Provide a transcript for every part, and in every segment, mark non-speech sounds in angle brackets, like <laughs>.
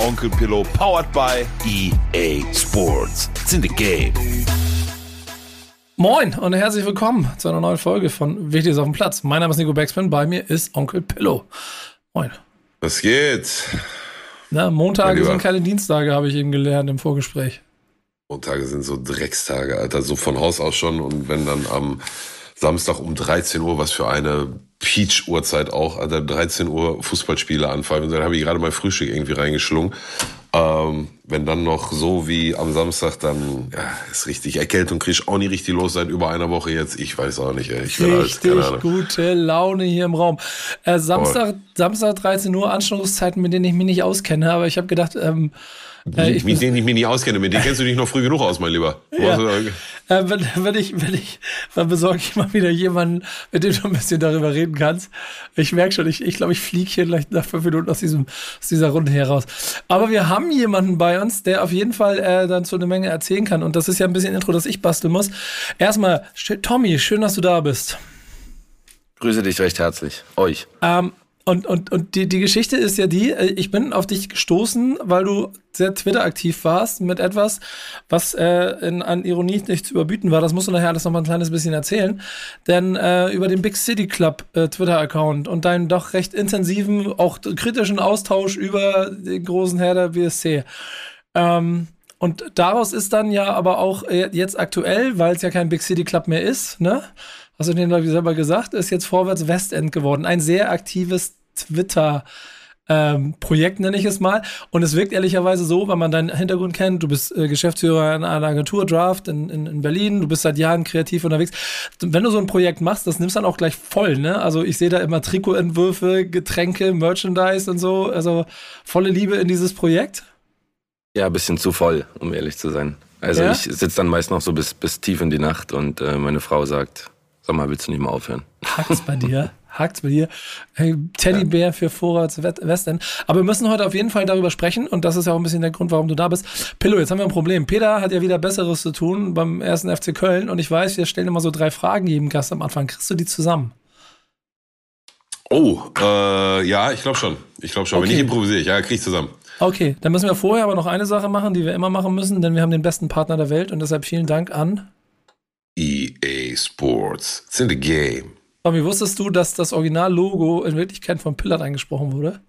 Onkel Pillow, powered by EA Sports. It's in the game. Moin und herzlich willkommen zu einer neuen Folge von Wichtig ist auf dem Platz. Mein Name ist Nico Beckspin, bei mir ist Onkel Pillow. Moin. Was geht? Na, Montage sind keine Dienstage, habe ich eben gelernt im Vorgespräch. Montage sind so Dreckstage, Alter, so von Haus aus schon. Und wenn dann am Samstag um 13 Uhr, was für eine Peach-Uhrzeit auch, Alter, 13 Uhr Fußballspiele anfangen, und dann habe ich gerade mein Frühstück irgendwie reingeschlungen. Ähm, wenn dann noch so wie am Samstag, dann ja, ist richtig Erkältung, krieg ich auch nicht richtig los seit über einer Woche jetzt. Ich weiß auch nicht, ey. Ich will richtig alles, gute Laune hier im Raum. Äh, Samstag, Samstag 13 Uhr Anschlusszeiten, mit denen ich mich nicht auskenne, aber ich habe gedacht, ähm, äh, ich mit denen ich mich nicht auskenne, mit denen <laughs> kennst du dich noch früh genug aus, mein Lieber. Ja. Äh, wenn, wenn, ich, wenn ich, dann besorge ich mal wieder jemanden, mit dem du ein bisschen darüber reden kannst. Ich merke schon, ich, ich glaube, ich fliege hier gleich nach fünf Minuten aus, diesem, aus dieser Runde hier raus. Aber wir haben jemanden bei uns, der auf jeden Fall äh, dann so eine Menge erzählen kann. Und das ist ja ein bisschen Intro, das ich basteln muss. Erstmal, Tommy, schön, dass du da bist. Grüße dich recht herzlich. Euch. Ähm, und, und, und die, die Geschichte ist ja die, äh, ich bin auf dich gestoßen, weil du sehr Twitter-aktiv warst mit etwas, was äh, in, an Ironie nicht zu überbieten war. Das musst du nachher alles noch mal ein kleines bisschen erzählen. Denn äh, über den Big City Club äh, Twitter-Account und deinen doch recht intensiven, auch kritischen Austausch über den großen Herr der BSC. Ähm, und daraus ist dann ja aber auch äh, jetzt aktuell, weil es ja kein Big City Club mehr ist, ne? Hast du den, glaube ich, selber gesagt, ist jetzt Vorwärts Westend geworden. Ein sehr aktives Twitter- ähm, Projekt, nenne ich es mal. Und es wirkt ehrlicherweise so, wenn man deinen Hintergrund kennt, du bist äh, Geschäftsführer in einer Agentur Draft in, in, in, Berlin, du bist seit Jahren kreativ unterwegs. Wenn du so ein Projekt machst, das nimmst du dann auch gleich voll, ne? Also ich sehe da immer Trikotentwürfe, Getränke, Merchandise und so. Also volle Liebe in dieses Projekt. Ja, ein bisschen zu voll, um ehrlich zu sein. Also ja? ich sitze dann meist noch so bis, bis tief in die Nacht und äh, meine Frau sagt, sag mal, willst du nicht mal aufhören? Hakt's bei dir? <laughs> Hakt's bei dir? Hey, Teddybär ja. für Vorrats Westend. Aber wir müssen heute auf jeden Fall darüber sprechen und das ist ja auch ein bisschen der Grund, warum du da bist. Pillow, jetzt haben wir ein Problem. Peter hat ja wieder Besseres zu tun beim ersten FC Köln und ich weiß, wir stellen immer so drei Fragen jedem Gast am Anfang. Kriegst du die zusammen? Oh, äh, ja, ich glaube schon. Ich glaube schon. Okay. Wenn ich improvisiere, ja, krieg ich zusammen. Okay, dann müssen wir vorher aber noch eine Sache machen, die wir immer machen müssen, denn wir haben den besten Partner der Welt und deshalb vielen Dank an EA Sports. It's in the game. Tommy, wusstest du, dass das Original-Logo in Wirklichkeit von Pillard eingesprochen wurde?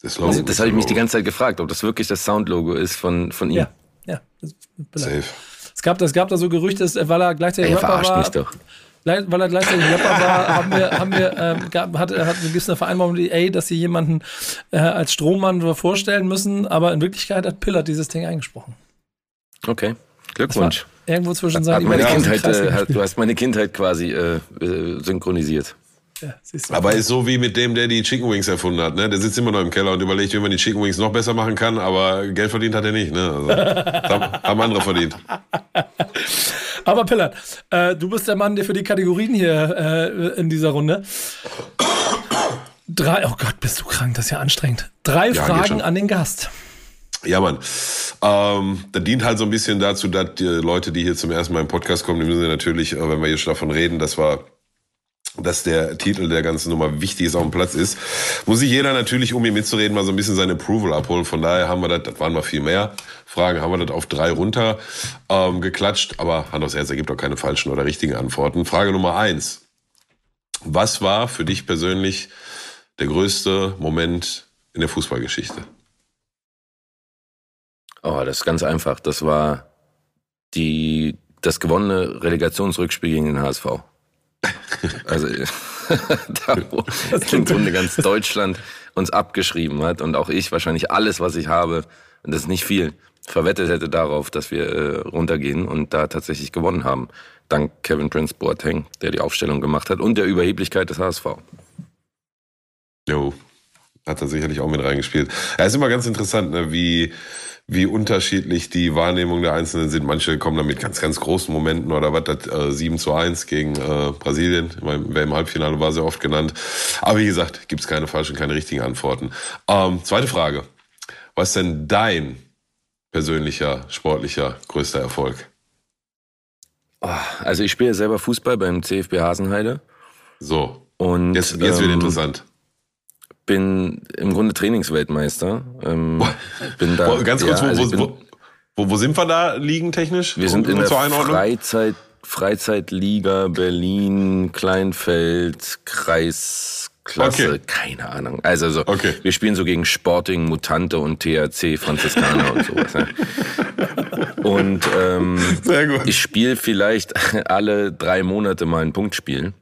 Das, Logo, also, das habe ich mich die ganze Zeit gefragt, ob das wirklich das Sound-Logo ist von, von ihm. Ja, ja. Safe. Es gab, es gab da so Gerüchte, weil er gleichzeitig Ey, Rapper war. Mich doch weil er gleichzeitig Rapper war, haben wir, haben wir, ähm, gab, hat, hat, gibt es eine Vereinbarung mit EA, dass sie jemanden äh, als Strommann vorstellen müssen, aber in Wirklichkeit hat Pillard dieses Ding eingesprochen. Okay, Glückwunsch. Irgendwo zwischen seinen meine Kindheit, äh, Du hast meine Kindheit quasi äh, äh, synchronisiert. Ja, aber ist so wie mit dem, der die Chicken Wings erfunden hat. Ne? Der sitzt immer noch im Keller und überlegt, wie man die Chicken Wings noch besser machen kann, aber Geld verdient hat er nicht. Ne? Also, haben andere verdient. <laughs> Aber Pillard, äh, du bist der Mann, der für die Kategorien hier äh, in dieser Runde. Drei, oh Gott, bist du krank, das ist ja anstrengend. Drei ja, Fragen an den Gast. Ja, Mann. Ähm, das dient halt so ein bisschen dazu, dass die Leute, die hier zum ersten Mal im Podcast kommen, die müssen natürlich, äh, wenn wir jetzt schon davon reden, dass wir dass der Titel der ganzen Nummer wichtig ist, auf dem Platz ist, muss sich jeder natürlich, um hier mitzureden, mal so ein bisschen sein Approval abholen. Von daher haben wir das, das waren mal viel mehr Fragen, haben wir das auf drei runter ähm, geklatscht, aber Hand aufs Herz ergibt auch keine falschen oder richtigen Antworten. Frage Nummer eins. Was war für dich persönlich der größte Moment in der Fußballgeschichte? Oh, das ist ganz einfach. Das war die, das gewonnene Relegationsrückspiel gegen den HSV. <laughs> Also <laughs> da, wo im Grunde ganz Deutschland uns abgeschrieben hat und auch ich wahrscheinlich alles, was ich habe, und das ist nicht viel, verwettet hätte darauf, dass wir äh, runtergehen und da tatsächlich gewonnen haben. Dank Kevin Prince Boateng, der die Aufstellung gemacht hat und der Überheblichkeit des HSV. Jo, hat er sicherlich auch mit reingespielt. Ja, ist immer ganz interessant, ne, wie wie unterschiedlich die Wahrnehmung der Einzelnen sind. Manche kommen dann mit ganz, ganz großen Momenten oder was, das äh, 7 zu 1 gegen äh, Brasilien. Wer im Halbfinale war, sehr oft genannt. Aber wie gesagt, gibt es keine falschen, keine richtigen Antworten. Ähm, zweite Frage. Was ist denn dein persönlicher, sportlicher größter Erfolg? Oh, also ich spiele selber Fußball beim CFB Hasenheide. So. Und jetzt, jetzt wird ähm, interessant. Bin im Grunde Trainingsweltmeister. Ähm, <laughs> bin da, Boah, ganz kurz, ja, wo, also wo, bin, wo, wo sind wir da liegen technisch? Wir sind in Nur der? Freizeit, Freizeitliga Berlin, Kleinfeld, Kreisklasse, Okay. keine Ahnung. Also so, Okay. wir spielen so gegen Sporting, Mutante und THC, Franziskaner und sowas. Ne? <laughs> Und ähm, Sehr gut. ich spiele vielleicht <laughs> alle drei Monate mal ein Punktspiel.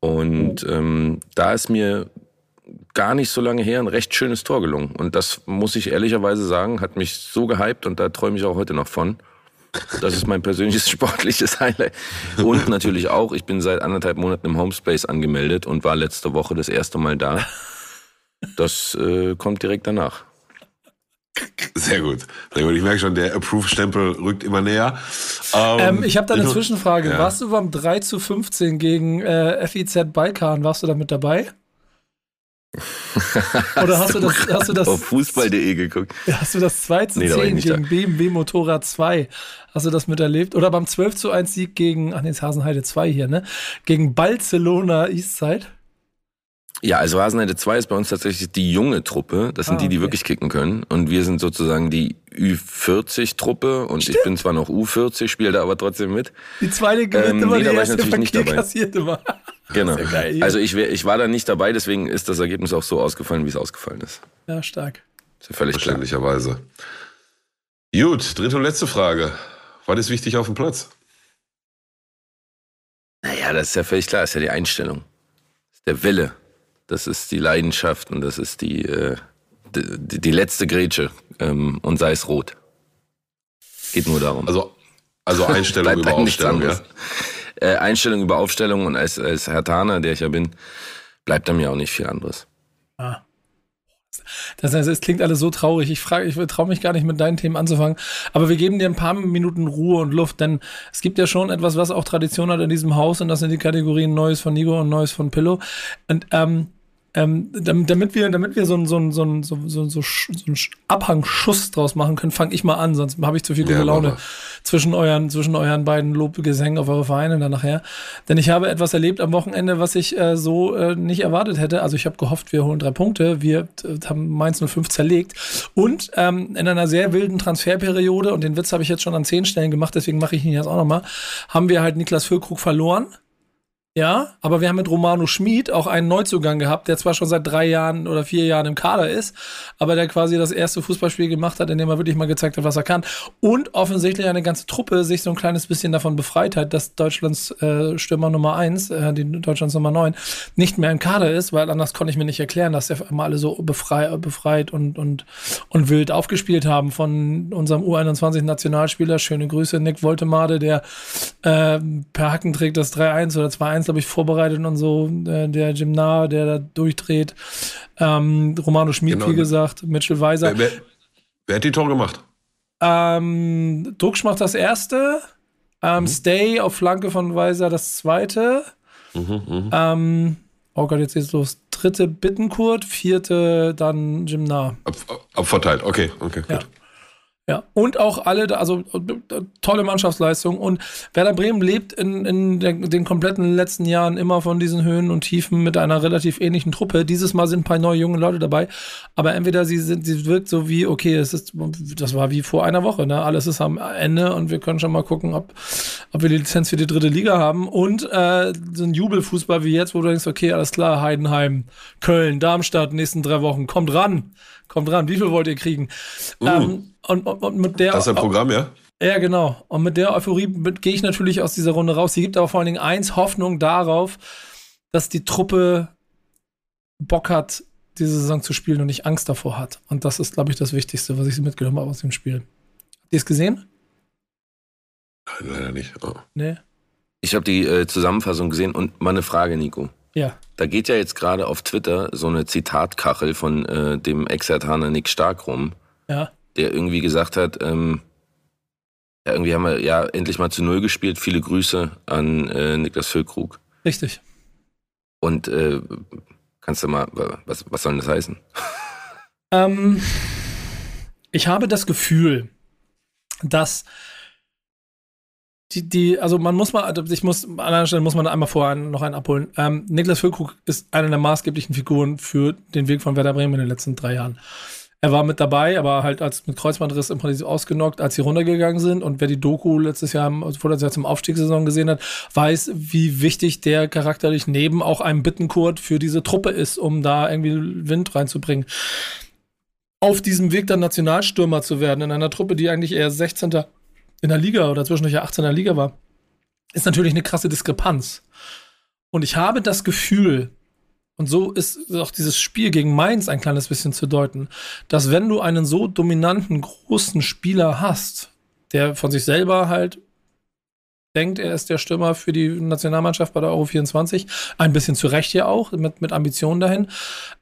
Und ähm, da ist mir gar nicht so lange her ein recht schönes Tor gelungen. Und das muss ich ehrlicherweise sagen, hat mich so gehypt und da träume ich auch heute noch von. Das ist mein persönliches <laughs> sportliches Highlight. Und natürlich auch, ich bin seit anderthalb Monaten im Homespace angemeldet und war letzte Woche das erste Mal da. Das äh, kommt direkt danach. Sehr gut. Sehr gut. Ich merke schon, der Approve-Stempel rückt immer näher. Ähm, Ähm, ich habe da eine Zwischenfrage. Ja. Warst du beim 3 zu 15 gegen äh, FIZ Balkan? Warst du da mit dabei? <laughs> Oder hast du das, hast du das, Auf fußball.de geguckt. hast du das 2 zu Nee, da war ich 10 nicht da. gegen BMW Motorrad 2? Hast du das miterlebt? Oder beim 12 zu 1 Sieg gegen, ach nee, ist Hasenheide 2 hier, ne? Gegen Barcelona Eastside? Ja, also Hasenheide 2 ist bei uns tatsächlich die junge Truppe. Das sind Ah, die, die okay. wirklich kicken können. Und wir sind sozusagen die Ü40-Truppe. Und ich bin zwar noch U40, spiele da aber trotzdem mit. Die zweite gewinnt Ähm, immer, nee, die erste natürlich nicht dabei. kassiert immer. <laughs> Genau. ja geil, ja. also ich, wär, ich war da nicht dabei, deswegen ist das Ergebnis auch so ausgefallen, wie es ausgefallen ist. Ja, stark. Ist ja völlig klar. Verständlicherweise. Gut, dritte und letzte Frage. Was ist wichtig auf dem Platz? Naja, das ist ja völlig klar, das ist ja die Einstellung. Das ist der Wille. Das ist die Leidenschaft und das ist die, äh, die, die letzte Grätsche. Ähm, und sei es rot. Geht nur darum. Also, also <laughs> Einstellung über Aufstellung, ja? Äh, Einstellung über Aufstellung und als, als Herr Taner, der ich ja bin, bleibt da mir auch nicht viel anderes. Ah. Das heißt, es klingt alles so traurig. Ich frage, ich traue mich gar nicht mit deinen Themen anzufangen. Aber wir geben dir ein paar Minuten Ruhe und Luft, denn es gibt ja schon etwas, was auch Tradition hat in diesem Haus und das sind die Kategorien Neues von Nigo und Neues von Pillow. Und ähm, ähm, dam- damit wir, damit wir so einen so einen- so einen- so, so, so, so Abhangschuss draus machen können, fange ich mal an, sonst habe ich zu viel gute Ja, Laune zwischen euren, zwischen euren beiden Lobgesängen auf eure Vereine dann nachher. Denn ich habe etwas erlebt am Wochenende, was ich äh, so äh, nicht erwartet hätte. Also ich habe gehofft, wir holen drei Punkte. Wir äh, haben Mainz 05 zerlegt. Und ähm, in einer sehr wilden Transferperiode, und den Witz habe ich jetzt schon an zehn Stellen gemacht, deswegen mache ich ihn jetzt auch nochmal, haben wir halt Niklas Füllkrug verloren. Ja, aber wir haben mit Romano Schmid auch einen Neuzugang gehabt, der zwar schon seit drei Jahren oder vier Jahren im Kader ist, aber der quasi das erste Fußballspiel gemacht hat, in dem er wirklich mal gezeigt hat, was er kann. Und offensichtlich eine ganze Truppe sich so ein kleines bisschen davon befreit hat, dass Deutschlands äh, Stürmer Nummer eins, äh, die Deutschlands Nummer neun, nicht mehr im Kader ist, weil anders konnte ich mir nicht erklären, dass der immer alle so befrei befreit und, und, und wild aufgespielt haben von unserem U21-Nationalspieler. Schöne Grüße, Nick Woltemade, der äh, per Hackenträg das 3-1 oder 2-1, glaube ich, vorbereitet und so. Äh, der Gymnar, der da durchdreht. Ähm, Romano Schmid, Genau. wie gesagt, Mitchell Weiser. Wer, wer, wer hat die Tor gemacht? Ähm, Drucksch macht das erste. Ähm, Stay auf Flanke von Weiser das zweite. Ähm, oh Gott, jetzt geht's los. Dritte Bittenkurt, vierte dann Gymnar. Ab, ab, abverteilt, okay, okay, Ja. gut. Ja, und auch alle, also äh, tolle Mannschaftsleistung. Und Werder Bremen lebt in, in der, den kompletten letzten Jahren immer von diesen Höhen und Tiefen mit einer relativ ähnlichen Truppe. Dieses Mal sind ein paar neue junge Leute dabei. Aber entweder sie sind, sie wirkt so wie, okay, es ist, das war wie vor einer Woche, ne? Alles ist am Ende und wir können schon mal gucken, ob, ob wir die Lizenz für die dritte Liga haben. Und äh, so ein Jubelfußball wie jetzt, wo du denkst, okay, alles klar, Heidenheim, Köln, Darmstadt, nächsten drei Wochen, kommt ran, kommt ran, wie viel wollt ihr kriegen? Ähm, und, und, und mit der Das ist ein Programm, ja? ja, genau. Und mit der Euphorie gehe ich natürlich aus dieser Runde raus. Sie gibt aber vor allen Dingen eins, Hoffnung darauf, dass die Truppe Bock hat, diese Saison zu spielen und nicht Angst davor hat. Und das ist, glaube ich, das Wichtigste, was ich mitgenommen habe aus dem Spiel. Habt ihr es gesehen? Nein, leider nicht. Oh. Nee? Ich habe die äh, Zusammenfassung gesehen und mal eine Frage, Nico. Ja. Da geht ja jetzt gerade auf Twitter so eine Zitatkachel von äh, dem Ex-Hertaner Nick Stark rum. Ja. der irgendwie gesagt hat, ähm, ja, irgendwie haben wir ja endlich mal zu Null gespielt. Viele Grüße an äh, Niklas Füllkrug. Richtig. Und äh, kannst du mal, was, was soll denn das heißen? Ähm, ich habe das Gefühl, dass die, die, also man muss mal, also ich muss, an einer Stelle muss man einmal vorher noch einen abholen. Ähm, Niklas Füllkrug ist eine der maßgeblichen Figuren für den Weg von Werder Bremen in den letzten drei Jahren. Er war mit dabei, aber halt als mit Kreuzbandriss im Prinzip ausgenockt, als sie runtergegangen sind. Und wer die Doku letztes Jahr, also vorletztes Jahr zum Aufstiegssaison gesehen hat, weiß, wie wichtig der charakterlich neben auch einem Bittenkurt für diese Truppe ist, um da irgendwie Wind reinzubringen. Auf diesem Weg dann Nationalstürmer zu werden, in einer Truppe, die eigentlich eher 16. in der Liga oder zwischendurch 18. in der Liga war, ist natürlich eine krasse Diskrepanz. Und ich habe das Gefühl, und so ist auch dieses Spiel gegen Mainz ein kleines bisschen zu deuten, dass wenn du einen so dominanten, großen Spieler hast, der von sich selber halt denkt, er ist der Stürmer für die Nationalmannschaft bei der Euro 24, ein bisschen zu Recht ja auch, mit, mit Ambitionen dahin,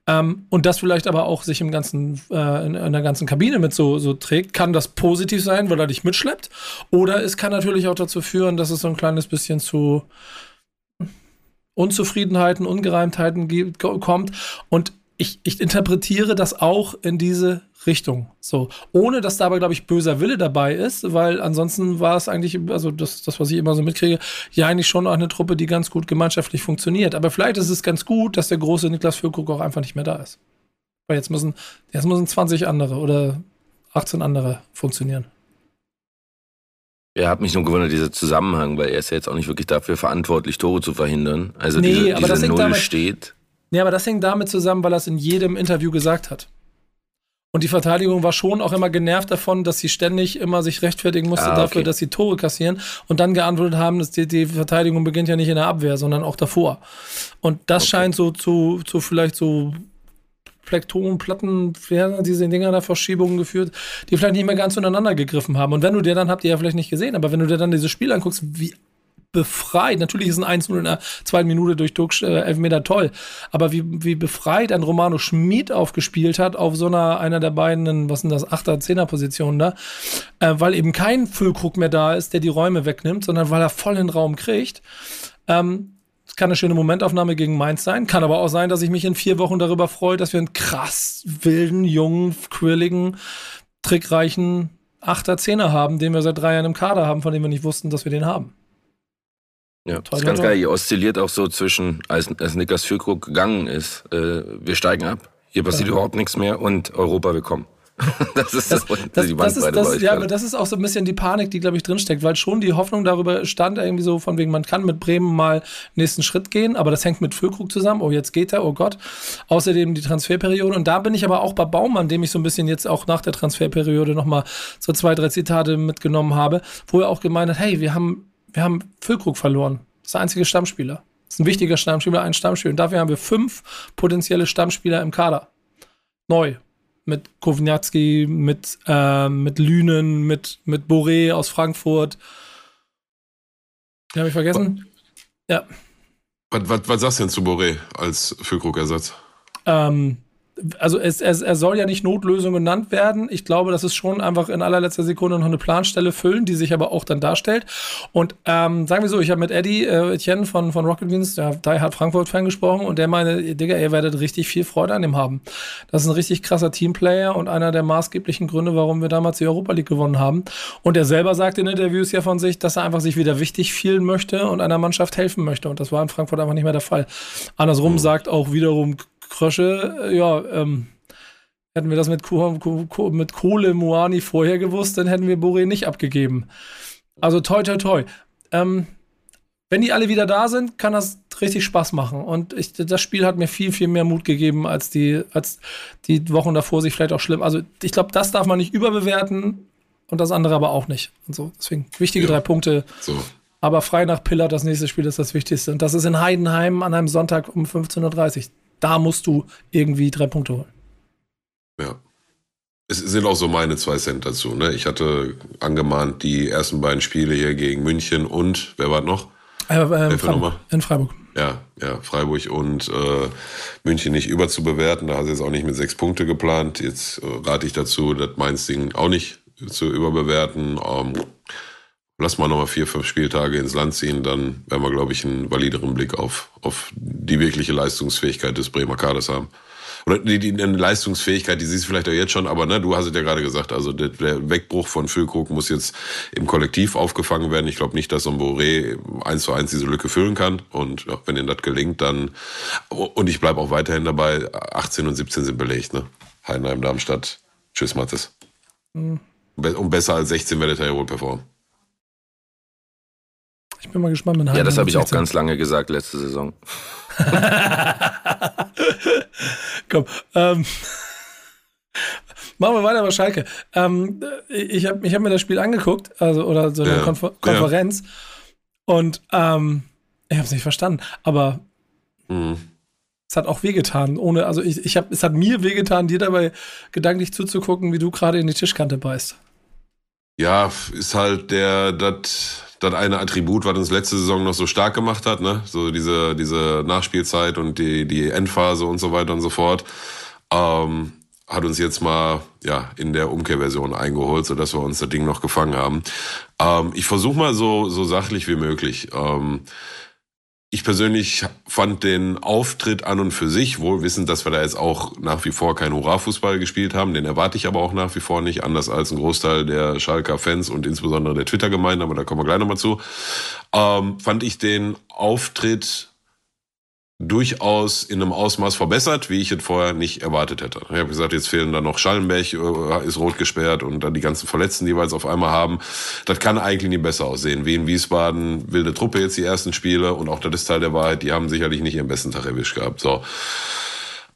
ähm, und das vielleicht aber auch sich im ganzen, äh, in, in, der ganzen Kabine mit so, so trägt, kann das positiv sein, weil er dich mitschleppt, oder es kann natürlich auch dazu führen, dass es so ein kleines bisschen zu, Unzufriedenheiten, Ungereimtheiten gibt, kommt. Und ich, ich interpretiere das auch in diese Richtung. So. Ohne dass dabei, glaube ich, böser Wille dabei ist, weil ansonsten war es eigentlich, also das, das, was ich immer so mitkriege, ja eigentlich schon auch eine Truppe, die ganz gut gemeinschaftlich funktioniert. Aber vielleicht ist es ganz gut, dass der große Niklas Füllkrug auch einfach nicht mehr da ist. Weil jetzt müssen, jetzt müssen 20 andere oder 18 andere funktionieren. Er hat mich nur gewundert, dieser Zusammenhang, weil er ist ja jetzt auch nicht wirklich dafür verantwortlich, Tore zu verhindern. Also nee, diese, diese Null damit, steht. Nee, aber das hängt damit zusammen, weil er es in jedem Interview gesagt hat. Und die Verteidigung war schon auch immer genervt davon, dass sie ständig immer sich rechtfertigen musste Ah, dafür, okay. dass sie Tore kassieren und dann geantwortet haben, dass die, die Verteidigung beginnt ja nicht in der Abwehr, sondern auch davor. Und das Okay. scheint so zu, zu vielleicht so Plektonen, Platten, diese Dinger der Verschiebungen geführt, die vielleicht nicht mehr ganz zueinander gegriffen haben. Und wenn du dir dann, habt ihr ja vielleicht nicht gesehen, aber wenn du dir dann dieses Spiel anguckst, wie befreit, natürlich ist ein 1-0 in der zweiten Minute durch Duck äh, Elfmeter toll, aber wie, wie befreit ein Romano Schmid aufgespielt hat auf so einer, einer der beiden, was sind das, 8er, 10er Positionen da, äh, weil eben kein Füllkrug mehr da ist, der die Räume wegnimmt, sondern weil er voll den Raum kriegt. Ähm, kann eine schöne Momentaufnahme gegen Mainz sein, kann aber auch sein, dass ich mich in vier Wochen darüber freue, dass wir einen krass wilden, jungen, quirligen, trickreichen Achter, Zehner haben, den wir seit drei Jahren im Kader haben, von dem wir nicht wussten, dass wir den haben. Ja, das ist ganz geil. Ihr oszilliert auch so zwischen, als, als Niklas Füllkrug gegangen ist, äh, wir steigen ab, hier passiert überhaupt nichts mehr und Europa willkommen. <laughs> das ist Das, so das, die das, ist, das, ja, aber das ist auch so ein bisschen die Panik, die, glaube ich, drinsteckt, weil schon die Hoffnung darüber stand, irgendwie so von wegen, man kann mit Bremen mal nächsten Schritt gehen, aber das hängt mit Füllkrug zusammen. Oh, jetzt geht er, oh Gott. Außerdem die Transferperiode. Und da bin ich aber auch bei Baumann, dem ich so ein bisschen jetzt auch nach der Transferperiode nochmal so zwei, drei Zitate mitgenommen habe, wo er auch gemeint hat, hey, wir haben, wir haben Füllkrug verloren. Das ist der einzige Stammspieler. Das ist ein wichtiger Stammspieler, ein Stammspieler. Und dafür haben wir fünf potenzielle Stammspieler im Kader. Neu mit Kovnatski, mit, ähm, mit Lünen, mit, mit Boré aus Frankfurt. Den habe ich vergessen? Ja. Was, was, was sagst du denn zu Boré als Füllkrug-Ersatz? Ähm, also es, es, er soll ja nicht Notlösung genannt werden. Ich glaube, das ist schon einfach in allerletzter Sekunde noch eine Planstelle füllen, die sich aber auch dann darstellt. Und ähm, sagen wir so, ich habe mit Eddie äh, Etienne von, von Rocket Beans, der Die Hard Frankfurt-Fan gesprochen und der meinte, Digga, ihr werdet richtig viel Freude an dem haben. Das ist ein richtig krasser Teamplayer und einer der maßgeblichen Gründe, warum wir damals die Europa League gewonnen haben. Und er selber sagt in Interviews ja von sich, dass er einfach sich wieder wichtig fühlen möchte und einer Mannschaft helfen möchte. Und das war in Frankfurt einfach nicht mehr der Fall. Andersrum sagt auch wiederum Krösche, äh, ja, ähm, hätten wir das mit, mit Kohle Moani vorher gewusst, dann hätten wir Boré nicht abgegeben. Also toi, toi, toi. Ähm, wenn die alle wieder da sind, kann das richtig Spaß machen. Und ich, das Spiel hat mir viel, viel mehr Mut gegeben, als die, als die Wochen davor sich vielleicht auch schlimm. Also ich glaube, das darf man nicht überbewerten und das andere aber auch nicht. Und so. Deswegen wichtige Ja. drei Punkte. So. Aber frei nach Piller, das nächste Spiel ist das Wichtigste. Und das ist in Heidenheim an einem Sonntag um 15.30 Uhr. Da musst du irgendwie drei Punkte holen. Ja. Es sind auch so meine zwei Cent dazu. Ne? Ich hatte angemahnt die ersten beiden Spiele hier gegen München und, wer war noch? Äh, äh, in, Freiburg. in Freiburg. Ja, ja, Freiburg und äh, München nicht überzubewerten. Da hast du jetzt auch nicht mit sechs Punkte geplant. Jetzt äh, rate ich dazu, das Mainz-Ding auch nicht zu überbewerten. Ähm, lass mal nochmal vier, fünf Spieltage ins Land ziehen, dann werden wir, glaube ich, einen valideren Blick auf, auf die wirkliche Leistungsfähigkeit des Bremer Kaders haben oder die, die eine Leistungsfähigkeit, die siehst du vielleicht auch jetzt schon, aber ne, du hast es ja gerade gesagt, also der, der Wegbruch von Füllkrug muss jetzt im Kollektiv aufgefangen werden. Ich glaube nicht, dass so ein Boré eins zu eins diese Lücke füllen kann und ja, wenn ihnen das gelingt, dann und ich bleibe auch weiterhin dabei, 18 und 17 sind belegt, ne? Heidenheim, Darmstadt, tschüss Mathis. Mhm. Und besser als 16 werdet ihr ja wohl performen. Ich bin mal gespannt. Mit ja, das habe ich auch ganz lange gesagt letzte Saison. <laughs> Komm, ähm, machen wir weiter bei Schalke. Ähm, ich habe ich hab mir das Spiel angeguckt, also oder so eine ja. Konfer Konferenz ja. und ähm, ich habe es nicht verstanden, aber mhm. es hat auch wehgetan. Ohne, also ich, ich habe, es hat mir wehgetan, dir dabei gedanklich zuzugucken, wie du gerade in die Tischkante beißt. Ja, ist halt der, das das eine Attribut, was uns letzte Saison noch so stark gemacht hat, ne? So diese, diese Nachspielzeit und die, die Endphase und so weiter und so fort. Ähm, hat uns jetzt mal ja in der Umkehrversion eingeholt, so dass wir uns das Ding noch gefangen haben. Ähm, ich versuche mal so so sachlich wie möglich. Ähm, ich persönlich fand den Auftritt an und für sich, wohl wissend, dass wir da jetzt auch nach wie vor kein Hurra-Fußball gespielt haben, den erwarte ich aber auch nach wie vor nicht, anders als ein Großteil der Schalker Fans und insbesondere der Twitter-Gemeinde, aber da kommen wir gleich nochmal zu, ähm, fand ich den Auftritt durchaus in einem Ausmaß verbessert, wie ich es vorher nicht erwartet hätte. Ich habe gesagt, jetzt fehlen da noch Schallenberg, äh, ist rot gesperrt und dann die ganzen Verletzten, die wir jetzt auf einmal haben. Das kann eigentlich nicht besser aussehen. Wie in Wiesbaden, wilde Truppe jetzt die ersten Spiele und auch das ist Teil der Wahrheit, die haben sicherlich nicht ihren besten Tag erwischt gehabt. So.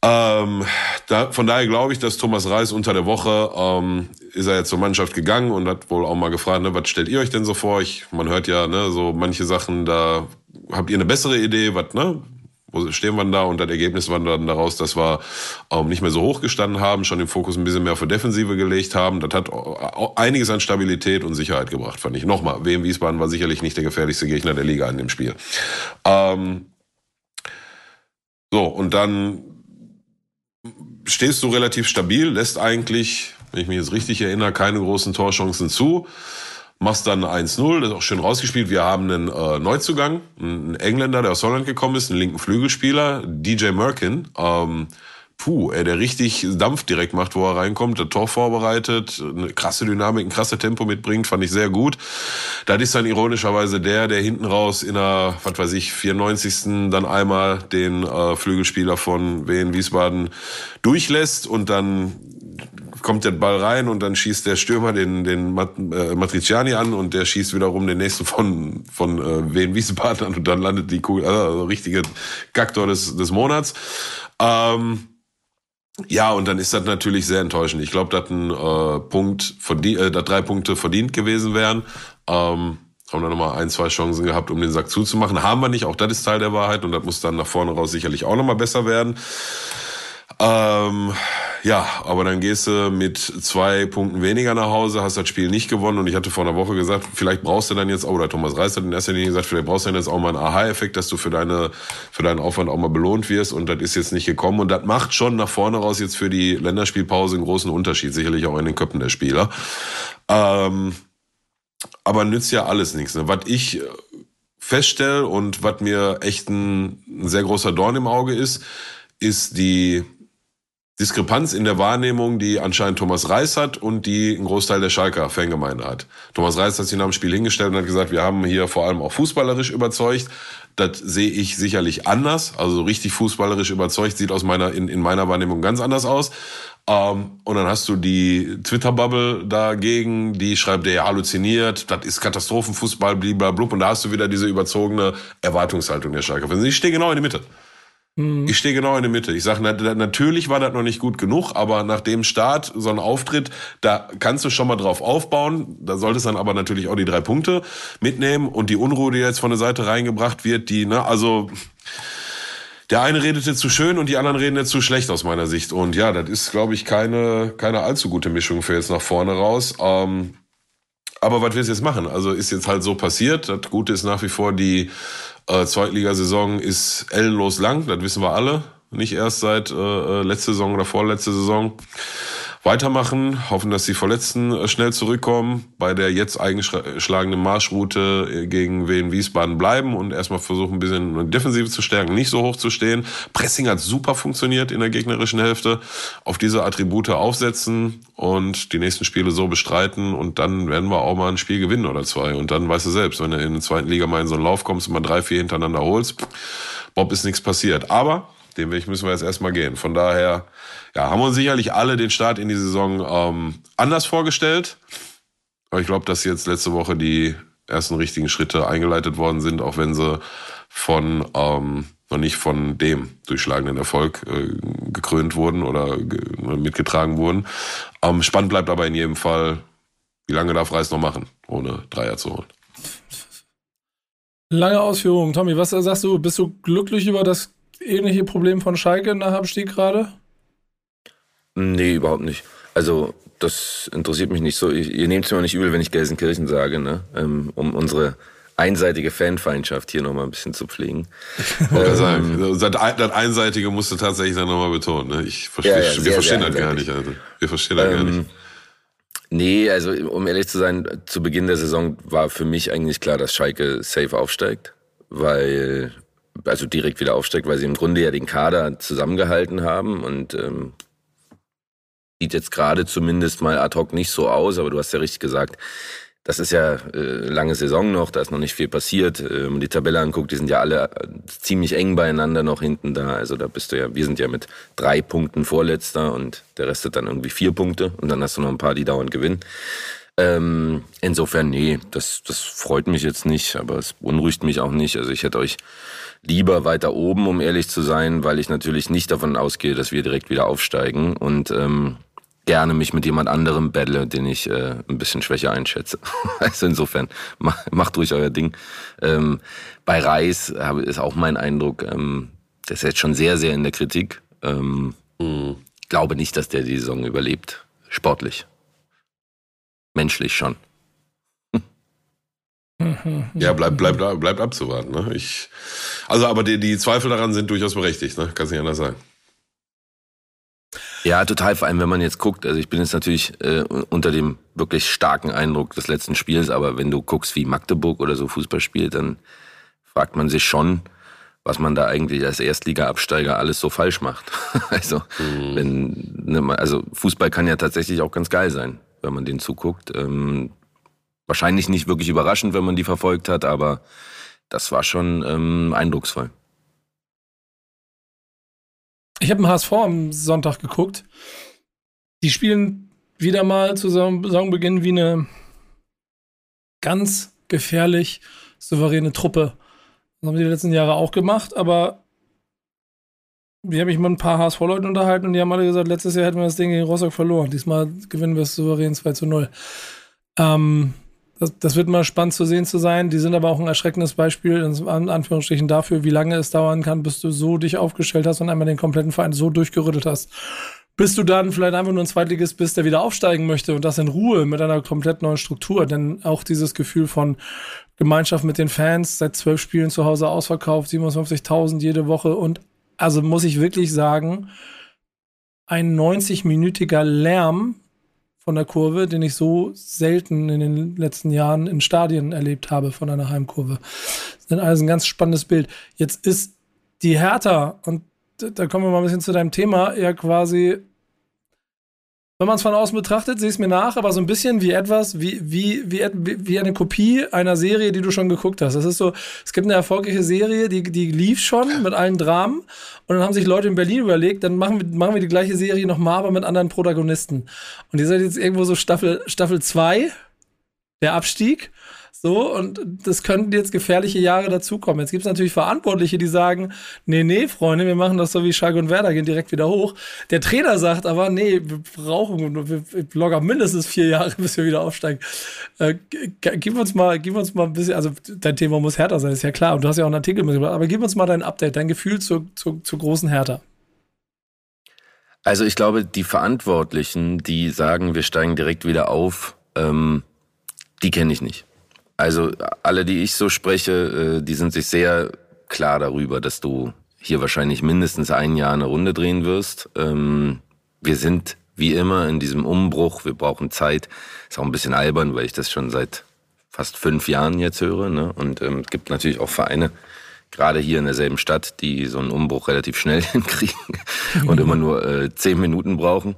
Ähm, da, von daher glaube ich, dass Thomas Reis unter der Woche ähm, ist er jetzt zur Mannschaft gegangen und hat wohl auch mal gefragt, ne, was stellt ihr euch denn so vor? Ich, man hört ja, ne, so manche Sachen, da habt ihr eine bessere Idee, was, ne? Wo stehen wir da? Und das Ergebnis war dann daraus, dass wir ähm, nicht mehr so hoch gestanden haben, schon den Fokus ein bisschen mehr für Defensive gelegt haben. Das hat einiges an Stabilität und Sicherheit gebracht, fand ich. Nochmal, WM Wiesbaden war sicherlich nicht der gefährlichste Gegner der Liga in dem Spiel. Ähm, so, und dann stehst du relativ stabil, lässt eigentlich, wenn ich mich jetzt richtig erinnere, keine großen Torchancen zu machst dann 1-0, das ist auch schön rausgespielt. Wir haben einen äh, Neuzugang, einen Engländer, der aus Holland gekommen ist, einen linken Flügelspieler, DJ Merkin. Ähm, puh, ey, der richtig Dampf direkt macht, wo er reinkommt, der Tor vorbereitet, eine krasse Dynamik, ein krasses Tempo mitbringt, fand ich sehr gut. Das ist dann ironischerweise der, der hinten raus in der, was weiß ich, 94. dann einmal den äh, Flügelspieler von Wien Wiesbaden durchlässt und dann kommt der Ball rein und dann schießt der Stürmer den, den Mat, äh, Matriciani an und der schießt wiederum den nächsten von, von äh, Wien Wiesbaden und dann landet die Kugel, also richtige Gagtor des, des Monats. Ähm, ja, und dann ist das natürlich sehr enttäuschend. Ich glaube, dass ein äh, Punkt verdient, äh, drei Punkte verdient gewesen wären. Ähm, haben dann nochmal ein, zwei Chancen gehabt, um den Sack zuzumachen. Haben wir nicht, auch das ist Teil der Wahrheit und das muss dann nach vorne raus sicherlich auch nochmal besser werden. Ähm, ja, aber dann gehst du mit zwei Punkten weniger nach Hause, hast das Spiel nicht gewonnen und ich hatte vor einer Woche gesagt, vielleicht brauchst du dann jetzt oder Thomas Reis hat in erster Linie gesagt, vielleicht brauchst du dann jetzt auch mal einen Aha-Effekt, dass du für deine, für deinen Aufwand auch mal belohnt wirst und das ist jetzt nicht gekommen und das macht schon nach vorne raus jetzt für die Länderspielpause einen großen Unterschied, sicherlich auch in den Köpfen der Spieler. Ähm, aber nützt ja alles nichts. Ne? Was ich feststelle und was mir echt ein, ein sehr großer Dorn im Auge ist, ist die Diskrepanz in der Wahrnehmung, die anscheinend Thomas Reis hat und die ein Großteil der Schalker Fangemeinde hat. Thomas Reis hat sich nach dem Spiel hingestellt und hat gesagt, wir haben hier vor allem auch fußballerisch überzeugt. Das sehe ich sicherlich anders. Also richtig fußballerisch überzeugt sieht aus meiner, in, in meiner Wahrnehmung ganz anders aus. Ähm, und dann hast du die Twitter-Bubble dagegen, die schreibt, der halluziniert, das ist Katastrophenfußball, blablabla. Und da hast du wieder diese überzogene Erwartungshaltung der Schalker. Ich stehe genau in der Mitte. Mhm. Ich stehe genau in der Mitte. Ich sage, natürlich war das noch nicht gut genug, aber nach dem Start, so ein Auftritt, da kannst du schon mal drauf aufbauen. Da solltest dann aber natürlich auch die drei Punkte mitnehmen und die Unruhe, die jetzt von der Seite reingebracht wird, die, ne, also der eine redete zu schön und die anderen reden jetzt zu schlecht aus meiner Sicht. Und ja, das ist, glaube ich, keine, keine allzu gute Mischung für jetzt nach vorne raus. Ähm, aber was du jetzt machen? Also ist jetzt halt so passiert. Das Gute ist nach wie vor, die äh, Zweitligasaison ist ellenlos lang, das wissen wir alle. Nicht erst seit äh, äh letzte Saison oder vorletzte Saison weitermachen, hoffen, dass die Verletzten äh, schnell zurückkommen, bei der jetzt eingeschlagenen Marschroute äh, gegen Wien Wiesbaden bleiben und erstmal versuchen, ein bisschen Defensive zu stärken, nicht so hoch zu stehen. Pressing hat super funktioniert in der gegnerischen Hälfte. Auf diese Attribute aufsetzen und die nächsten Spiele so bestreiten und dann werden wir auch mal ein Spiel gewinnen oder zwei. Und dann weißt du selbst, wenn du in der zweiten Liga mal in so einen Lauf kommst und mal drei, vier hintereinander holst, Bob ist nichts passiert. Aber den Weg müssen wir jetzt erstmal gehen. Von daher, ja, haben uns sicherlich alle den Start in die Saison ähm, anders vorgestellt. Aber ich glaube, dass jetzt letzte Woche die ersten richtigen Schritte eingeleitet worden sind, auch wenn sie von ähm, noch nicht von dem durchschlagenden Erfolg äh, gekrönt wurden oder mitgetragen wurden. Ähm, spannend bleibt aber in jedem Fall, wie lange darf Reis noch machen, ohne Dreier zu holen. Lange Ausführungen. Tommy, was sagst du? Bist du glücklich über das ähnliche Problem von Schalke nach Abstieg gerade? Nee, überhaupt nicht. Also, das interessiert mich nicht so. Ihr nehmt es mir nicht übel, wenn ich Gelsenkirchen sage, ne? Ähm, um unsere einseitige Fanfeindschaft hier nochmal ein bisschen zu pflegen. ähm, sagen, das, das Einseitige musst du tatsächlich dann nochmal betonen. Ne? Ich verstehe, ja, ja, wir verstehen das gar nicht. Also. Wir verstehen das ähm, gar nicht. Nee, also um ehrlich zu sein, zu Beginn der Saison war für mich eigentlich klar, dass Schalke safe aufsteigt, weil also direkt wieder aufsteigt, weil sie im Grunde ja den Kader zusammengehalten haben und ähm, sieht jetzt gerade zumindest mal ad hoc nicht so aus, aber du hast ja richtig gesagt, das ist ja äh, lange Saison noch, da ist noch nicht viel passiert. Ähm, die Tabelle anguckt, die sind ja alle äh, ziemlich eng beieinander noch hinten da. Also da bist du ja, wir sind ja mit drei Punkten Vorletzter und der Rest hat dann irgendwie vier Punkte und dann hast du noch ein paar, die dauernd gewinnen. Ähm, insofern, nee, das, das freut mich jetzt nicht, aber es beunruhigt mich auch nicht. Also ich hätte euch lieber weiter oben, um ehrlich zu sein, weil ich natürlich nicht davon ausgehe, dass wir direkt wieder aufsteigen und ähm, gerne mich mit jemand anderem battle, den ich äh, ein bisschen schwächer einschätze. <laughs> also insofern, macht, macht ruhig euer Ding. Ähm, bei Reis ist auch mein Eindruck, ähm, der ist jetzt schon sehr, sehr in der Kritik. Ähm, mhm. Glaube nicht, dass der die Saison überlebt. Sportlich. Menschlich schon. Ja, bleibt bleib, bleib abzuwarten. Ne? Ich, also, aber die, die Zweifel daran sind durchaus berechtigt, ne? Kannst nicht anders sagen. Ja, total. Vor allem, wenn man jetzt guckt. Also ich bin jetzt natürlich äh, unter dem wirklich starken Eindruck des letzten Spiels, aber wenn du guckst, wie Magdeburg oder so Fußball spielt, dann fragt man sich schon, was man da eigentlich als Erstliga-Absteiger alles so falsch macht. <laughs> also, mhm. wenn, ne, also Fußball kann ja tatsächlich auch ganz geil sein, wenn man den zuguckt. Ähm, Wahrscheinlich nicht wirklich überraschend, wenn man die verfolgt hat, aber das war schon ähm, eindrucksvoll. Ich habe einen HSV am Sonntag geguckt. Die spielen wieder mal zu Saisonbeginn wie eine ganz gefährlich souveräne Truppe. Das haben die letzten Jahre auch gemacht, aber wir haben mich mit ein paar HSV-Leuten unterhalten und die haben alle gesagt, letztes Jahr hätten wir das Ding gegen Rostock verloren. Diesmal gewinnen wir es souverän 2 zu 0. Ähm, das, das, wird mal spannend zu sehen zu sein. Die sind aber auch ein erschreckendes Beispiel, in Anführungsstrichen, dafür, wie lange es dauern kann, bis du so dich aufgestellt hast und einmal den kompletten Verein so durchgerüttelt hast. Bis du dann vielleicht einfach nur ein Zweitligist bist, der wieder aufsteigen möchte und das in Ruhe mit einer komplett neuen Struktur. Denn auch dieses Gefühl von Gemeinschaft mit den Fans, seit zwölf Spielen zu Hause ausverkauft, 57.000 jede Woche und also muss ich wirklich sagen, ein 90-minütiger Lärm von der Kurve, den ich so selten in den letzten Jahren in Stadien erlebt habe von einer Heimkurve. Das ist alles ein ganz spannendes Bild. Jetzt ist die Hertha, und da kommen wir mal ein bisschen zu deinem Thema, ja quasi wenn man es von außen betrachtet, sehe es mir nach, aber so ein bisschen wie etwas, wie, wie, wie, wie eine Kopie einer Serie, die du schon geguckt hast. Das ist so, es gibt eine erfolgreiche Serie, die, die lief schon mit allen Dramen und dann haben sich Leute in Berlin überlegt, dann machen wir, machen wir die gleiche Serie nochmal, aber mit anderen Protagonisten. Und ihr seid jetzt irgendwo so Staffel, Staffel 2, der Abstieg. So, und das könnten jetzt gefährliche Jahre dazukommen. Jetzt gibt es natürlich Verantwortliche, die sagen, nee, nee, Freunde, wir machen das so wie Schalke und Werder, gehen direkt wieder hoch. Der Trainer sagt aber, nee, wir brauchen, wir locker mindestens vier Jahre, <laughs> bis wir wieder aufsteigen. Äh, gib uns mal, gib uns mal ein bisschen, also dein Thema muss härter sein, ist ja klar. Und du hast ja auch einen Artikel mitgebracht, aber gib uns mal dein Update, dein Gefühl zur, zur, zur großen Härter. Also ich glaube, die Verantwortlichen, die sagen, wir steigen direkt wieder auf, ähm, Die kenne ich nicht. Also alle, die ich so spreche, äh, die sind sich sehr klar darüber, dass du hier wahrscheinlich mindestens ein Jahr eine Runde drehen wirst. Ähm, wir sind wie immer in diesem Umbruch. Wir brauchen Zeit. Ist auch ein bisschen albern, weil ich das schon seit fast fünf Jahren jetzt höre. Ne? Und ähm, es gibt natürlich auch Vereine, gerade hier in derselben Stadt, die so einen Umbruch relativ schnell <laughs> hinkriegen und immer nur äh, zehn Minuten brauchen.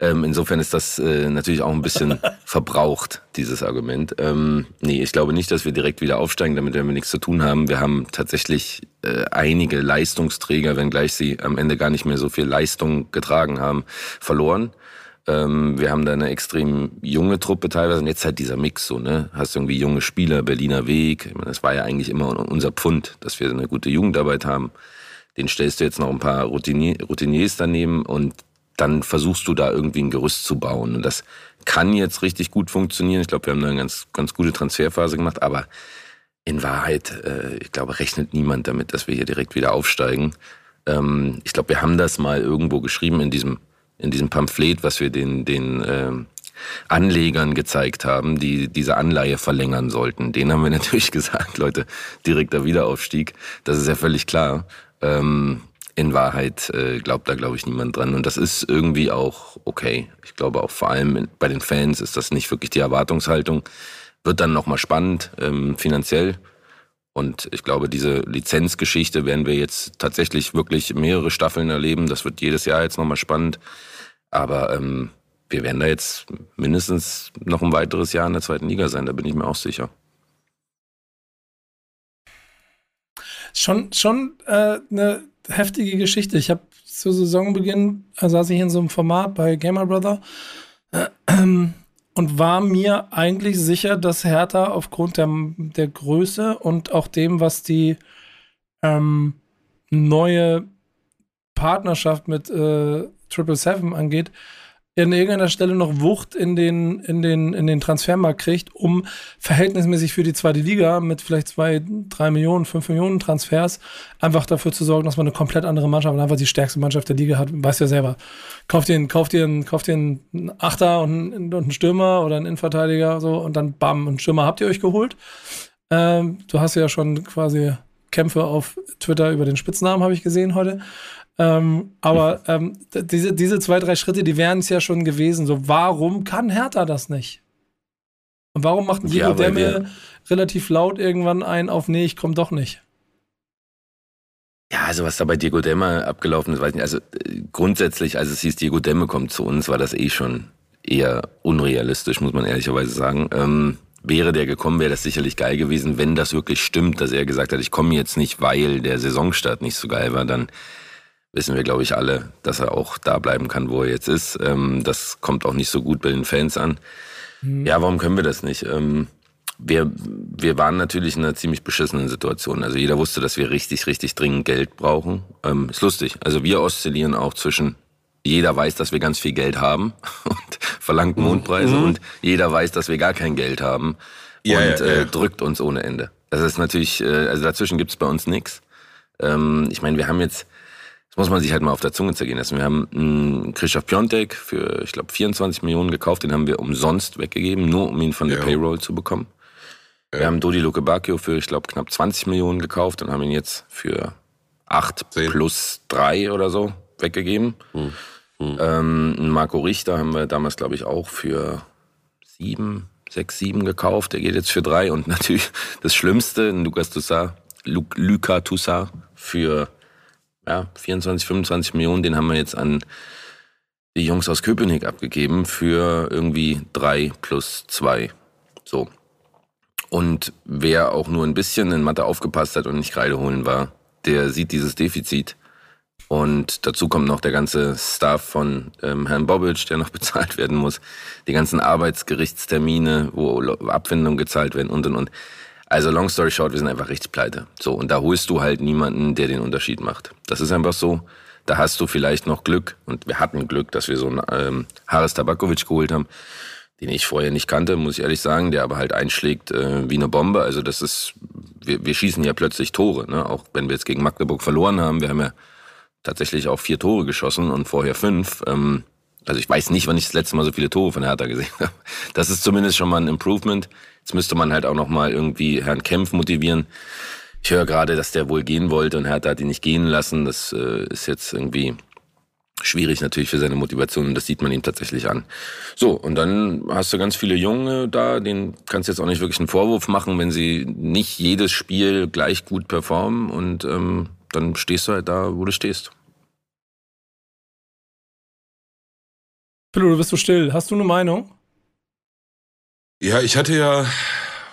Ähm, insofern ist das äh, natürlich auch ein bisschen <laughs> verbraucht, dieses Argument. Ähm, nee, ich glaube nicht, dass wir direkt wieder aufsteigen, damit werden wir nichts zu tun haben. Wir haben tatsächlich äh, einige Leistungsträger, wenngleich sie am Ende gar nicht mehr so viel Leistung getragen haben, verloren. Ähm, wir haben da eine extrem junge Truppe teilweise und jetzt halt dieser Mix so, ne? Hast irgendwie junge Spieler, Berliner Weg. Ich meine, das war ja eigentlich immer unser Pfund, dass wir eine gute Jugendarbeit haben. Den stellst du jetzt noch ein paar Routinier Routiniers daneben und dann versuchst du da irgendwie ein Gerüst zu bauen. Und das kann jetzt richtig gut funktionieren. Ich glaube, wir haben da eine ganz, ganz gute Transferphase gemacht, aber in Wahrheit, äh, ich glaube, rechnet niemand damit, dass wir hier direkt wieder aufsteigen. Ähm, ich glaube, wir haben das mal irgendwo geschrieben in diesem in diesem Pamphlet, was wir den, den äh, Anlegern gezeigt haben, die diese Anleihe verlängern sollten. Den haben wir <laughs> natürlich gesagt, Leute, direkter Wiederaufstieg, das ist ja völlig klar. Ähm, in Wahrheit äh, glaubt da, glaube ich, niemand dran. Und das ist irgendwie auch okay. Ich glaube auch vor allem bei den Fans ist das nicht wirklich die Erwartungshaltung. Wird dann nochmal spannend ähm, finanziell. Und ich glaube, diese Lizenzgeschichte werden wir jetzt tatsächlich wirklich mehrere Staffeln erleben. Das wird jedes Jahr jetzt nochmal spannend. Aber ähm, wir werden da jetzt mindestens noch ein weiteres Jahr in der zweiten Liga sein, da bin ich mir auch sicher. Schon, schon äh, eine heftige Geschichte. Ich habe zu Saisonbeginn äh, saß ich in so einem Format bei Gamer Brother äh, und war mir eigentlich sicher, dass Hertha aufgrund der, der Größe und auch dem, was die ähm, neue Partnerschaft mit äh, Triple Seven angeht, an irgendeiner Stelle noch Wucht in den, in den, in den Transfermarkt kriegt, um verhältnismäßig für die zweite Liga mit vielleicht zwei, drei Millionen, fünf Millionen Transfers einfach dafür zu sorgen, dass man eine komplett andere Mannschaft und einfach die stärkste Mannschaft der Liga hat. Weißt ja selber. Kauft dir, kauft dir, kauft dir einen Achter und, und einen Stürmer oder einen Innenverteidiger so und dann bam, einen Stürmer habt ihr euch geholt. Ähm, du hast ja schon quasi Kämpfe auf Twitter über den Spitznamen, habe ich gesehen heute. Ähm, aber ähm, diese, diese zwei, drei Schritte, die wären es ja schon gewesen. So, warum kann Hertha das nicht? Und warum macht Diego ja, Demme relativ laut irgendwann ein auf, nee, ich komme doch nicht? Ja, also was da bei Diego Demme abgelaufen ist, weiß ich nicht. Also grundsätzlich, als es hieß, Diego Demme kommt zu uns, war das eh schon eher unrealistisch, muss man ehrlicherweise sagen. Ähm, wäre der gekommen, wäre das sicherlich geil gewesen, wenn das wirklich stimmt, dass er gesagt hat, ich komme jetzt nicht, weil der Saisonstart nicht so geil war, dann wissen wir, glaube ich, alle, dass er auch da bleiben kann, wo er jetzt ist. Ähm, das kommt auch nicht so gut bei den Fans an. Mhm. Ja, warum können wir das nicht? Ähm, wir, wir waren natürlich in einer ziemlich beschissenen Situation. Also jeder wusste, dass wir richtig, richtig dringend Geld brauchen. Ähm, ist lustig. Also wir oszillieren auch zwischen jeder weiß, dass wir ganz viel Geld haben <laughs> und verlangt mhm. Mondpreise mhm. und jeder weiß, dass wir gar kein Geld haben ja, und ja, ja. Äh, drückt uns ohne Ende. Das ist natürlich, äh, also dazwischen gibt's bei uns nichts. Ähm, ich meine, wir haben jetzt muss man sich halt mal auf der Zunge zergehen lassen. Wir haben Christoph Piontek für, ich glaube, 24 Millionen gekauft. Den haben wir umsonst weggegeben, nur um ihn von der ja. Payroll zu bekommen. Ja. Wir haben Dodi Luke Bacchio für, ich glaube, knapp 20 Millionen gekauft und haben ihn jetzt für 8 10. plus 3 oder so weggegeben. Hm. Hm. Ähm, Marco Richter haben wir damals, glaube ich, auch für 7, 6, 7 gekauft. Der geht jetzt für 3. Und <laughs> natürlich das Schlimmste, Lukas Toussaint, Luca Toussaint für ja, 24, 25 Millionen, den haben wir jetzt an die Jungs aus Köpenick abgegeben für irgendwie drei plus zwei. So. Und wer auch nur ein bisschen in Mathe aufgepasst hat und nicht Kreide holen war, der sieht dieses Defizit. Und dazu kommt noch der ganze Staff von ähm, Herrn Bobic, der noch <laughs> bezahlt werden muss. Die ganzen Arbeitsgerichtstermine, wo Abfindungen gezahlt werden und und und. Also long story short, wir sind einfach rechtspleite. So, und da holst du halt niemanden, der den Unterschied macht. Das ist einfach so. Da hast du vielleicht noch Glück, und wir hatten Glück, dass wir so einen ähm, Haris Tabakovic geholt haben, den ich vorher nicht kannte, muss ich ehrlich sagen, der aber halt einschlägt äh, wie eine Bombe. Also das ist, wir, wir schießen ja plötzlich Tore, ne? auch wenn wir jetzt gegen Magdeburg verloren haben. Wir haben ja tatsächlich auch vier Tore geschossen und vorher fünf. Ähm, Also ich weiß nicht, wann ich das letzte Mal so viele Tore von Hertha gesehen habe. Das ist zumindest schon mal ein Improvement. Jetzt müsste man halt auch noch mal irgendwie Herrn Kempf motivieren. Ich höre gerade, dass der wohl gehen wollte und Hertha hat ihn nicht gehen lassen. Das äh, ist jetzt irgendwie schwierig natürlich für seine Motivation und das sieht man ihm tatsächlich an. So, und dann hast du ganz viele Junge da, denen kannst du jetzt auch nicht wirklich einen Vorwurf machen, wenn sie nicht jedes Spiel gleich gut performen und ähm, dann stehst du halt da, wo du stehst. Philo, du bist so still. Hast du eine Meinung? Ja, ich hatte ja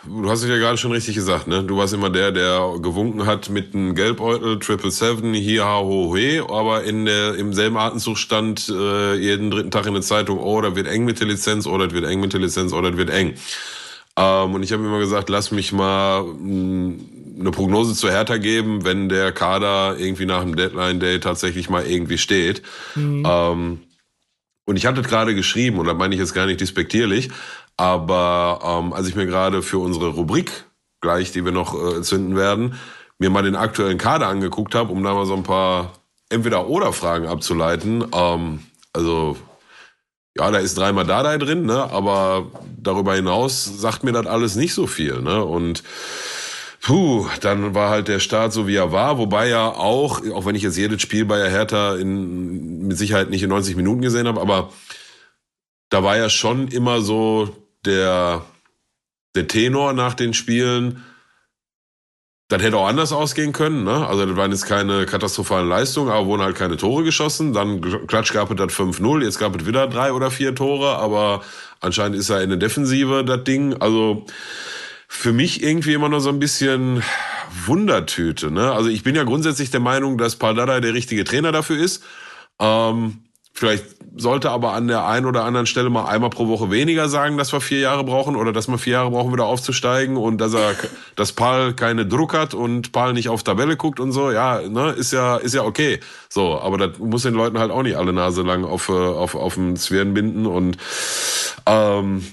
du hast es ja gerade schon richtig gesagt, ne? Du warst immer der, der gewunken hat mit einem Gelbeutel, Triple Seven, hier, ha, ho, he, aber in der, im selben Atemzug stand äh, jeden dritten Tag in der Zeitung, oh, das wird eng mit der Lizenz, oh, das wird eng mit der Lizenz, oh, das wird eng. Ähm, und ich habe immer gesagt, lass mich mal mh, hm, eine Prognose zu Hertha geben, wenn der Kader irgendwie nach dem Deadline-Day tatsächlich mal irgendwie steht. Mhm. Ähm, und ich hatte gerade geschrieben, und da meine ich jetzt gar nicht despektierlich, aber ähm, als ich mir gerade für unsere Rubrik gleich, die wir noch äh, zünden werden, mir mal den aktuellen Kader angeguckt habe, um da mal so ein paar Entweder-Oder-Fragen abzuleiten. Ähm, also ja, da ist dreimal Dardai drin, ne? aber darüber hinaus sagt mir das alles nicht so viel. Ne? Und puh, dann war halt der Start so, wie er war. Wobei ja auch, auch wenn ich jetzt jedes Spiel bei der Hertha in, mit Sicherheit nicht in 90 Minuten gesehen habe, aber da war ja schon immer so der, der Tenor nach den Spielen, das hätte auch anders ausgehen können. Ne? Also das waren jetzt keine katastrophalen Leistungen, aber wurden halt keine Tore geschossen. Dann klatsch gab es das 5-0, jetzt gab es wieder drei oder vier Tore, aber anscheinend ist er in der Defensive das Ding. Also für mich irgendwie immer noch so ein bisschen Wundertüte. Ne? Also ich bin ja grundsätzlich der Meinung, dass Paldada der richtige Trainer dafür ist. Ähm, Vielleicht sollte aber an der einen oder anderen Stelle mal einmal pro Woche weniger sagen, dass wir vier Jahre brauchen oder dass wir vier Jahre brauchen, wieder aufzusteigen und dass er, <laughs> dass Paul keine Druck hat und Paul nicht auf Tabelle guckt und so. Ja, ne, ist ja, ist ja okay. So, aber das muss den Leuten halt auch nicht alle Nase lang auf, äh, auf, auf den Zwirn binden und, ähm,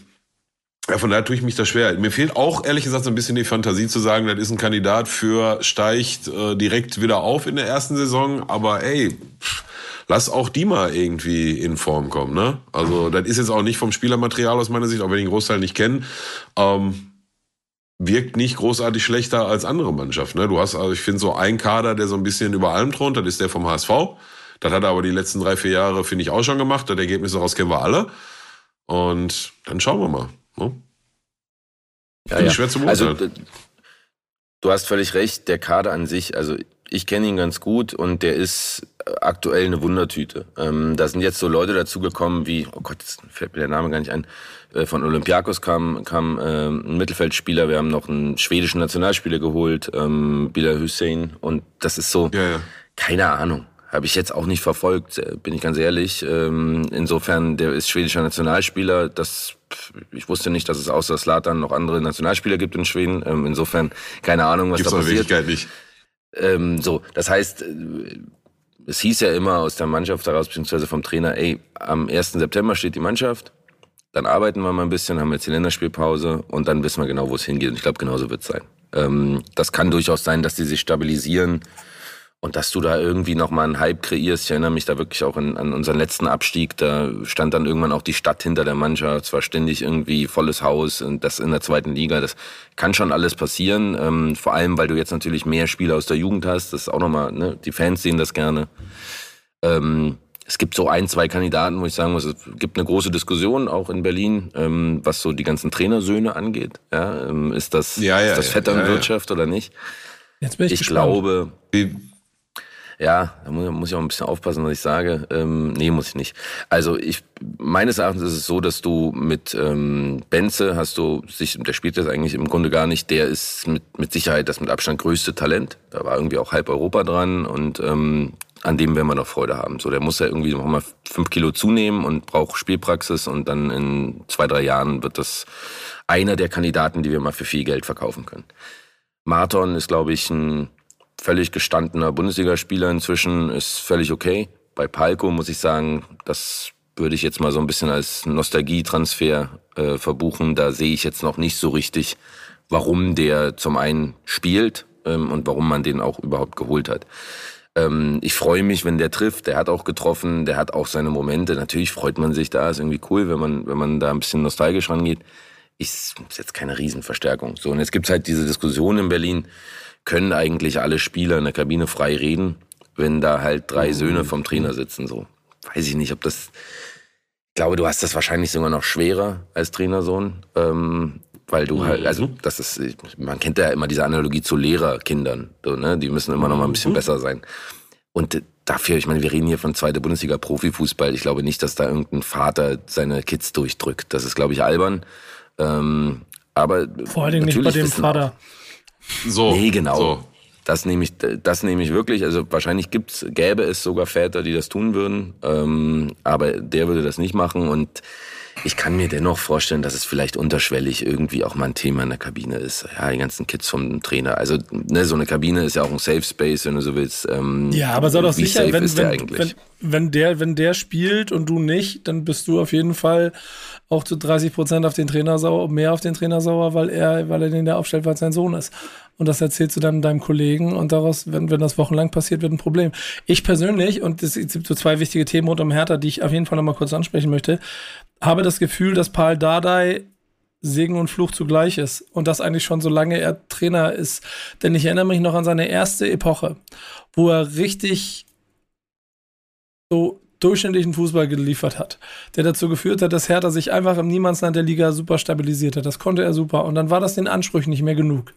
ja, von daher tue ich mich da schwer. Mir fehlt auch ehrlich gesagt so ein bisschen die Fantasie zu sagen, das ist ein Kandidat für steigt äh, direkt wieder auf in der ersten Saison, aber ey, pff, lass auch die mal irgendwie in Form kommen. Ne? Also das ist jetzt auch nicht vom Spielermaterial aus meiner Sicht, auch wenn ich den Großteil nicht kenne. Ähm, wirkt nicht großartig schlechter als andere Mannschaften. Ne? Du hast, also ich finde, so ein Kader, der so ein bisschen über allem thront, das ist der vom HSV. Das hat er aber die letzten drei, vier Jahre, finde ich, auch schon gemacht. Das Ergebnis daraus kennen wir alle. Und dann schauen wir mal. Ne? Ja, ja. schwer zu beurteilen. Also, du hast völlig recht, der Kader an sich, also ich kenne ihn ganz gut und der ist aktuell eine Wundertüte. Ähm, da sind jetzt so Leute dazugekommen wie, oh Gott, jetzt fällt mir der Name gar nicht ein, äh, von Olympiakos kam, kam äh, ein Mittelfeldspieler, wir haben noch einen schwedischen Nationalspieler geholt, ähm, Bilal Hussein und das ist so, ja, ja. keine Ahnung. Habe ich jetzt auch nicht verfolgt, äh, bin ich ganz ehrlich. Ähm, insofern, der ist schwedischer Nationalspieler. Das, ich wusste nicht, dass es außer Slatan noch andere Nationalspieler gibt in Schweden. Ähm, insofern, keine Ahnung, was Gibt's da passiert. Nicht. Ähm, so, das heißt, äh, es hieß ja immer aus der Mannschaft heraus, beziehungsweise vom Trainer, ey, am 1. September steht die Mannschaft, dann arbeiten wir mal ein bisschen, haben jetzt die Länderspielpause und dann wissen wir genau, wo es hingeht. Und ich glaube, genauso wird es sein. Ähm, das kann durchaus sein, dass die sich stabilisieren und dass du da irgendwie nochmal einen Hype kreierst. Ich erinnere mich da wirklich auch an, an unseren letzten Abstieg. Da stand dann irgendwann auch die Stadt hinter der Mannschaft. Es war ständig irgendwie volles Haus und das in der zweiten Liga. Das kann schon alles passieren. Ähm, vor allem, weil du jetzt natürlich mehr Spieler aus der Jugend hast. Das ist auch nochmal, ne? die Fans sehen das gerne. Ähm, es gibt so ein, zwei Kandidaten, wo ich sagen muss, es gibt eine große Diskussion auch in Berlin, ähm, was so die ganzen Trainersöhne angeht. Ja, ähm, ist das, ja, ja, ist das Vetternwirtschaft ja, ja. oder nicht? Jetzt bin ich, ich gespannt. glaube, ja, da muss ich auch ein bisschen aufpassen, was ich sage. Ähm, nee, muss ich nicht. Also ich meines Erachtens ist es so, dass du mit ähm, Benze hast du sich, der spielt das eigentlich im Grunde gar nicht, der ist mit, mit Sicherheit das mit Abstand größte Talent. Da war irgendwie auch halb Europa dran und ähm, an dem werden wir noch Freude haben. So, der muss ja irgendwie noch mal fünf Kilo zunehmen und braucht Spielpraxis und dann in zwei, drei Jahren wird das einer der Kandidaten, die wir mal für viel Geld verkaufen können. Marton ist, glaube ich, ein völlig gestandener Bundesligaspieler inzwischen, ist völlig okay. Bei Palko muss ich sagen, das würde ich jetzt mal so ein bisschen als Nostalgietransfer äh, verbuchen. Da sehe ich jetzt noch nicht so richtig, warum der zum einen spielt ähm, und warum man den auch überhaupt geholt hat. Ähm, ich freue mich, wenn der trifft. Der hat auch getroffen, der hat auch seine Momente. Natürlich freut man sich da, ist irgendwie cool, wenn man, wenn man da ein bisschen nostalgisch rangeht. Ist jetzt keine Riesenverstärkung. So, und jetzt gibt's halt diese Diskussion in Berlin, können eigentlich alle Spieler in der Kabine frei reden, wenn da halt drei mhm. Söhne vom Trainer sitzen, so. Weiß ich nicht, ob das, ich glaube, du hast das wahrscheinlich sogar noch schwerer als Trainersohn. Ähm, weil du halt, also mhm. das ist, man kennt ja immer diese Analogie zu Lehrerkindern, so, ne? Die müssen immer noch mal ein bisschen mhm. besser sein. Und dafür, ich meine, wir reden hier von zweiter Bundesliga Profifußball. Ich glaube nicht, dass da irgendein Vater seine Kids durchdrückt. Das ist, glaube ich, albern. Ähm, aber vor allen Dingen nicht bei dem Vater. So. Nee, genau. So. Das nehme ich, das nehme ich wirklich. Also wahrscheinlich gibt's, gäbe es sogar Väter, die das tun würden. Ähm, aber der würde das nicht machen und ich kann mir dennoch vorstellen, dass es vielleicht unterschwellig irgendwie auch mal ein Thema in der Kabine ist. Ja, die ganzen Kids vom Trainer. Also, ne, so eine Kabine ist ja auch ein Safe Space, wenn du so willst. Ähm, ja, aber sei doch sicher, wenn, wenn, wenn, wenn, der, wenn der spielt und du nicht, dann bist du auf jeden Fall auch zu 30 Prozent auf den Trainer sauer, mehr auf den Trainer sauer, weil er, weil er den da aufstellt, weil es sein Sohn ist. Und das erzählst du dann deinem Kollegen und daraus, wenn, wenn das wochenlang passiert, wird ein Problem. Ich persönlich, und es gibt so zwei wichtige Themen rund um Hertha, die ich auf jeden Fall nochmal kurz ansprechen möchte, habe das Gefühl, dass Paul Dardai Segen und Fluch zugleich ist. Und das eigentlich schon so lange er Trainer ist. Denn ich erinnere mich noch an seine erste Epoche, wo er richtig so durchschnittlichen Fußball geliefert hat, der dazu geführt hat, dass Hertha sich einfach im Niemandsland der Liga super stabilisiert hat. Das konnte er super. Und dann war das den Ansprüchen nicht mehr genug.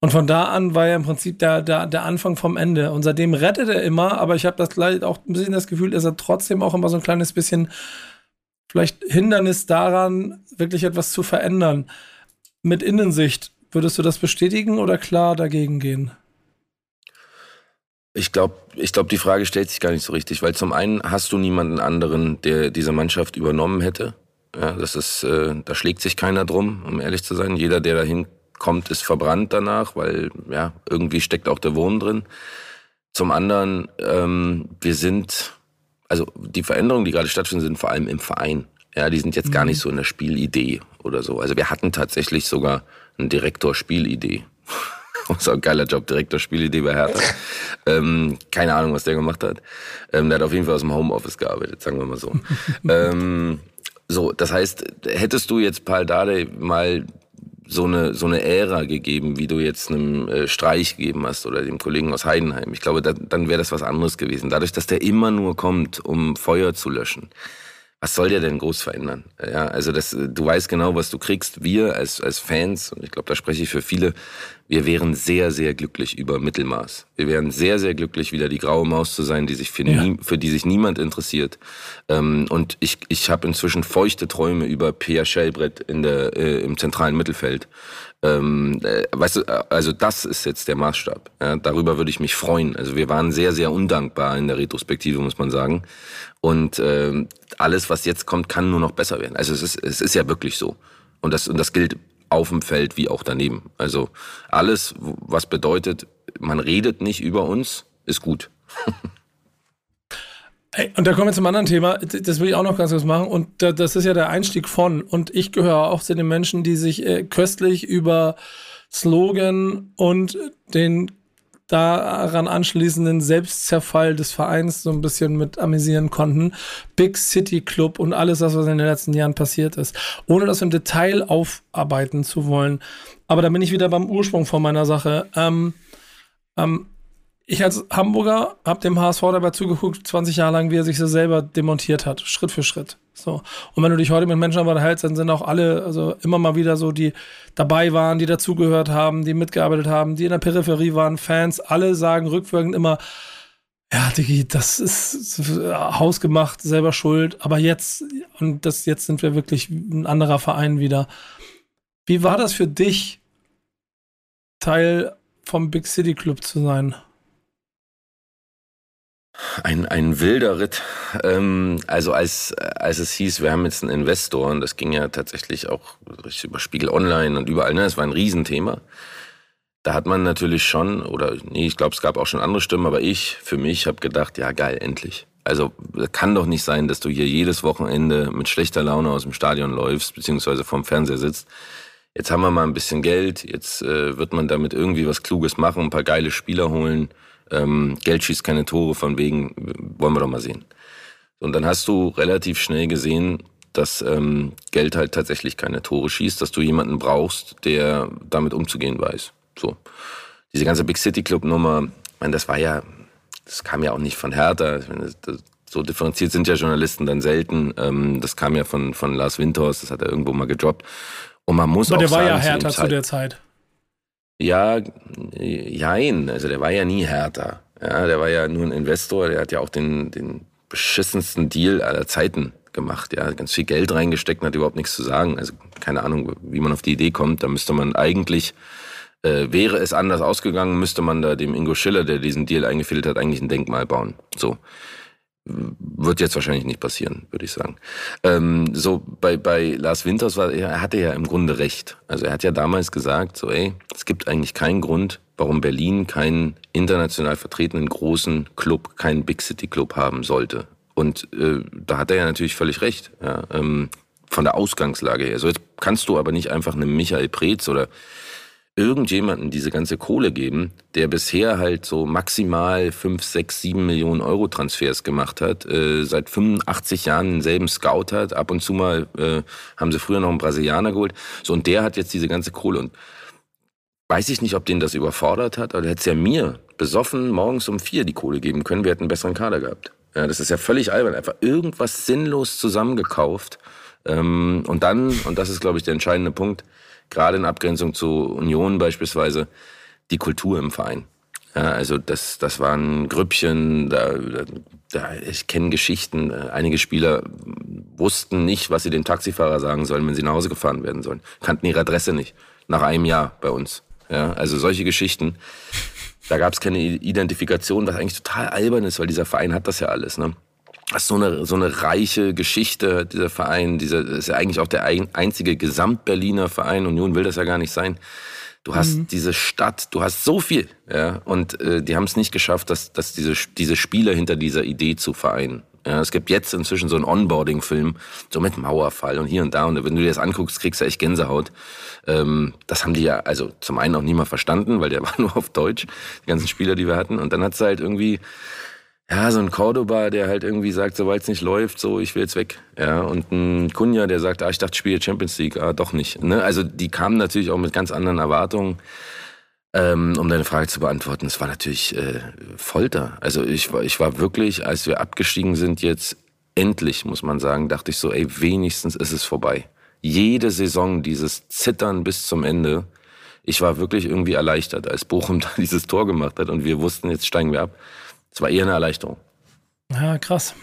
Und von da an war ja im Prinzip der, der, der Anfang vom Ende. Und seitdem rettet er immer, aber ich habe das gleich auch ein bisschen das Gefühl, dass er trotzdem auch immer so ein kleines bisschen vielleicht Hindernis daran, wirklich etwas zu verändern. Mit Innensicht, würdest du das bestätigen oder klar dagegen gehen? Ich glaube, ich glaub, die Frage stellt sich gar nicht so richtig, weil zum einen hast du niemanden anderen, der diese Mannschaft übernommen hätte. Ja, das ist, äh, da schlägt sich keiner drum, um ehrlich zu sein. Jeder, der dahin kommt, ist verbrannt danach, weil ja irgendwie steckt auch der Wurm drin. Zum anderen, ähm, wir sind also die Veränderungen, die gerade stattfinden, sind vor allem im Verein. Ja, die sind jetzt mhm. gar nicht so in der Spielidee oder so. Also wir hatten tatsächlich sogar einen Direktor Spielidee. <laughs> Das ist auch ein geiler Job, Direktor Spielidee bei Hertha. <laughs> ähm, keine Ahnung, was der gemacht hat. Ähm, der hat auf jeden Fall aus dem Homeoffice gearbeitet, sagen wir mal so. <laughs> ähm, so, das heißt, hättest du jetzt Paul Dade mal so eine so eine Ära gegeben, wie du jetzt einem äh, Streich gegeben hast oder dem Kollegen aus Heidenheim. Ich glaube, da, dann wäre das was anderes gewesen. Dadurch, dass der immer nur kommt, um Feuer zu löschen. Was soll der denn groß verändern? Ja, also das, du weißt genau, was du kriegst. Wir als als Fans, und ich glaube, da spreche ich für viele, wir wären sehr, sehr glücklich über Mittelmaß. Wir wären sehr, sehr glücklich, wieder die graue Maus zu sein, die sich für, ja. nie, für die sich niemand interessiert. Ähm, und ich, ich habe inzwischen feuchte Träume über Pia Schellbrett in der, äh, im zentralen Mittelfeld. Ähm, äh, weißt du, äh, also das ist jetzt der Maßstab. Ja, darüber würde ich mich freuen. Also wir waren sehr, sehr undankbar in der Retrospektive, muss man sagen. Und äh, alles, was jetzt kommt, kann nur noch besser werden. Also es ist, es ist ja wirklich so. Und das, und das gilt auf dem Feld wie auch daneben. Also alles, was bedeutet, man redet nicht über uns, ist gut. <laughs> Und da kommen wir zum anderen Thema. Das will ich auch noch ganz kurz machen. Und das ist ja der Einstieg von. Und ich gehöre auch zu den Menschen, die sich äh, köstlich über Slogan und den daran anschließenden Selbstzerfall des Vereins so ein bisschen mit amüsieren konnten. Big City Club und alles das, was in den letzten Jahren passiert ist. Ohne das im Detail aufarbeiten zu wollen. Aber da bin ich wieder beim Ursprung von meiner Sache. Ähm, ähm, ich als Hamburger habe dem HSV dabei zugeguckt, 20 Jahre lang, wie er sich so selber demontiert hat, Schritt für Schritt. So. Und wenn du dich heute mit Menschen unterhältst, dann sind auch alle, also immer mal wieder so, die dabei waren, die dazugehört haben, die mitgearbeitet haben, die in der Peripherie waren, Fans, alle sagen rückwirkend immer, ja, Digi, das ist hausgemacht, selber schuld, aber jetzt, und das, jetzt sind wir wirklich ein anderer Verein wieder. Wie war das für dich, Teil vom Big City Club zu sein? Ein, ein wilder Ritt. Ähm, also als, als es hieß, wir haben jetzt einen Investor, und das ging ja tatsächlich auch über Spiegel Online und überall, ne, das war ein Riesenthema. Da hat man natürlich schon, oder nee, ich glaube, es gab auch schon andere Stimmen, aber ich, für mich, habe gedacht, ja geil, endlich. Also kann doch nicht sein, dass du hier jedes Wochenende mit schlechter Laune aus dem Stadion läufst, beziehungsweise vorm Fernseher sitzt. Jetzt haben wir mal ein bisschen Geld, jetzt äh, wird man damit irgendwie was Kluges machen, ein paar geile Spieler holen Ähm, Geld schießt keine Tore, von wegen, wollen wir doch mal sehen. Und dann hast du relativ schnell gesehen, dass ähm, Geld halt tatsächlich keine Tore schießt, dass du jemanden brauchst, der damit umzugehen weiß. So. Diese ganze Big City Club Nummer, ich meine, das war ja, das kam ja auch nicht von Hertha. Meine, das, so differenziert sind ja Journalisten dann selten. Ähm, das kam ja von, von Lars Winters, das hat er irgendwo mal gedroppt. Und man muss Aber auch der war ja zu härter zu Zeit- der Zeit. Ja, jein. Also der war ja nie härter. Ja, der war ja nur ein Investor. Der hat ja auch den, den beschissensten Deal aller Zeiten gemacht. Ja, ganz viel Geld reingesteckt und hat überhaupt nichts zu sagen. Also keine Ahnung, wie man auf die Idee kommt. Da müsste man eigentlich, äh, wäre es anders ausgegangen, müsste man da dem Ingo Schiller, der diesen Deal eingefädelt hat, eigentlich ein Denkmal bauen. So. Wird jetzt wahrscheinlich nicht passieren, würde ich sagen. Ähm, so bei, bei Lars Winters war er hatte ja im Grunde recht. Also er hat ja damals gesagt, so ey, es gibt eigentlich keinen Grund, warum Berlin keinen international vertretenen großen Club, keinen Big City Club haben sollte. Und äh, da hat er ja natürlich völlig recht. Ja, ähm, von der Ausgangslage her. So jetzt kannst du aber nicht einfach einem Michael Preetz oder irgendjemanden diese ganze Kohle geben, der bisher halt so maximal 5, 6, 7 Millionen Euro Transfers gemacht hat, äh, seit 85 Jahren denselben Scout hat, ab und zu mal äh, haben sie früher noch einen Brasilianer geholt. So, und der hat jetzt diese ganze Kohle und weiß ich nicht, ob den das überfordert hat, aber der hätte es ja mir besoffen morgens um vier die Kohle geben können, wir hätten einen besseren Kader gehabt. Ja, das ist ja völlig albern, einfach irgendwas sinnlos zusammengekauft. Ähm, und dann, und das ist, glaube ich, der entscheidende Punkt, gerade in Abgrenzung zu Union beispielsweise, die Kultur im Verein. Ja, also das, das waren Grüppchen, da, da, ich kenne Geschichten. Einige Spieler wussten nicht, was sie dem Taxifahrer sagen sollen, wenn sie nach Hause gefahren werden sollen. Kannten ihre Adresse nicht. Nach einem Jahr bei uns. Ja, also solche Geschichten. Da gab es keine Identifikation, was eigentlich total albern ist, weil dieser Verein hat das ja alles. Ne? Das ist so eine, so eine reiche Geschichte, dieser Verein. Dieser, ist ja eigentlich auch der ein, einzige Gesamt-Berliner Verein. Union will das ja gar nicht sein. Du hast diese Stadt, du hast so viel. Ja? Und äh, die haben es nicht geschafft, dass, dass diese, diese Spieler hinter dieser Idee zu vereinen. Ja, es gibt jetzt inzwischen so einen Onboarding-Film, so mit Mauerfall und hier und da. Und wenn du dir das anguckst, kriegst du echt Gänsehaut. Ähm, das haben die ja, also zum einen auch nie mal verstanden, weil der <laughs> war nur auf Deutsch, die ganzen Spieler, die wir hatten. Und dann hat sie halt irgendwie, ja, so ein Cordoba, der halt irgendwie sagt, sobald es nicht läuft, so, ich will jetzt weg. Ja, und ein Kunja, der sagt, ah, ich dachte, ich spiele Champions League, ah, doch nicht. Ne? Also die kamen natürlich auch mit ganz anderen Erwartungen. Ähm, um deine Frage zu beantworten, es war natürlich äh, Folter. Also ich war, ich war wirklich, als wir abgestiegen sind, jetzt endlich, muss man sagen, dachte ich so, ey, wenigstens ist es vorbei. Jede Saison dieses Zittern bis zum Ende. Ich war wirklich irgendwie erleichtert, als Bochum <laughs> da dieses Tor gemacht hat und wir wussten, jetzt steigen wir ab. Es war eher eine Erleichterung. Ja, krass.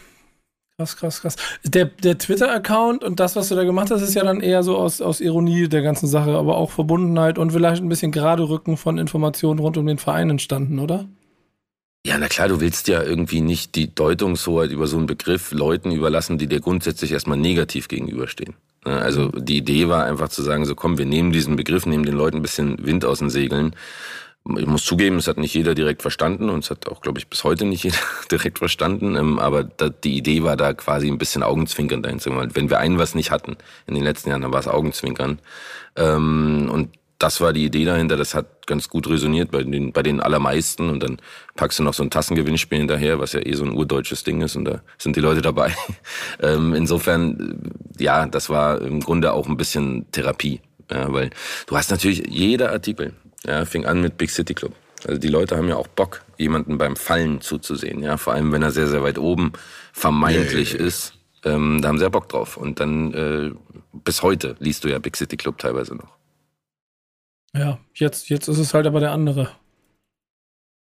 Krass, krass, krass. Der, der Twitter-Account und das, was du da gemacht hast, ist ja dann eher so aus, aus Ironie der ganzen Sache, aber auch Verbundenheit und vielleicht ein bisschen gerade Rücken von Informationen rund um den Verein entstanden, oder? Ja, na klar, du willst ja irgendwie nicht die Deutungshoheit über so einen Begriff Leuten überlassen, die dir grundsätzlich erstmal negativ gegenüberstehen. Ne, Also die Idee war einfach zu sagen, so komm, wir nehmen diesen Begriff, nehmen den Leuten ein bisschen Wind aus den Segeln. Ich muss zugeben, es hat nicht jeder direkt verstanden und es hat auch, glaube ich, bis heute nicht jeder <laughs> direkt verstanden. ähm, Aber die Idee war da quasi ein bisschen Augenzwinkern dahin zu machen. Wenn wir ein was nicht hatten in den letzten Jahren, dann war es Augenzwinkern. Ähm, Und das war die Idee dahinter. Das hat ganz gut resoniert bei den, bei den allermeisten. Und dann packst du noch so ein Tassengewinnspiel hinterher, was ja eh so ein urdeutsches Ding ist. Und da sind die Leute dabei. <laughs> Ähm, Insofern, ja, das war im Grunde auch ein bisschen Therapie. Ja, weil du hast natürlich jeder Artikel, ja, fing an mit Big City Club. Also die Leute haben ja auch Bock, jemanden beim Fallen zuzusehen, ja, vor allem wenn er sehr, sehr weit oben vermeintlich Ja, ja, ja. ist. Ähm, da haben sie ja Bock drauf. Und dann äh, bis heute liest du ja Big City Club teilweise noch. Ja, jetzt, jetzt ist es halt aber der andere.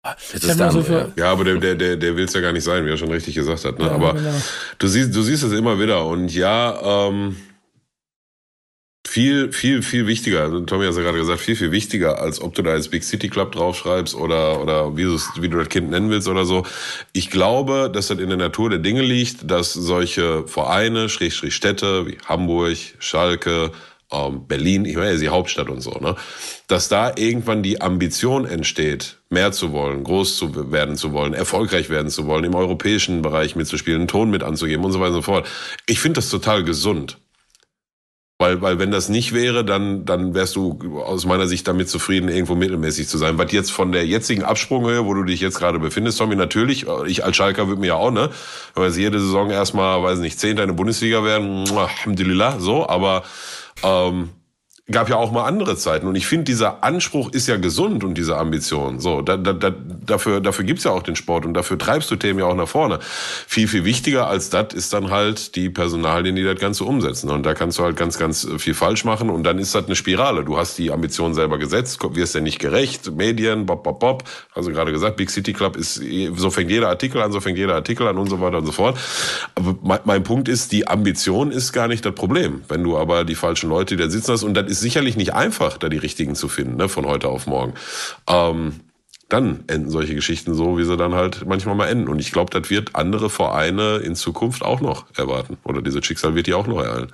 Jetzt ist der so andere, für- Ja, aber der, der, der, der will es ja gar nicht sein, wie er schon richtig gesagt hat. Ne? Ja, aber genau. du siehst, du siehst es immer wieder. Und ja, ähm, viel, viel, viel wichtiger. Also Tommy hat ja gerade gesagt, viel, viel wichtiger, als ob du da jetzt Big City Club draufschreibst oder, oder wie, wie du das Kind nennen willst oder so. Ich glaube, dass das in der Natur der Dinge liegt, dass solche Vereine, Schrägstrich Städte wie Hamburg, Schalke, ähm, Berlin, ich meine, ja, die Hauptstadt und so, ne, dass da irgendwann die Ambition entsteht, mehr zu wollen, groß zu werden zu wollen, erfolgreich werden zu wollen, im europäischen Bereich mitzuspielen, einen Ton mit anzugeben und so weiter und so fort. Ich finde das total gesund. Weil, weil wenn das nicht wäre, dann, dann wärst du aus meiner Sicht damit zufrieden, irgendwo mittelmäßig zu sein. Was jetzt von der jetzigen Absprunghöhe, wo du dich jetzt gerade befindest, Tommy, natürlich, ich als Schalker würde mir ja auch, ne, weil sie jede Saison erstmal, weiß nicht, Zehnter in der Bundesliga werden, Alhamdulillah, so, aber ähm, gab ja auch mal andere Zeiten. Und ich finde, dieser Anspruch ist ja gesund und diese Ambition. So, da, da, da, dafür, dafür gibt's ja auch den Sport und dafür treibst du Themen ja auch nach vorne. Viel, viel wichtiger als das ist dann halt die Personalien, die das Ganze umsetzen. Und da kannst du halt ganz, ganz viel falsch machen. Und dann ist das eine Spirale. Du hast die Ambition selber gesetzt, wirst ja nicht gerecht. Medien, bob, bob, bob. Also gerade gesagt, Big City Club ist, so fängt jeder Artikel an, so fängt jeder Artikel an und so weiter und so fort. Aber mein, mein Punkt ist, die Ambition ist gar nicht das Problem. Wenn du aber die falschen Leute, die da sitzen hast, und das ist sicherlich nicht einfach, da die richtigen zu finden, ne, von heute auf morgen. Ähm, dann enden solche Geschichten so, wie sie dann halt manchmal mal enden. Und ich glaube, das wird andere Vereine in Zukunft auch noch erwarten. Oder diese Schicksal wird die auch noch ereilen.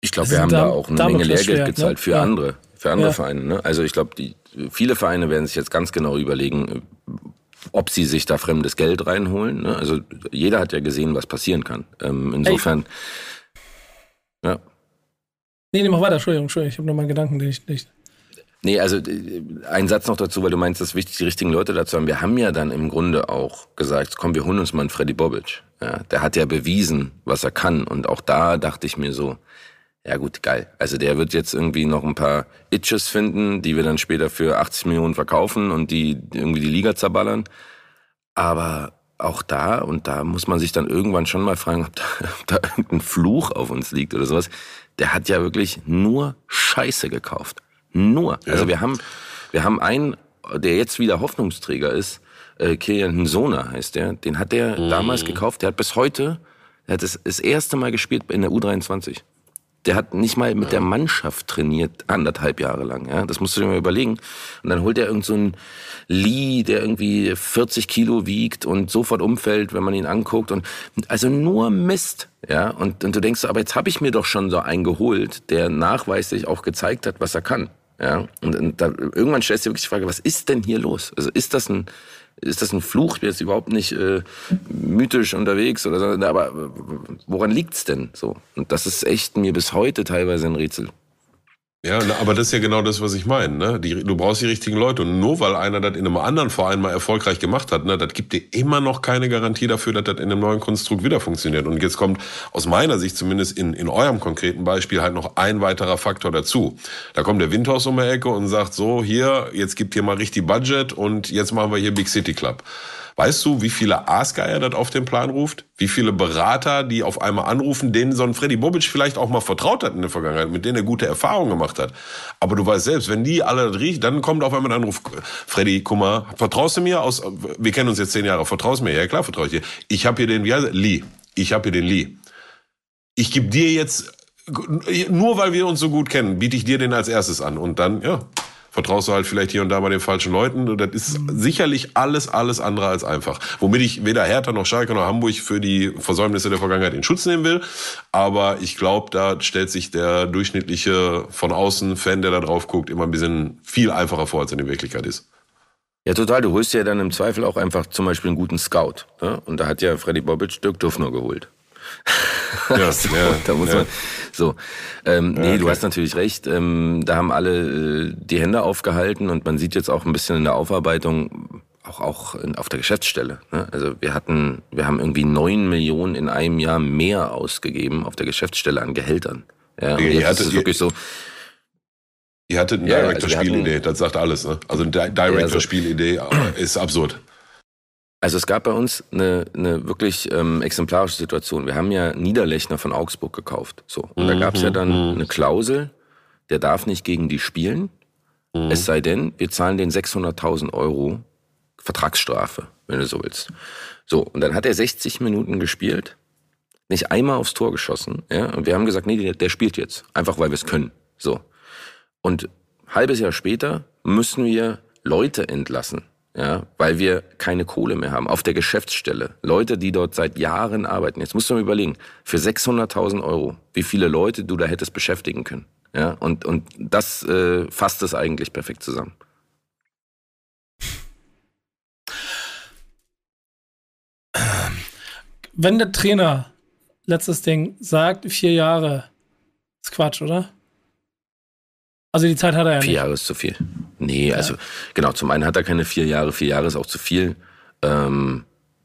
Ich glaube, wir haben da auch eine Menge Lehrgeld ne? gezahlt ne? für ja. andere, für andere ja. Vereine. Ne? Also ich glaube, die viele Vereine werden sich jetzt ganz genau überlegen, ob sie sich da fremdes Geld reinholen. Ne? Also jeder hat ja gesehen, was passieren kann. Ähm, insofern, Ey. ja. Nee, nee, mach weiter, Entschuldigung, Entschuldigung, ich habe noch mal einen Gedanken, den ich nicht. Nee, also äh, ein Satz noch dazu, weil du meinst, es ist wichtig, die richtigen Leute dazu haben. Wir haben ja dann im Grunde auch gesagt, komm, wir holen uns mal einen Freddy Bobic. Ja, der hat ja bewiesen, was er kann. Und auch da dachte ich mir so, ja gut, geil. Also der wird jetzt irgendwie noch ein paar Itches finden, die wir dann später für 80 Millionen verkaufen und die irgendwie die Liga zerballern. Aber auch da, und da muss man sich dann irgendwann schon mal fragen, ob da, <laughs> ob da irgendein Fluch auf uns liegt oder sowas der hat ja wirklich nur Scheiße gekauft. Nur. Ja. Also wir haben, wir haben einen, der jetzt wieder Hoffnungsträger ist, äh, Kilian Nsona heißt der, den hat der mhm. damals gekauft, der hat bis heute, der hat das, das erste Mal gespielt in der U23. Der hat nicht mal mit der Mannschaft trainiert, anderthalb Jahre lang. Ja? Das musst du dir mal überlegen. Und dann holt er irgend so einen Lee, der irgendwie 40 Kilo wiegt und sofort umfällt, wenn man ihn anguckt. Und also nur Mist. Ja, und, und du denkst, aber jetzt habe ich mir doch schon so einen geholt, der nachweislich auch gezeigt hat, was er kann. Ja, und, und da, irgendwann stellst du dir wirklich die Frage, was ist denn hier los? Also ist das ein, ist das ein Fluch? Ich bin jetzt überhaupt nicht äh, mythisch unterwegs oder so, aber woran liegt's denn so? Und das ist echt mir bis heute teilweise ein Rätsel. Ja, aber das ist ja genau das, was ich meine. Ne? Die, du brauchst die richtigen Leute. Und nur weil einer das in einem anderen Verein mal erfolgreich gemacht hat, ne, das gibt dir immer noch keine Garantie dafür, dass das in einem neuen Konstrukt wieder funktioniert. Und jetzt kommt aus meiner Sicht zumindest in, in eurem konkreten Beispiel halt noch ein weiterer Faktor dazu. Da kommt der Windhaus um die Ecke und sagt so, hier, jetzt gibt hier mal richtig Budget und jetzt machen wir hier Big City Club. Weißt du, wie viele Aasgeier das auf den Plan ruft? Wie viele Berater, die auf einmal anrufen, denen so ein Freddy Bobic vielleicht auch mal vertraut hat in der Vergangenheit, mit denen er gute Erfahrungen gemacht hat. Aber du weißt selbst, wenn die alle das riechen, dann kommt auf einmal ein Anruf, Freddy, guck mal, vertraust du mir aus, wir kennen uns jetzt zehn Jahre, vertraust du mir? Ja klar, vertraue ich dir. Ich habe hier den, wie heißt er? Lee. Ich habe hier den Lee. Ich gebe dir jetzt, nur weil wir uns so gut kennen, biete ich dir den als erstes an. Und dann, ja, vertraust du halt vielleicht hier und da mal den falschen Leuten. Und das ist sicherlich alles, alles andere als einfach. Womit ich weder Hertha noch Schalke noch Hamburg für die Versäumnisse der Vergangenheit in Schutz nehmen will. Aber ich glaube, da stellt sich der durchschnittliche von außen Fan, der da drauf guckt, immer ein bisschen viel einfacher vor, als in der Wirklichkeit ist. Ja, total. Du holst ja dann im Zweifel auch einfach zum Beispiel einen guten Scout. Ne? Und da hat ja Freddy Bobic Dirk Duffner geholt. Ja, <laughs> so, ja, da muss ja. man, so. Ähm, nee, okay. du hast natürlich recht. Ähm, da haben alle äh, die Hände aufgehalten und man sieht jetzt auch ein bisschen in der Aufarbeitung, auch, auch in, auf der Geschäftsstelle. Ne? Also wir hatten, wir haben irgendwie neun Millionen in einem Jahr mehr ausgegeben auf der Geschäftsstelle an Gehältern. Ja, und jetzt ist es wirklich so. Ihr hattet eine ja, Director-Spielidee, also das sagt alles. Ne? Also eine Director-Spielidee äh, ist absurd. Also es gab bei uns eine, eine wirklich ähm, exemplarische Situation. Wir haben ja Niederlechner von Augsburg gekauft. So. Und da gab es ja dann mhm. eine Klausel, der darf nicht gegen die spielen. Mhm. Es sei denn, wir zahlen den 600.000 Euro Vertragsstrafe, wenn du so willst. So, und dann hat er 60 Minuten gespielt, nicht einmal aufs Tor geschossen. Ja? Und wir haben gesagt, nee, der, der spielt jetzt. Einfach weil wir es können. So. Und halbes Jahr später müssen wir Leute entlassen ja, weil wir keine Kohle mehr haben auf der Geschäftsstelle. Leute, die dort seit Jahren arbeiten. Jetzt musst du mal überlegen, für 600.000 Euro, wie viele Leute du da hättest beschäftigen können. Ja, und, und das äh, fasst es eigentlich perfekt zusammen. Wenn der Trainer, letztes Ding, sagt, vier Jahre, ist Quatsch, oder? Also die Zeit hat er ja Vier nicht. Jahre ist zu viel. Nee, also genau, zum einen hat er keine vier Jahre, vier Jahre ist auch zu viel. Ähm,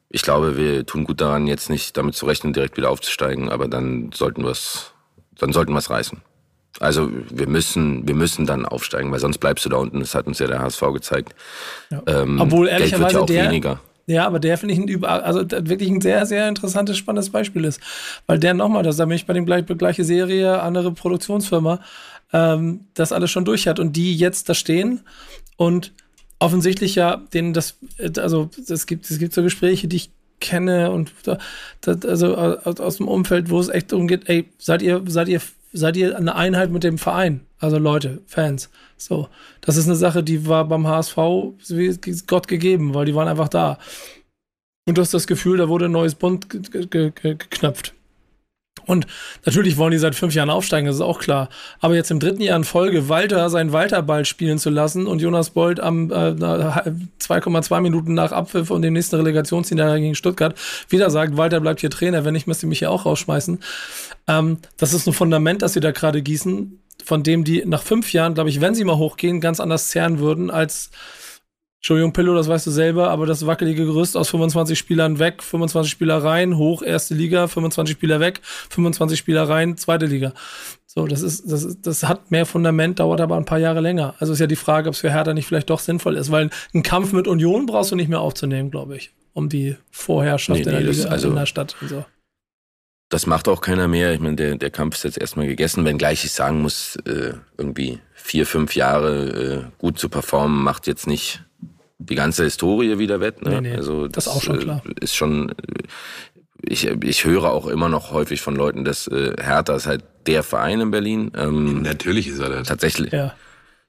ich glaube, wir tun gut daran, jetzt nicht damit zu rechnen, direkt wieder aufzusteigen, aber dann sollten wir es, dann sollten wir es reißen. Also wir müssen, wir müssen dann aufsteigen, weil sonst bleibst du da unten. Das hat uns ja der HSV gezeigt. Ja. Ähm, Obwohl ehrlicherweise ja auch der, weniger. Ja, aber der finde ich ein über, also wirklich ein sehr, sehr interessantes, spannendes Beispiel ist. Weil der nochmal, das ist nämlich bei dem gleich, gleiche Serie, andere Produktionsfirma, ähm, das alles schon durch hat und die jetzt da stehen und offensichtlich ja denen das, also es gibt, es gibt so Gespräche, die ich kenne und da, das, also aus, aus dem Umfeld, wo es echt darum geht, ey, seid ihr, seid ihr, seid ihr eine Einheit mit dem Verein? Also Leute, Fans. So, das ist eine Sache, die war beim HSV wie Gott gegeben, weil die waren einfach da. Und du hast das Gefühl, da wurde ein neues Bund ge ge ge geknöpft. Und natürlich wollen die seit fünf Jahren aufsteigen, das ist auch klar. Aber jetzt im dritten Jahr in Folge Walter seinen Walterball spielen zu lassen und Jonas Bold am äh, 2,2 Minuten nach Abpfiff und dem nächsten Relegationsniederlage gegen Stuttgart wieder sagt, Walter bleibt hier Trainer, wenn nicht, müsst ihr mich hier auch rausschmeißen. Ähm, das ist ein Fundament, das sie da gerade gießen, von dem die nach fünf Jahren, glaube ich, wenn sie mal hochgehen, ganz anders zehren würden als Entschuldigung, Pillow, das weißt du selber, aber das wackelige Gerüst aus 25 Spielern weg, 25 Spieler rein, hoch, erste Liga, 25 Spieler weg, 25 Spieler rein, zweite Liga. So, das ist, das ist, das hat mehr Fundament, dauert aber ein paar Jahre länger. Also ist ja die Frage, ob es für Hertha nicht vielleicht doch sinnvoll ist, weil einen Kampf mit Union brauchst du nicht mehr aufzunehmen, glaube ich, um die Vorherrschaft Nee, in, der nee, das- Liga, also- in der Stadt und so. Das macht auch keiner mehr. Ich meine, der, der Kampf ist jetzt erstmal gegessen, wenngleich ich sagen muss, äh, irgendwie vier, fünf Jahre äh, gut zu performen, macht jetzt nicht die ganze Historie wieder wett. Ne? Nee, nee, also das ist auch schon klar. Äh, ist schon, äh, ich, ich höre auch immer noch häufig von Leuten, dass äh, Hertha ist halt der Verein in Berlin. Ähm, Natürlich ist er das. tatsächlich, Ja.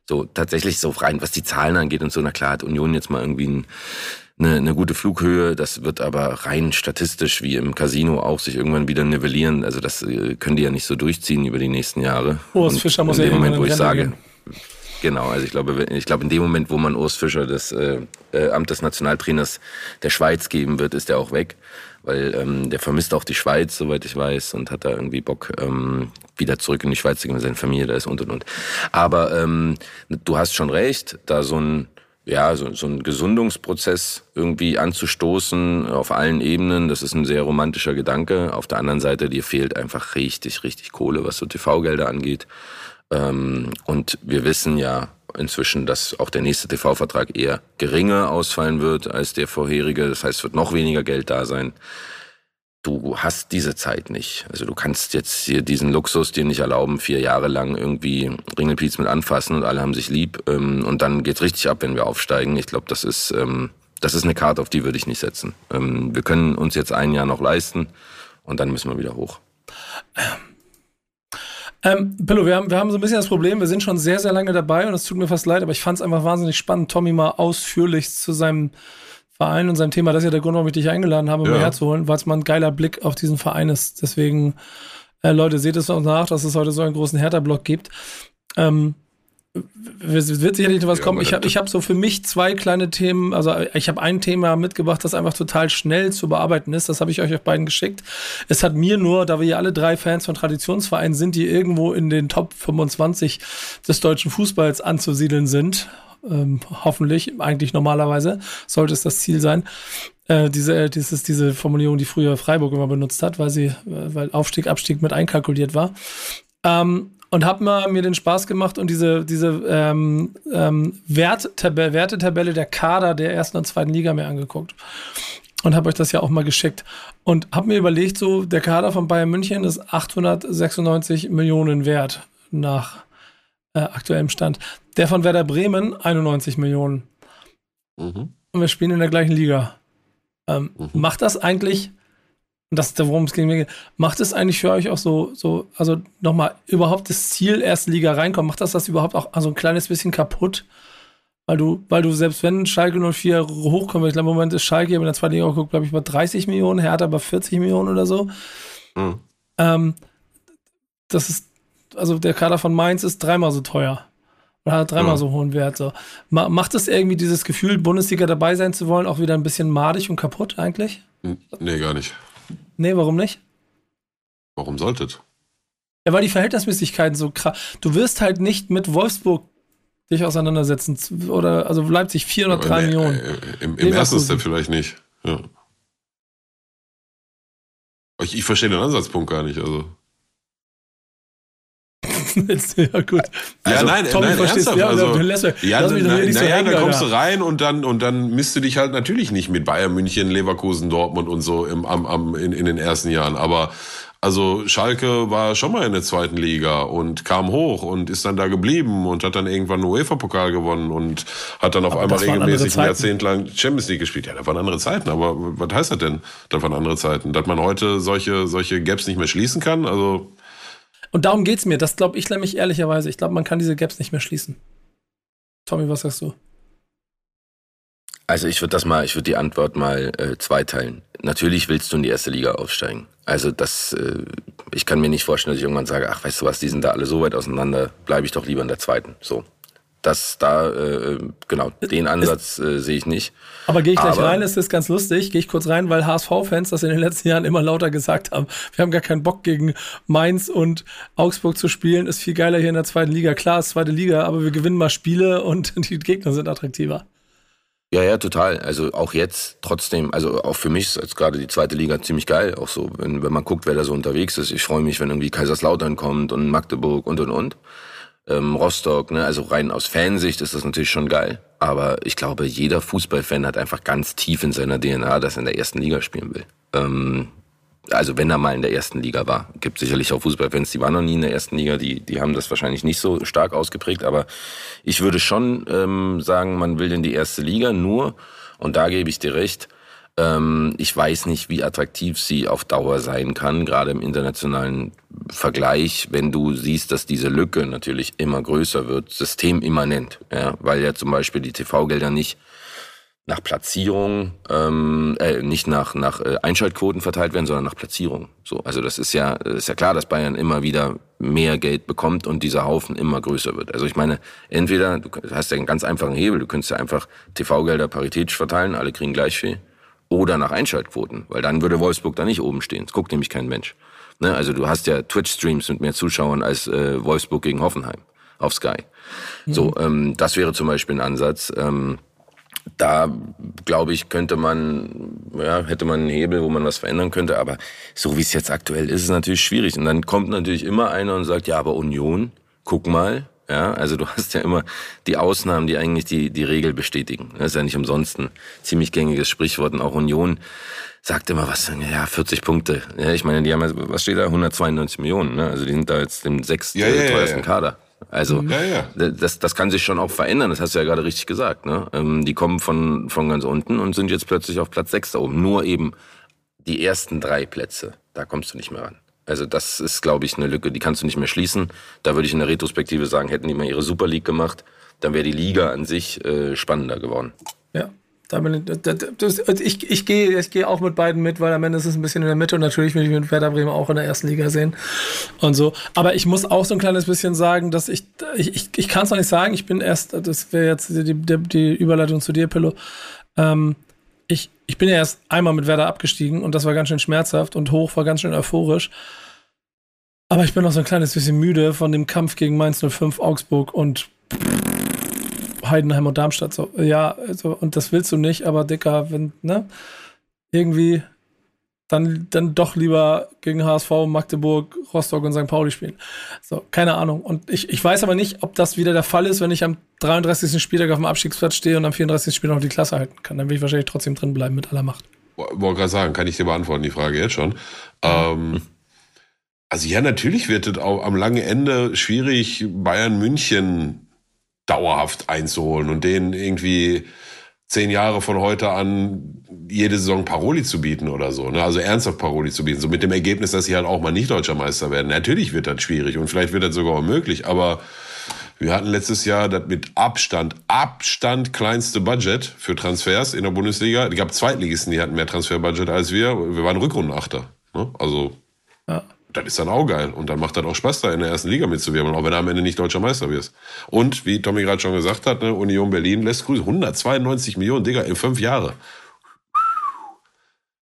so tatsächlich so rein, was die Zahlen angeht und so, na klar hat Union jetzt mal irgendwie ein, eine, eine gute Flughöhe, das wird aber rein statistisch wie im Casino auch sich irgendwann wieder nivellieren. Also das äh, können die ja nicht so durchziehen über die nächsten Jahre. Urs Und Fischer muss in ja dem Moment, wo ich sage, genau, also ich glaube, ich glaube in dem Moment, wo man Urs Fischer das äh, äh, Amt des Nationaltrainers der Schweiz geben wird, ist er auch weg. Weil ähm, der vermisst auch die Schweiz, soweit ich weiß, und hat da irgendwie Bock, ähm, wieder zurück in die Schweiz zu gehen, seine Familie da ist und und und. Aber ähm, du hast schon recht, da so ein ja, so, so ein Gesundungsprozess irgendwie anzustoßen auf allen Ebenen, das ist ein sehr romantischer Gedanke. Auf der anderen Seite, dir fehlt einfach richtig, richtig Kohle, was so TV-Gelder angeht. Ähm, und wir wissen ja inzwischen, dass auch der nächste TV-Vertrag eher geringer ausfallen wird als der vorherige. Das heißt, es wird noch weniger Geld da sein. Du hast diese Zeit nicht. Also du kannst jetzt hier diesen Luxus dir nicht erlauben, vier Jahre lang irgendwie Ringelpiez mit anfassen und alle haben sich lieb. Ähm, und dann geht's richtig ab, wenn wir aufsteigen. Ich glaube, das ist, ähm, das ist eine Karte, auf die würde ich nicht setzen. Ähm, wir können uns jetzt ein Jahr noch leisten und dann müssen wir wieder hoch. Ähm, Pillow, wir haben, wir haben so ein bisschen das Problem, wir sind schon sehr, sehr lange dabei und es tut mir fast leid, aber ich fand es einfach wahnsinnig spannend, Tommy mal ausführlich zu seinem Verein und seinem Thema, das ist ja der Grund, warum ich dich eingeladen habe, um Ja. herzuholen, weil es mal ein geiler Blick auf diesen Verein ist. Deswegen, äh, Leute, seht es uns nach, dass es heute so einen großen Hertha-Block gibt. Ähm, wird sicherlich noch was Ja, kommen. Ich habe ich hab so für mich zwei kleine Themen, also ich habe ein Thema mitgebracht, das einfach total schnell zu bearbeiten ist. Das habe ich euch auf beiden geschickt. Es hat mir nur, da wir ja alle drei Fans von Traditionsvereinen sind, die irgendwo in den Top 25 des deutschen Fußballs anzusiedeln sind, ähm, hoffentlich, eigentlich normalerweise, sollte es das Ziel sein. Äh, diese, dieses, diese Formulierung, die früher Freiburg immer benutzt hat, weil sie, äh, weil Aufstieg, Abstieg mit einkalkuliert war. Ähm, und habe mal mir den Spaß gemacht und diese, diese ähm, ähm, Werttabelle, Wertetabelle der Kader der ersten und zweiten Liga mir angeguckt. Und habe euch das ja auch mal geschickt. Und habe mir überlegt, so der Kader von Bayern München ist 896 Millionen wert nach äh, aktuellem Stand. Der von Werder Bremen 91 Millionen. Mhm. Und wir spielen in der gleichen Liga. Ähm, Mhm. Macht das eigentlich, und das ist der, worum es ging, macht es eigentlich für euch auch so, so also nochmal überhaupt das Ziel, erste Liga reinkommen, macht das das überhaupt auch also ein kleines bisschen kaputt? Weil du, weil du selbst wenn Schalke 04 hochkommt, ich glaube, im Moment ist Schalke, in der zweiten Liga geguckt, glaube ich, bei 30 Millionen, Hertha bei 40 Millionen oder so. Mhm. Ähm, das ist, also der Kader von Mainz ist dreimal so teuer. Oder hat dreimal Ja. so hohen Wert. So. Ma macht es irgendwie dieses Gefühl, Bundesliga dabei sein zu wollen, auch wieder ein bisschen madig und kaputt eigentlich? Nee, gar nicht. Nee, warum nicht? Warum solltet? Ja, weil die Verhältnismäßigkeiten so krass. Du wirst halt nicht mit Wolfsburg dich auseinandersetzen. Oder, also Leipzig 403 ja, Millionen. Äh, Im, im ersten Step vielleicht nicht. Ja. Ich, ich verstehe den Ansatzpunkt gar nicht, also. Ja, gut. Also, ja, nein, Tommy nein, ernsthaft. Ja, also, lass, ja, lass mich na, na, so ja, hängen, dann kommst du rein und dann, und dann misst du dich halt natürlich nicht mit Bayern München, Leverkusen, Dortmund und so im, am, am, in, in den ersten Jahren. Aber also Schalke war schon mal in der zweiten Liga und kam hoch und ist dann da geblieben und hat dann irgendwann einen UEFA-Pokal gewonnen und hat dann auf aber einmal regelmäßig ein Jahrzehnt lang Champions League gespielt. Ja, das waren andere Zeiten, aber was heißt das denn? Das waren andere Zeiten. Dass man heute solche, solche Gaps nicht mehr schließen kann, also und darum geht es mir. Das glaube ich nämlich ehrlicherweise. Ich glaube, man kann diese Gaps nicht mehr schließen. Tommy, was sagst du? Also ich würde das mal, ich würde die Antwort mal äh, zweiteilen. Natürlich willst du in die erste Liga aufsteigen. Also das, äh, ich kann mir nicht vorstellen, dass ich irgendwann sage, ach weißt du was, die sind da alle so weit auseinander, bleibe ich doch lieber in der zweiten. So das da, äh, genau, den Ansatz äh, sehe ich nicht. Aber gehe ich gleich aber, rein, es ist ganz lustig, gehe ich kurz rein, weil HSV-Fans das in den letzten Jahren immer lauter gesagt haben. Wir haben gar keinen Bock gegen Mainz und Augsburg zu spielen, ist viel geiler hier in der zweiten Liga. Klar, ist zweite Liga, aber wir gewinnen mal Spiele und <laughs> die Gegner sind attraktiver. Ja, ja, total. Also auch jetzt trotzdem, also auch für mich ist gerade die zweite Liga ziemlich geil. Auch so, wenn, wenn man guckt, wer da so unterwegs ist. Ich freue mich, wenn irgendwie Kaiserslautern kommt und Magdeburg und und und ähm, Rostock. Ne? Also rein aus Fansicht ist das natürlich schon geil. Aber ich glaube, jeder Fußballfan hat einfach ganz tief in seiner DNA, dass er in der ersten Liga spielen will. Ähm, also wenn er mal in der ersten Liga war. Gibt sicherlich auch Fußballfans, die waren noch nie in der ersten Liga, die, die haben das wahrscheinlich nicht so stark ausgeprägt. Aber ich würde schon ähm, sagen, man will in die erste Liga nur, und da gebe ich dir recht, ähm, ich weiß nicht, wie attraktiv sie auf Dauer sein kann, gerade im internationalen Vergleich, wenn du siehst, dass diese Lücke natürlich immer größer wird, systemimmanent, ja, weil ja zum Beispiel die TV-Gelder nicht nach Platzierung, ähm, äh, nicht nach nach äh, Einschaltquoten verteilt werden, sondern nach Platzierung. So, also das ist ja ist ja klar, dass Bayern immer wieder mehr Geld bekommt und dieser Haufen immer größer wird. Also ich meine, entweder du hast ja einen ganz einfachen Hebel, du könntest ja einfach TV-Gelder paritätisch verteilen, alle kriegen gleich viel, oder nach Einschaltquoten, weil dann würde Wolfsburg da nicht oben stehen. Es guckt nämlich kein Mensch. Ne? Also du hast ja Twitch-Streams mit mehr Zuschauern als äh, Wolfsburg gegen Hoffenheim auf Sky. Mhm. So, ähm, das wäre zum Beispiel ein Ansatz. Ähm, da glaube ich, könnte man, ja, hätte man einen Hebel, wo man was verändern könnte, aber so wie es jetzt aktuell ist, ist es natürlich schwierig. Und dann kommt natürlich immer einer und sagt, ja, aber Union, guck mal, ja, also du hast ja immer die Ausnahmen, die eigentlich die, die Regel bestätigen. Das ist ja nicht umsonst ein ziemlich gängiges Sprichwort. Und auch Union sagt immer was, ja, 40 Punkte. Ja, ich meine, die haben ja, was steht da? 192 Millionen. Ne? Also die sind da jetzt im sechst ja, ja, teuersten ja, Kader. Also ja, ja. Das, das kann sich schon auch verändern, das hast du ja gerade richtig gesagt. Ne? Ähm, die kommen von, von ganz unten und sind jetzt plötzlich auf Platz 6 da oben. Nur eben die ersten drei Plätze, da kommst du nicht mehr ran. Also das ist, glaube ich, eine Lücke, die kannst du nicht mehr schließen. Da würde ich in der Retrospektive sagen, hätten die mal ihre Super League gemacht, dann wäre die Liga an sich äh, spannender geworden. Ja. Bin ich, ich, gehe ich geh auch mit beiden mit, weil am Ende ist es ein bisschen in der Mitte und natürlich will ich mit Werder Bremen auch in der ersten Liga sehen und so. Aber ich muss auch so ein kleines bisschen sagen, dass ich, ich, ich, ich kann es noch nicht sagen, ich bin erst, das wäre jetzt die, die, die Überleitung zu dir, Pillow. Ähm, ich, bin ja erst einmal mit Werder abgestiegen und das war ganz schön schmerzhaft und hoch war ganz schön euphorisch. Aber ich bin noch so ein kleines bisschen müde von dem Kampf gegen Mainz 05, Augsburg und Heidenheim und Darmstadt. So, ja, also, und das willst du nicht, aber Dicker, wenn, ne? Irgendwie dann, dann doch lieber gegen HSV, Magdeburg, Rostock und St. Pauli spielen. So, keine Ahnung. Und ich, ich weiß aber nicht, ob das wieder der Fall ist, wenn ich am 33. Spieltag auf dem Abstiegsplatz stehe und am 34. Spieltag noch die Klasse halten kann. Dann will ich wahrscheinlich trotzdem drin bleiben mit aller Macht. Wollte gerade sagen, kann ich dir beantworten, die Frage jetzt schon. Ähm, <laughs> also ja, natürlich wird es auch am langen Ende schwierig, Bayern München dauerhaft einzuholen und denen irgendwie zehn Jahre von heute an jede Saison Paroli zu bieten oder so. Ne? Also ernsthaft Paroli zu bieten. So mit dem Ergebnis, dass sie halt auch mal nicht deutscher Meister werden. Natürlich wird das schwierig und vielleicht wird das sogar möglich, aber wir hatten letztes Jahr das mit Abstand, Abstand kleinste Budget für Transfers in der Bundesliga. Es gab Zweitligisten, die hatten mehr Transferbudget als wir. Wir waren Rückrundenachter. Ne? Also ja das ist dann auch geil. Und dann macht das auch Spaß, da in der ersten Liga mitzuwirbeln, auch wenn du am Ende nicht deutscher Meister wirst. Und wie Tommy gerade schon gesagt hat, ne, Union Berlin lässt grüßen. 192 Millionen, Digga, in fünf Jahre.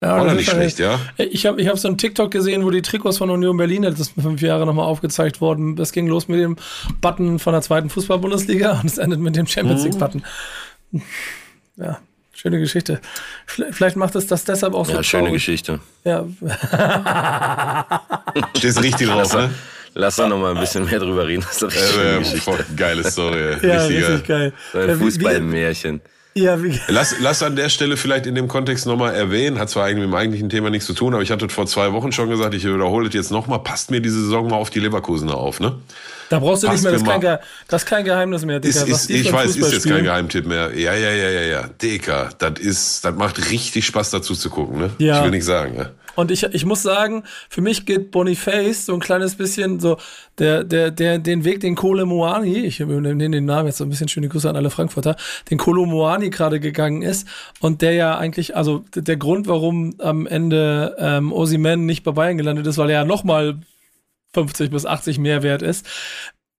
Ja, War nicht schlecht, ja. Ich habe ich hab so einen TikTok gesehen, wo die Trikots von Union Berlin, das ist fünf Jahre nochmal aufgezeigt worden. Das ging los mit dem Button von der zweiten Fußball-Bundesliga und es endet mit dem Champions mhm. League-Button. Ja, schöne Geschichte. Vielleicht macht es das deshalb auch so. Ja, schöne Geschichte. Ja. <laughs> Stehst richtig drauf, ne? Lass doch noch mal ein bisschen mehr drüber reden. Das ist doch äh, äh, geile Story. Ja, richtig geil. So ein Fußballmärchen. Ja, wie lass, lass an der Stelle vielleicht in dem Kontext nochmal erwähnen, hat zwar eigentlich mit dem eigentlichen Thema nichts zu tun, aber ich hatte vor zwei Wochen schon gesagt, ich wiederhole es jetzt nochmal, passt mir diese Saison mal auf die Leverkusener auf, ne? Da brauchst du passt nicht mehr, das ist, kein, das ist kein Geheimnis mehr, Digga. Ist, ist, ich weiß, ist jetzt kein Geheimtipp mehr. Ja, ja, ja, ja, ja. Digga, das ist, das macht richtig Spaß dazu zu gucken, ne? Ja. Ich will nicht sagen, ja. Und ich, ich muss sagen, für mich geht Boniface so ein kleines bisschen so der, der, der, den Weg, den Kole Moani, ich nehme den Namen jetzt so ein bisschen schöne Grüße an alle Frankfurter, den Kolo Moani gerade gegangen ist und der ja eigentlich, also der Grund, warum am Ende ähm, Osiman nicht bei Bayern gelandet ist, weil er ja nochmal 50 bis 80 mehr wert ist,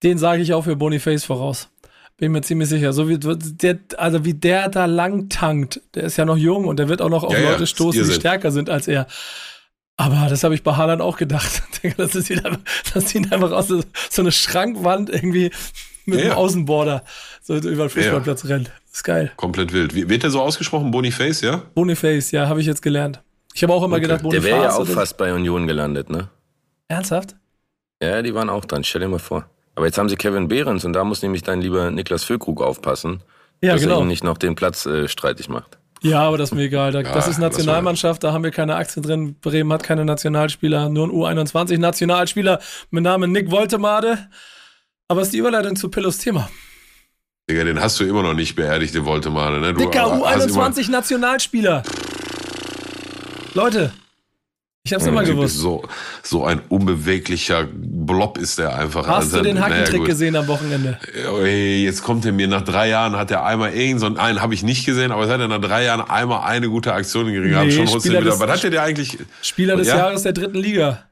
den sage ich auch für Boniface voraus. Bin mir ziemlich sicher. So wie der, also wie der da lang tankt, der ist ja noch jung und der wird auch noch auf ja, Leute stoßen, die stärker sind als er. Aber das habe ich bei Haaland auch gedacht. <laughs> Das ist wieder, das sieht einfach aus, so eine Schrankwand irgendwie mit ja, einem Außenborder so über den Fußballplatz ja. rennt. Das ist geil. Komplett wild. Wie, wird der so ausgesprochen? Boniface, ja? Boniface, ja, habe ich jetzt gelernt. Ich habe auch immer okay. gedacht, Boniface. Der wäre ja auch fast bei Union gelandet, ne? Ernsthaft? Ja, die waren auch dran. Stell dir mal vor. Aber jetzt haben sie Kevin Behrens und da muss nämlich dein lieber Niklas Füllkrug aufpassen, ja, dass genau. er ihm nicht noch den Platz äh, streitig macht. Ja, aber das ist mir egal. Da, ja, das ist Nationalmannschaft, da haben wir keine Aktien drin. Bremen hat keine Nationalspieler, nur ein U21-Nationalspieler mit Namen Nick Woltemade. Aber es ist die Überleitung zu Pillows Thema. Digga, den hast du immer noch nicht beerdigt, den Woltemade, ne? Du Dicker, U21-Nationalspieler. Leute, ich hab's immer gewusst. So, so ein unbeweglicher Blob ist der einfach. Hast also, du den Hackentrick naja, gesehen am Wochenende? Jetzt kommt er mir nach drei Jahren, hat er einmal irgend so einen, habe ich nicht gesehen, aber es hat er nach drei Jahren einmal eine gute Aktion gekriegt. Nee, schon Spieler wieder. Des, Was hat der eigentlich? Spieler des ja? Jahres der dritten Liga.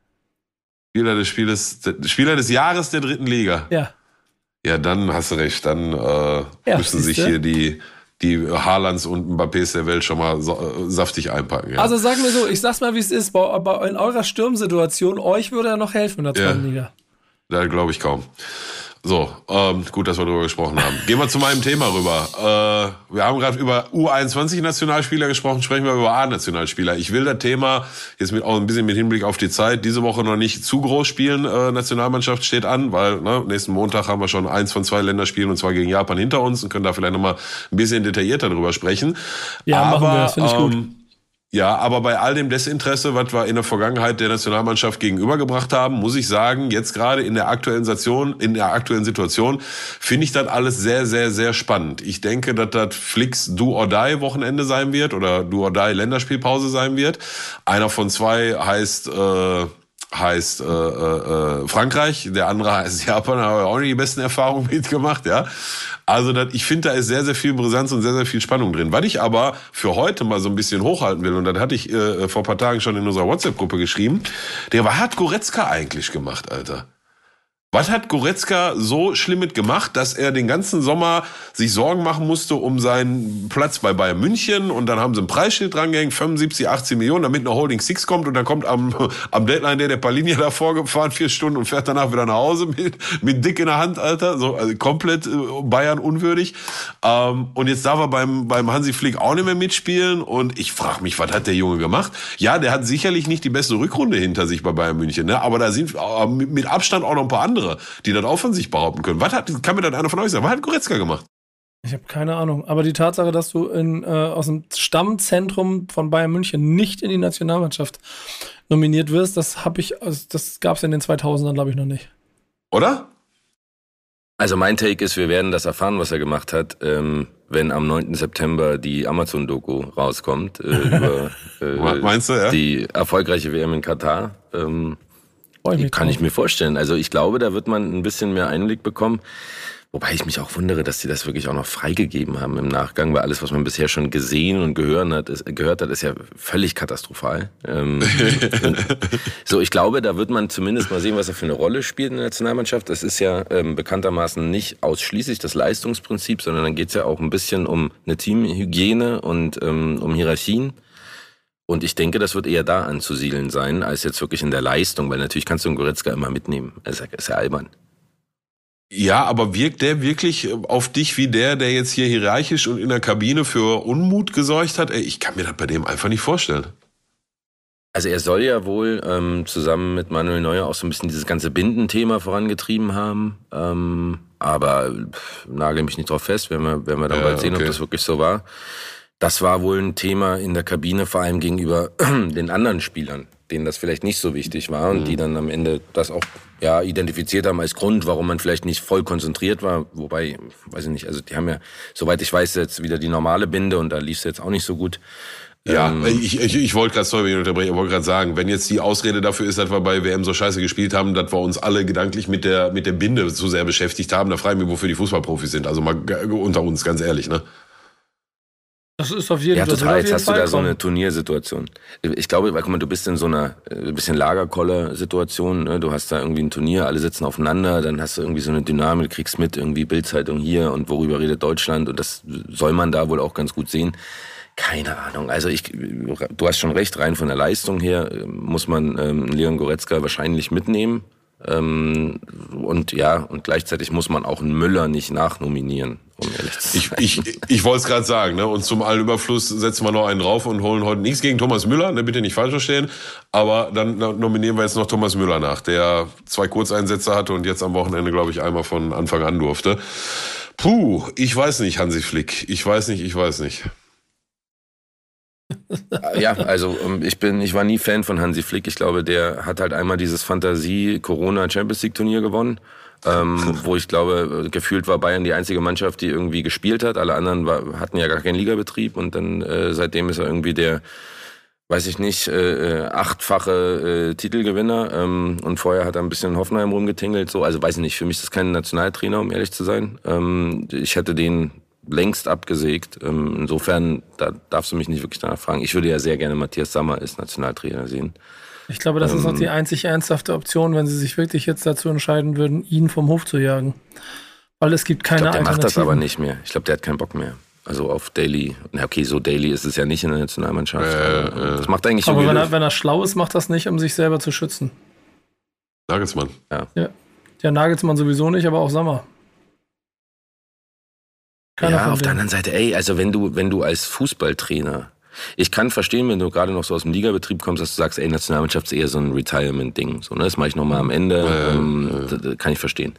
Spieler des Spieles, Spieler des Jahres der dritten Liga. Ja. Ja, dann hast du recht. Dann äh, ja, müssen sich hier die die Haalands und Mbappés der Welt schon mal so, äh, saftig einpacken. Ja. Also sagen wir so, ich sag's mal, wie es ist. Bei, bei, in eurer Sturmsituation, euch würde er noch helfen in der zweiten ja. Liga. Da glaube ich kaum. So, ähm, gut, dass wir darüber gesprochen haben. Gehen wir zu meinem Thema rüber. Äh, wir haben gerade über U21-Nationalspieler gesprochen, sprechen wir über A-Nationalspieler. Ich will das Thema jetzt mit auch ein bisschen mit Hinblick auf die Zeit diese Woche noch nicht zu groß spielen. Äh, Nationalmannschaft steht an, weil ne, nächsten Montag haben wir schon eins von zwei Länderspielen und zwar gegen Japan hinter uns und können da vielleicht noch mal ein bisschen detaillierter drüber sprechen. Ja, Aber, machen wir, das finde ich ähm, gut. Ja, aber bei all dem Desinteresse, was wir in der Vergangenheit der Nationalmannschaft gegenübergebracht haben, muss ich sagen, jetzt gerade in der aktuellen Situation, in der aktuellen Situation, finde ich das alles sehr, sehr, sehr spannend. Ich denke, dass das Flix Do or Die Wochenende sein wird oder Do or Die Länderspielpause sein wird. Einer von zwei heißt äh, heißt äh, äh, Frankreich, der andere heißt Japan, da haben wir auch nicht die besten Erfahrungen <laughs> mitgemacht, ja. Also das, ich finde, da ist sehr, sehr viel Brisanz und sehr, sehr viel Spannung drin. Was ich aber für heute mal so ein bisschen hochhalten will, und das hatte ich äh, vor paar Tagen schon in unserer WhatsApp-Gruppe geschrieben, der was hat Goretzka eigentlich gemacht, Alter? Was hat Goretzka so schlimm mit gemacht, dass er den ganzen Sommer sich Sorgen machen musste um seinen Platz bei Bayern München und dann haben sie ein Preisschild drangehängt, 75, 18 Millionen, damit eine Holding Six kommt und dann kommt am, <laughs> am Deadline der der Palinia davor gefahren, vier Stunden und fährt danach wieder nach Hause mit, mit Dick in der Hand, Alter, so also komplett äh, Bayern unwürdig. Ähm, und jetzt darf er beim, beim Hansi Flick auch nicht mehr mitspielen und ich frage mich, was hat der Junge gemacht? Ja, der hat sicherlich nicht die beste Rückrunde hinter sich bei Bayern München, ne? aber da sind äh, mit Abstand auch noch ein paar andere andere, die das auch von sich behaupten können. Was hat, kann mir dann einer von euch sagen? Was hat Goretzka gemacht? Ich habe keine Ahnung. Aber die Tatsache, dass du in, äh, aus dem Stammzentrum von Bayern München nicht in die Nationalmannschaft nominiert wirst, das habe ich, also das gab es in den 2000ern, glaube ich, noch nicht. Oder? Also mein Take ist, wir werden das erfahren, was er gemacht hat, ähm, wenn am 9. September die Amazon-Doku rauskommt äh, <laughs> über äh, Meinst du, ja? die erfolgreiche WM in Katar. Ähm, kann drauf. ich mir vorstellen. Also ich glaube, da wird man ein bisschen mehr Einblick bekommen. Wobei ich mich auch wundere, dass sie das wirklich auch noch freigegeben haben im Nachgang, weil alles, was man bisher schon gesehen und gehört hat, ist, gehört hat, ist ja völlig katastrophal. Ähm, <laughs> so, ich glaube, da wird man zumindest mal sehen, was er für eine Rolle spielt in der Nationalmannschaft. Das ist ja ähm, bekanntermaßen nicht ausschließlich das Leistungsprinzip, sondern dann geht es ja auch ein bisschen um eine Teamhygiene und ähm, um Hierarchien. Und ich denke, das wird eher da anzusiedeln sein, als jetzt wirklich in der Leistung, weil natürlich kannst du einen Goretzka immer mitnehmen. Das ist ja albern. Ja, aber wirkt der wirklich auf dich wie der, der jetzt hier hierarchisch und in der Kabine für Unmut gesorgt hat? Ey, ich kann mir das bei dem einfach nicht vorstellen. Also er soll ja wohl ähm, zusammen mit Manuel Neuer auch so ein bisschen dieses ganze Bindenthema vorangetrieben haben. Ähm, aber pff, nagel mich nicht drauf fest, wenn wir, wenn wir dann ja, bald sehen, okay. ob das wirklich so war. Das war wohl ein Thema in der Kabine, vor allem gegenüber <clears throat> den anderen Spielern, denen das vielleicht nicht so wichtig war und mhm. die dann am Ende das auch ja, identifiziert haben als Grund, warum man vielleicht nicht voll konzentriert war. Wobei, weiß ich nicht, also die haben ja, soweit ich weiß, jetzt wieder die normale Binde und da lief es jetzt auch nicht so gut. Ja, ähm, ich, ich, ich wollte gerade, sorry, ich wollte gerade sagen, wenn jetzt die Ausrede dafür ist, dass wir bei WM so scheiße gespielt haben, dass wir uns alle gedanklich mit der, mit der Binde zu sehr beschäftigt haben, da frage ich mich, wofür die Fußballprofis sind. Also mal unter uns, ganz ehrlich, ne? Das ist auf jeden, ja, total. Jetzt hast Fall du da kommen. so eine Turniersituation. Ich glaube, guck mal, du bist in so einer ein äh, bisschen Lagerkoller-Situation. Ne? Du hast da irgendwie ein Turnier, alle sitzen aufeinander, dann hast du irgendwie so eine Dynamik, kriegst mit irgendwie Bildzeitung hier und worüber redet Deutschland und das soll man da wohl auch ganz gut sehen. Keine Ahnung. Also ich, du hast schon recht, rein von der Leistung her äh, muss man ähm, Leon Goretzka wahrscheinlich mitnehmen. Ähm, und ja, und gleichzeitig muss man auch einen Müller nicht nachnominieren, um ehrlich zu sein. Ich, ich, ich wollte es gerade sagen, ne? Und zum Allüberfluss setzen wir noch einen drauf und holen heute nichts gegen Thomas Müller, ne? bitte nicht falsch verstehen. Aber dann nominieren wir jetzt noch Thomas Müller nach, der zwei Kurzeinsätze hatte und jetzt am Wochenende, glaube ich, einmal von Anfang an durfte. Puh, ich weiß nicht, Hansi Flick. Ich weiß nicht, ich weiß nicht. <laughs> ja, also ähm, ich bin, ich war nie Fan von Hansi Flick. Ich glaube, der hat halt einmal dieses Fantasie-Corona-Champions-League-Turnier gewonnen. Ähm, wo ich glaube, gefühlt war Bayern die einzige Mannschaft, die irgendwie gespielt hat. Alle anderen war, hatten ja gar keinen Ligabetrieb und dann äh, seitdem ist er irgendwie der, weiß ich nicht, äh, äh achtfache äh, Titelgewinner ähm, und vorher hat er ein bisschen Hoffenheim rumgetingelt. So, also weiß ich nicht. Für mich ist das kein Nationaltrainer, um ehrlich zu sein. Ähm, ich hätte den längst abgesägt. Ähm, insofern, da darfst du mich nicht wirklich danach fragen. Ich würde ja sehr gerne Matthias Sammer als Nationaltrainer sehen. Ich glaube, das ähm, ist auch die einzig ernsthafte Option, wenn sie sich wirklich jetzt dazu entscheiden würden, ihn vom Hof zu jagen. Weil es gibt keine ich glaub, der macht das aber nicht mehr. Ich glaube, der hat keinen Bock mehr. Also auf Daily. Na okay, so Daily ist es ja nicht in der Nationalmannschaft. Äh, äh. Das macht eigentlich Aber so wenn er, wenn er schlau ist, macht das nicht, um sich selber zu schützen. Nagelsmann. Ja. ja. Der Nagelsmann sowieso nicht, aber auch Sommer. Keiner ja, auf der anderen Seite, ey, also wenn du, wenn du als Fußballtrainer, ich kann verstehen, wenn du gerade noch so aus dem Ligabetrieb kommst, dass du sagst, ey, Nationalmannschaft ist eher so ein Retirement-Ding. So, ne? Das mache ich nochmal am Ende. Ähm, ja, ja. Kann ich verstehen.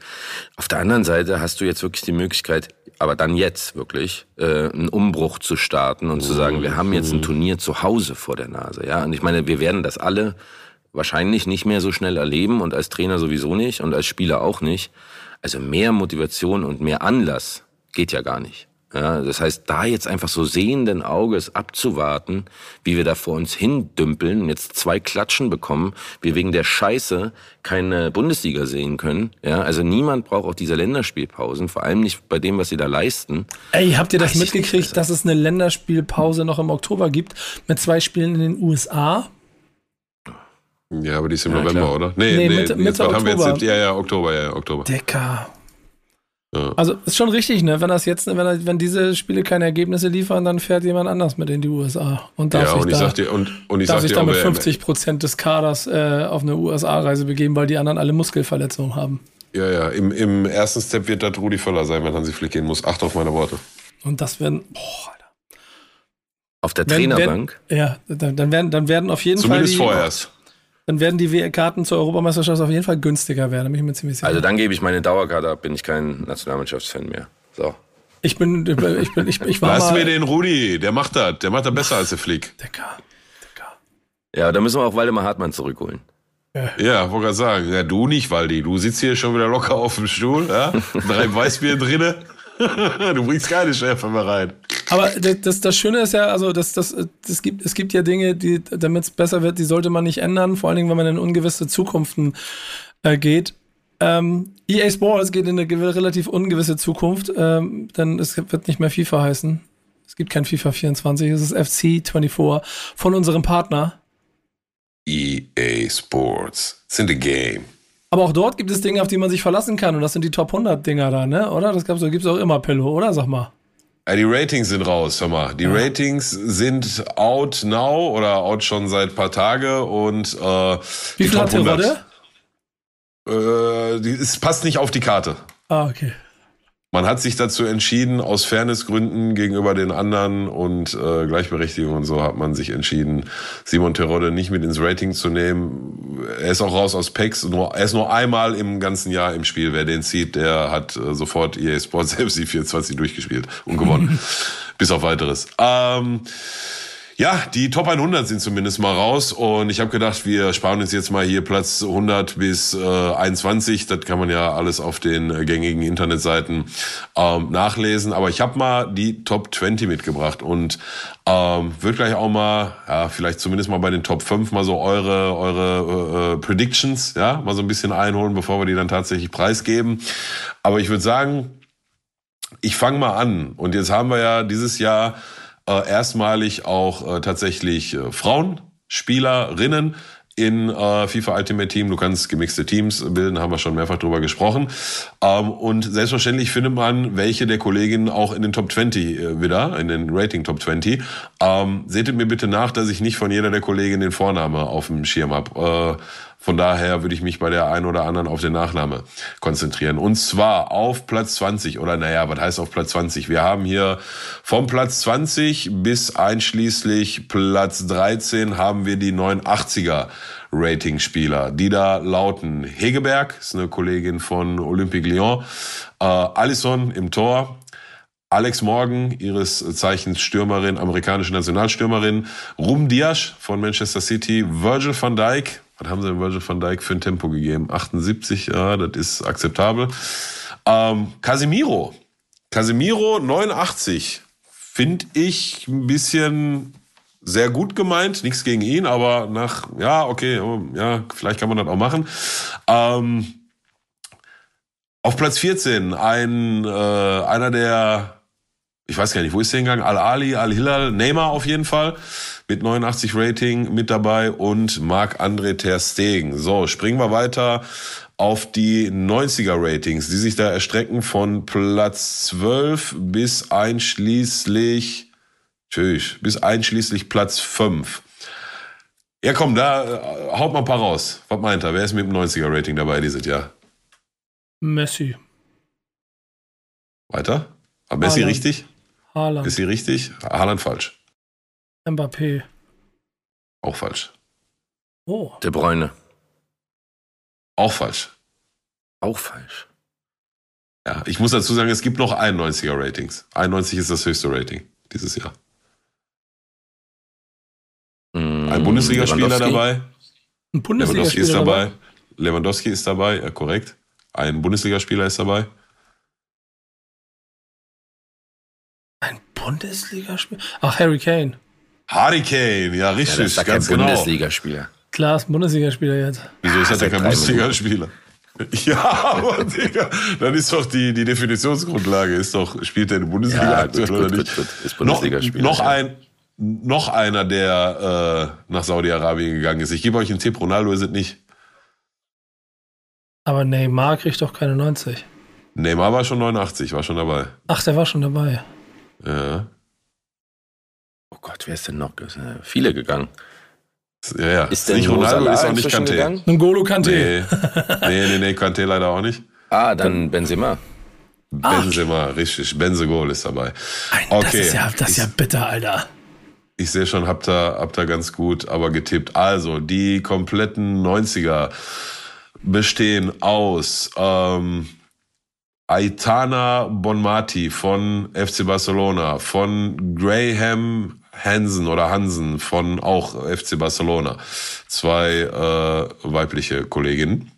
Auf der anderen Seite hast du jetzt wirklich die Möglichkeit, aber dann jetzt wirklich, äh, einen Umbruch zu starten und zu sagen, wir haben jetzt ein Turnier zu Hause vor der Nase. Ja, und ich meine, wir werden das alle wahrscheinlich nicht mehr so schnell erleben und als Trainer sowieso nicht und als Spieler auch nicht. Also mehr Motivation und mehr Anlass geht ja gar nicht. Ja, das heißt, da jetzt einfach so sehenden Auges abzuwarten, wie wir da vor uns hindümpeln, jetzt zwei Klatschen bekommen, wir wegen der Scheiße keine Bundesliga sehen können. Ja, also niemand braucht auch diese Länderspielpausen, vor allem nicht bei dem, was sie da leisten. Ey, habt ihr das Weiß mitgekriegt, nicht, dass es eine Länderspielpause noch im Oktober gibt mit zwei Spielen in den USA? Ja, aber die ist im ja, November, klar. oder? Nee, nee, nee Mitte, Mitte Oktober. Haben wir jetzt, ja, ja, Oktober, ja, Oktober. Decker. Also ist schon richtig, ne? Wenn das jetzt, wenn, wenn diese Spiele keine Ergebnisse liefern, dann fährt jemand anders mit in die USA und darf ja, sich, da, dir, und, und ich darf sich da mit 50 Prozent des Kaders äh, auf eine USA-Reise begeben, weil die anderen alle Muskelverletzungen haben. Ja, ja. Im, im ersten Step wird das Rudi Völler sein, wenn Hansi Flick gehen muss. Acht auf meine Worte. Und das werden, boah, Alter. Auf der Trainerbank? Wenn, ja, dann, dann, werden, dann werden auf jeden Zumindest Fall. Zumindest vorerst dann werden die Karten zur Europameisterschaft auf jeden Fall günstiger werden, da bin ich mir ziemlich sicher. Also dann gebe ich meine Dauerkarte ab, bin ich kein Nationalmannschaftsfan mehr. So. Ich bin, ich bin, ich, ich war Lass mir den Rudi, der macht das, der macht das besser als der Flick. Decker, Decker. Ja, da müssen wir auch Waldemar Hartmann zurückholen. Ja, ja wollte gerade sagen, ja, du nicht, Waldi, du sitzt hier schon wieder locker auf dem Stuhl, ja? drei Weißbier drinne. <laughs> du bringst keine Schärfe mehr rein. Aber das, das Schöne ist ja, also das, das, das gibt, es gibt ja Dinge, die, damit es besser wird, die sollte man nicht ändern, vor allen Dingen, wenn man in ungewisse Zukunften äh, geht. Ähm, EA Sports geht in eine relativ ungewisse Zukunft, ähm, denn es wird nicht mehr FIFA heißen. Es gibt kein FIFA 24, es ist FC 24 von unserem Partner. EA Sports. It's in the game. Aber auch dort gibt es Dinge, auf die man sich verlassen kann. Und das sind die Top 100 Dinger da, ne? Oder? Das gibt's, gibt's auch immer, Pillow, oder? Sag mal. Ja, die Ratings sind raus, hör mal. Die ja. Ratings sind out now oder out schon seit paar Tage und äh, Wie viel hat der Rodde? Äh, die, es passt nicht auf die Karte. Ah, okay. Man hat sich dazu entschieden, aus Fairnessgründen gegenüber den anderen und äh, Gleichberechtigung und so hat man sich entschieden, Simon Terodde nicht mit ins Rating zu nehmen. Er ist auch raus aus PEX. Nur, er ist nur einmal im ganzen Jahr im Spiel. Wer den zieht, der hat äh, sofort EA Sports <laughs> FC 24 durchgespielt und gewonnen. <laughs> Bis auf weiteres. Ähm, ja, die Top 100 sind zumindest mal raus und ich habe gedacht, wir sparen uns jetzt mal hier Platz 100 bis äh, 21. Das kann man ja alles auf den äh, gängigen Internetseiten ähm, nachlesen. Aber ich habe mal die Top 20 mitgebracht und ähm, wird gleich auch mal, ja, vielleicht zumindest mal bei den Top 5 mal so eure eure äh, äh, Predictions, ja, mal so ein bisschen einholen, bevor wir die dann tatsächlich preisgeben. Aber ich würde sagen, ich fange mal an und jetzt haben wir ja dieses Jahr äh, erstmalig auch äh, tatsächlich äh, Frauen, Spielerinnen in äh, FIFA Ultimate Team. Du kannst gemixte Teams bilden, haben wir schon mehrfach drüber gesprochen. Ähm, und selbstverständlich findet man welche der Kolleginnen auch in den Top 20 äh, wieder, in den Rating Top 20. Ähm, seht mir bitte nach, dass ich nicht von jeder der Kolleginnen den Vorname auf dem Schirm habe. Äh, von daher würde ich mich bei der einen oder anderen auf den Nachname konzentrieren. Und zwar auf Platz 20 oder naja, was heißt auf Platz 20? Wir haben hier vom Platz 20 bis einschließlich Platz 13 haben wir die 89er Rating-Spieler, die da lauten. Hegeberg, ist eine Kollegin von Olympique Lyon, äh, Allison im Tor, Alex Morgan, ihres Zeichens Stürmerin, amerikanische Nationalstürmerin, Rum Diasch von Manchester City, Virgil van Dijk, was haben sie Virgil van Dijk für ein Tempo gegeben? 78, ja, das ist akzeptabel. Ähm, Casemiro. Casemiro 89. Finde ich ein bisschen sehr gut gemeint. Nichts gegen ihn, aber nach, ja, okay, ja, vielleicht kann man das auch machen. Ähm, auf Platz 14 ein, äh, einer der, ich weiß gar nicht, wo ist der hingegangen? Al-Ali, Al-Hilal, Neymar auf jeden Fall mit 89 Rating mit dabei und Marc-André Ter Stegen. So, springen wir weiter auf die 90er Ratings, die sich da erstrecken von Platz 12 bis einschließlich, tschüss, bis einschließlich Platz 5. Ja, komm, da äh, haut mal ein paar raus. Was meint er? Wer ist mit dem 90er Rating dabei dieses Jahr? Messi. Weiter? War Messi Haaland. richtig? Haaland. Ist sie richtig? Haaland falsch. Mbappé. Auch falsch. Oh. De Bruyne. Auch falsch. Auch falsch. Ja, ich muss dazu sagen, es gibt noch 91er Ratings. 91 ist das höchste Rating dieses Jahr. Mm, Ein Bundesligaspieler dabei. Ein Lewandowski Bundesligaspieler ist dabei. Lewandowski ist dabei, ja, korrekt. Ein Bundesligaspieler ist dabei. Bundesligaspieler? Ach, Harry Kane. Harry ja, Ja, richtig, das ist ja kein ganz genau. Bundesligaspieler. Klar, ist ein Bundesligaspieler jetzt. Wieso ist das denn seit kein Bundesligaspieler? <laughs> Ja, aber Digga, dann ist doch die, die Definitionsgrundlage, ist doch, spielt der in der Bundesliga Ja, aktuell gut, oder gut, nicht? gut, gut. Ist Noch, Bundesligaspieler. noch ja. ein, noch einer, der äh, nach Saudi-Arabien gegangen ist. Ich gebe euch einen Tipp, Ronaldo ist es nicht. Aber Neymar kriegt doch keine 90. Neymar war schon 89, war schon dabei. Ach, der war schon dabei. Ja, Oh Gott, wer ist denn noch? Es sind ja Viele gegangen. ja. ja. Ist denn nicht Ronaldo, Salah ist auch nicht Kanté. gegangen? N'Golo Kanté. Nee. <laughs> nee, nee, nee, Kanté leider auch nicht. Ah, dann Benzema. Benzema, richtig. Benzegol ist dabei. Ein, Okay. Das ist ja, das ist ja bitter, Alter. Ich sehe schon, habt ihr, habt ihr ganz gut aber getippt. Also, die kompletten 90er bestehen aus ähm, Aitana Bonmati von FC Barcelona, von Graham Hansen oder Hansen von auch FC Barcelona. Zwei äh, weibliche Kolleginnen.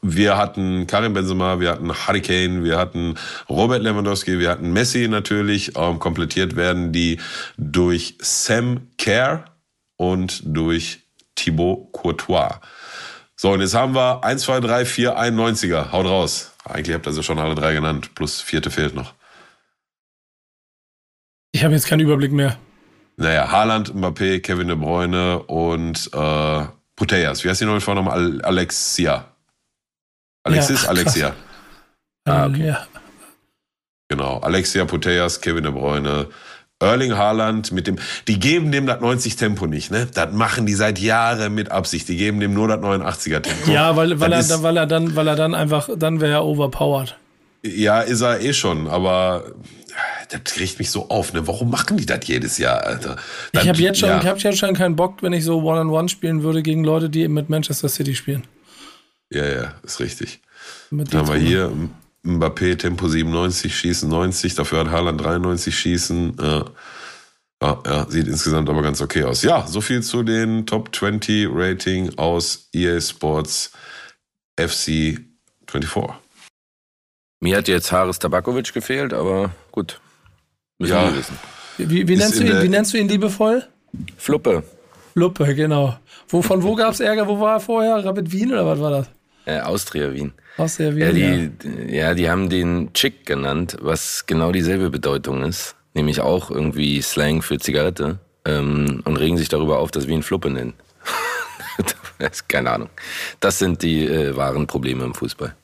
Wir hatten Karim Benzema, wir hatten Hurricane, wir hatten Robert Lewandowski, wir hatten Messi natürlich. Ähm, komplettiert werden die durch Sam Kerr und durch Thibaut Courtois. So, und jetzt haben wir 1, 2, 3, 4, 91er. Haut raus. Eigentlich habt ihr sie schon alle drei genannt. Plus vierte fehlt noch. Ich habe jetzt keinen Überblick mehr. Naja, Haaland, Mbappé, Kevin De Bruyne und äh, Putellas. Wie heißt die noch mit Vornamen? Al Alexia. Alexis, Ja, <laughs> Alexia. Ah, okay. ja. Genau. Alexia Putellas, Kevin De Bruyne, Erling Haaland mit dem, die geben dem das 90 Tempo nicht, ne? Das machen die seit Jahren mit Absicht. Die geben dem nur das 89er Tempo. Ja, weil, weil, er, weil er dann, weil er dann einfach, dann wäre er overpowered. Ja, ist er eh schon, aber das riecht mich so auf, ne? Warum machen die das jedes Jahr, Alter? Dann, ich habe jetzt schon, ja. ich habe jetzt schon keinen Bock, wenn ich so One-on-One -on -One spielen würde gegen Leute, die mit Manchester City spielen. Ja, ja, ist richtig. Mit Dann haben wir hier Mbappé Tempo 97, Schießen 90, dafür hat Haaland 93 Schießen. Ja. Ja, ja, sieht insgesamt aber ganz okay aus. Ja, so viel zu den Top 20 Rating aus EA Sports FC 24. Mir hat jetzt Haris Tabakovic gefehlt, aber gut. Müssen ja. wir wissen. Wie, wie, nennst du ihn, wie nennst du ihn liebevoll? Fluppe. Fluppe, genau. Wo, von wo gab es Ärger? Wo war er vorher? Rapid Wien oder was war das? Äh, Austria Wien. Austria Wien. Ja die, ja. die haben den Chick genannt, was genau dieselbe Bedeutung ist. Nämlich auch irgendwie Slang für Zigarette. Ähm, und regen sich darüber auf, dass wir ihn Fluppe nennen. <laughs> Keine Ahnung. Das sind die äh, wahren Probleme im Fußball.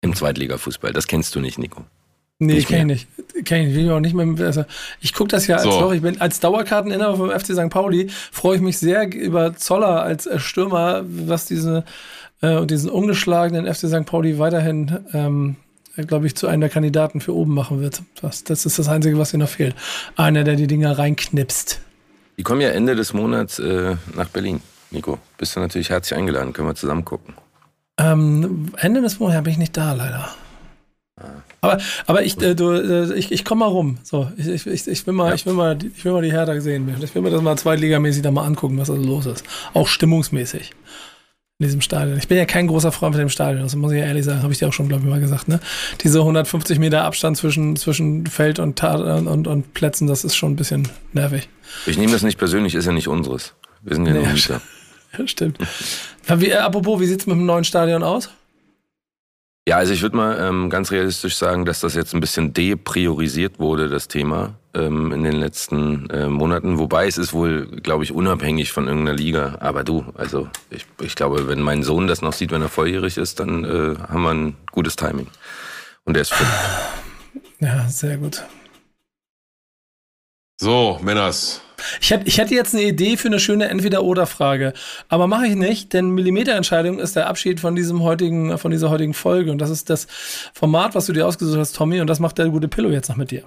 Im Zweitligafußball. Das kennst du nicht, Nico. Nee, nicht kenn ich nicht. Kenn ich nicht. auch nicht mehr. Also ich gucke das ja als, so. sorry, ich bin als Dauerkarteninhaber vom FC St. Pauli, freue ich mich sehr über Zoller als Stürmer, was diese äh, diesen ungeschlagenen FC St. Pauli weiterhin, ähm, glaube ich, zu einem der Kandidaten für oben machen wird. Das, das ist das Einzige, was hier noch fehlt. Einer, der die Dinger reinknipst. Die kommen ja Ende des Monats äh, nach Berlin. Nico, bist du natürlich herzlich eingeladen. Können wir zusammen gucken. Ähm, Ende des Monats bin ich nicht da, leider. Aber, aber ich, äh, du, äh, ich, ich komme mal rum. So, ich, ich, ich, will mal, ja. ich, will mal, ich will mal die Hertha sehen. Ich will mir das mal zweitligamäßig da mal angucken, was da los ist. Auch stimmungsmäßig. In diesem Stadion. Ich bin ja kein großer Freund von dem Stadion, das muss ich ja ehrlich sagen, habe ich dir auch schon, glaube ich, mal gesagt. Ne? Diese 150 Meter Abstand zwischen, zwischen Feld und, und, und Plätzen, das ist schon ein bisschen nervig. Ich nehme das nicht persönlich, ist ja nicht unseres. Wir sind ja nee, nur Mieter. Ja, <laughs> stimmt. Wie, äh, apropos, wie sieht es mit dem neuen Stadion aus? Ja, also ich würde mal ähm, ganz realistisch sagen, dass das jetzt ein bisschen depriorisiert wurde, das Thema ähm, in den letzten äh, Monaten. Wobei es ist wohl, glaube ich, unabhängig von irgendeiner Liga. Aber du, also ich, ich glaube, wenn mein Sohn das noch sieht, wenn er volljährig ist, dann äh, haben wir ein gutes Timing. Und er ist fit. Ja, sehr gut. So, Männers, ich hätte, ich hätte jetzt eine Idee für eine schöne Entweder-Oder-Frage, aber mache ich nicht, denn Millimeterentscheidung ist der Abschied von diesem heutigen, von dieser heutigen Folge und das ist das Format, was du dir ausgesucht hast, Tommy, und das macht der gute Pillow jetzt noch mit dir.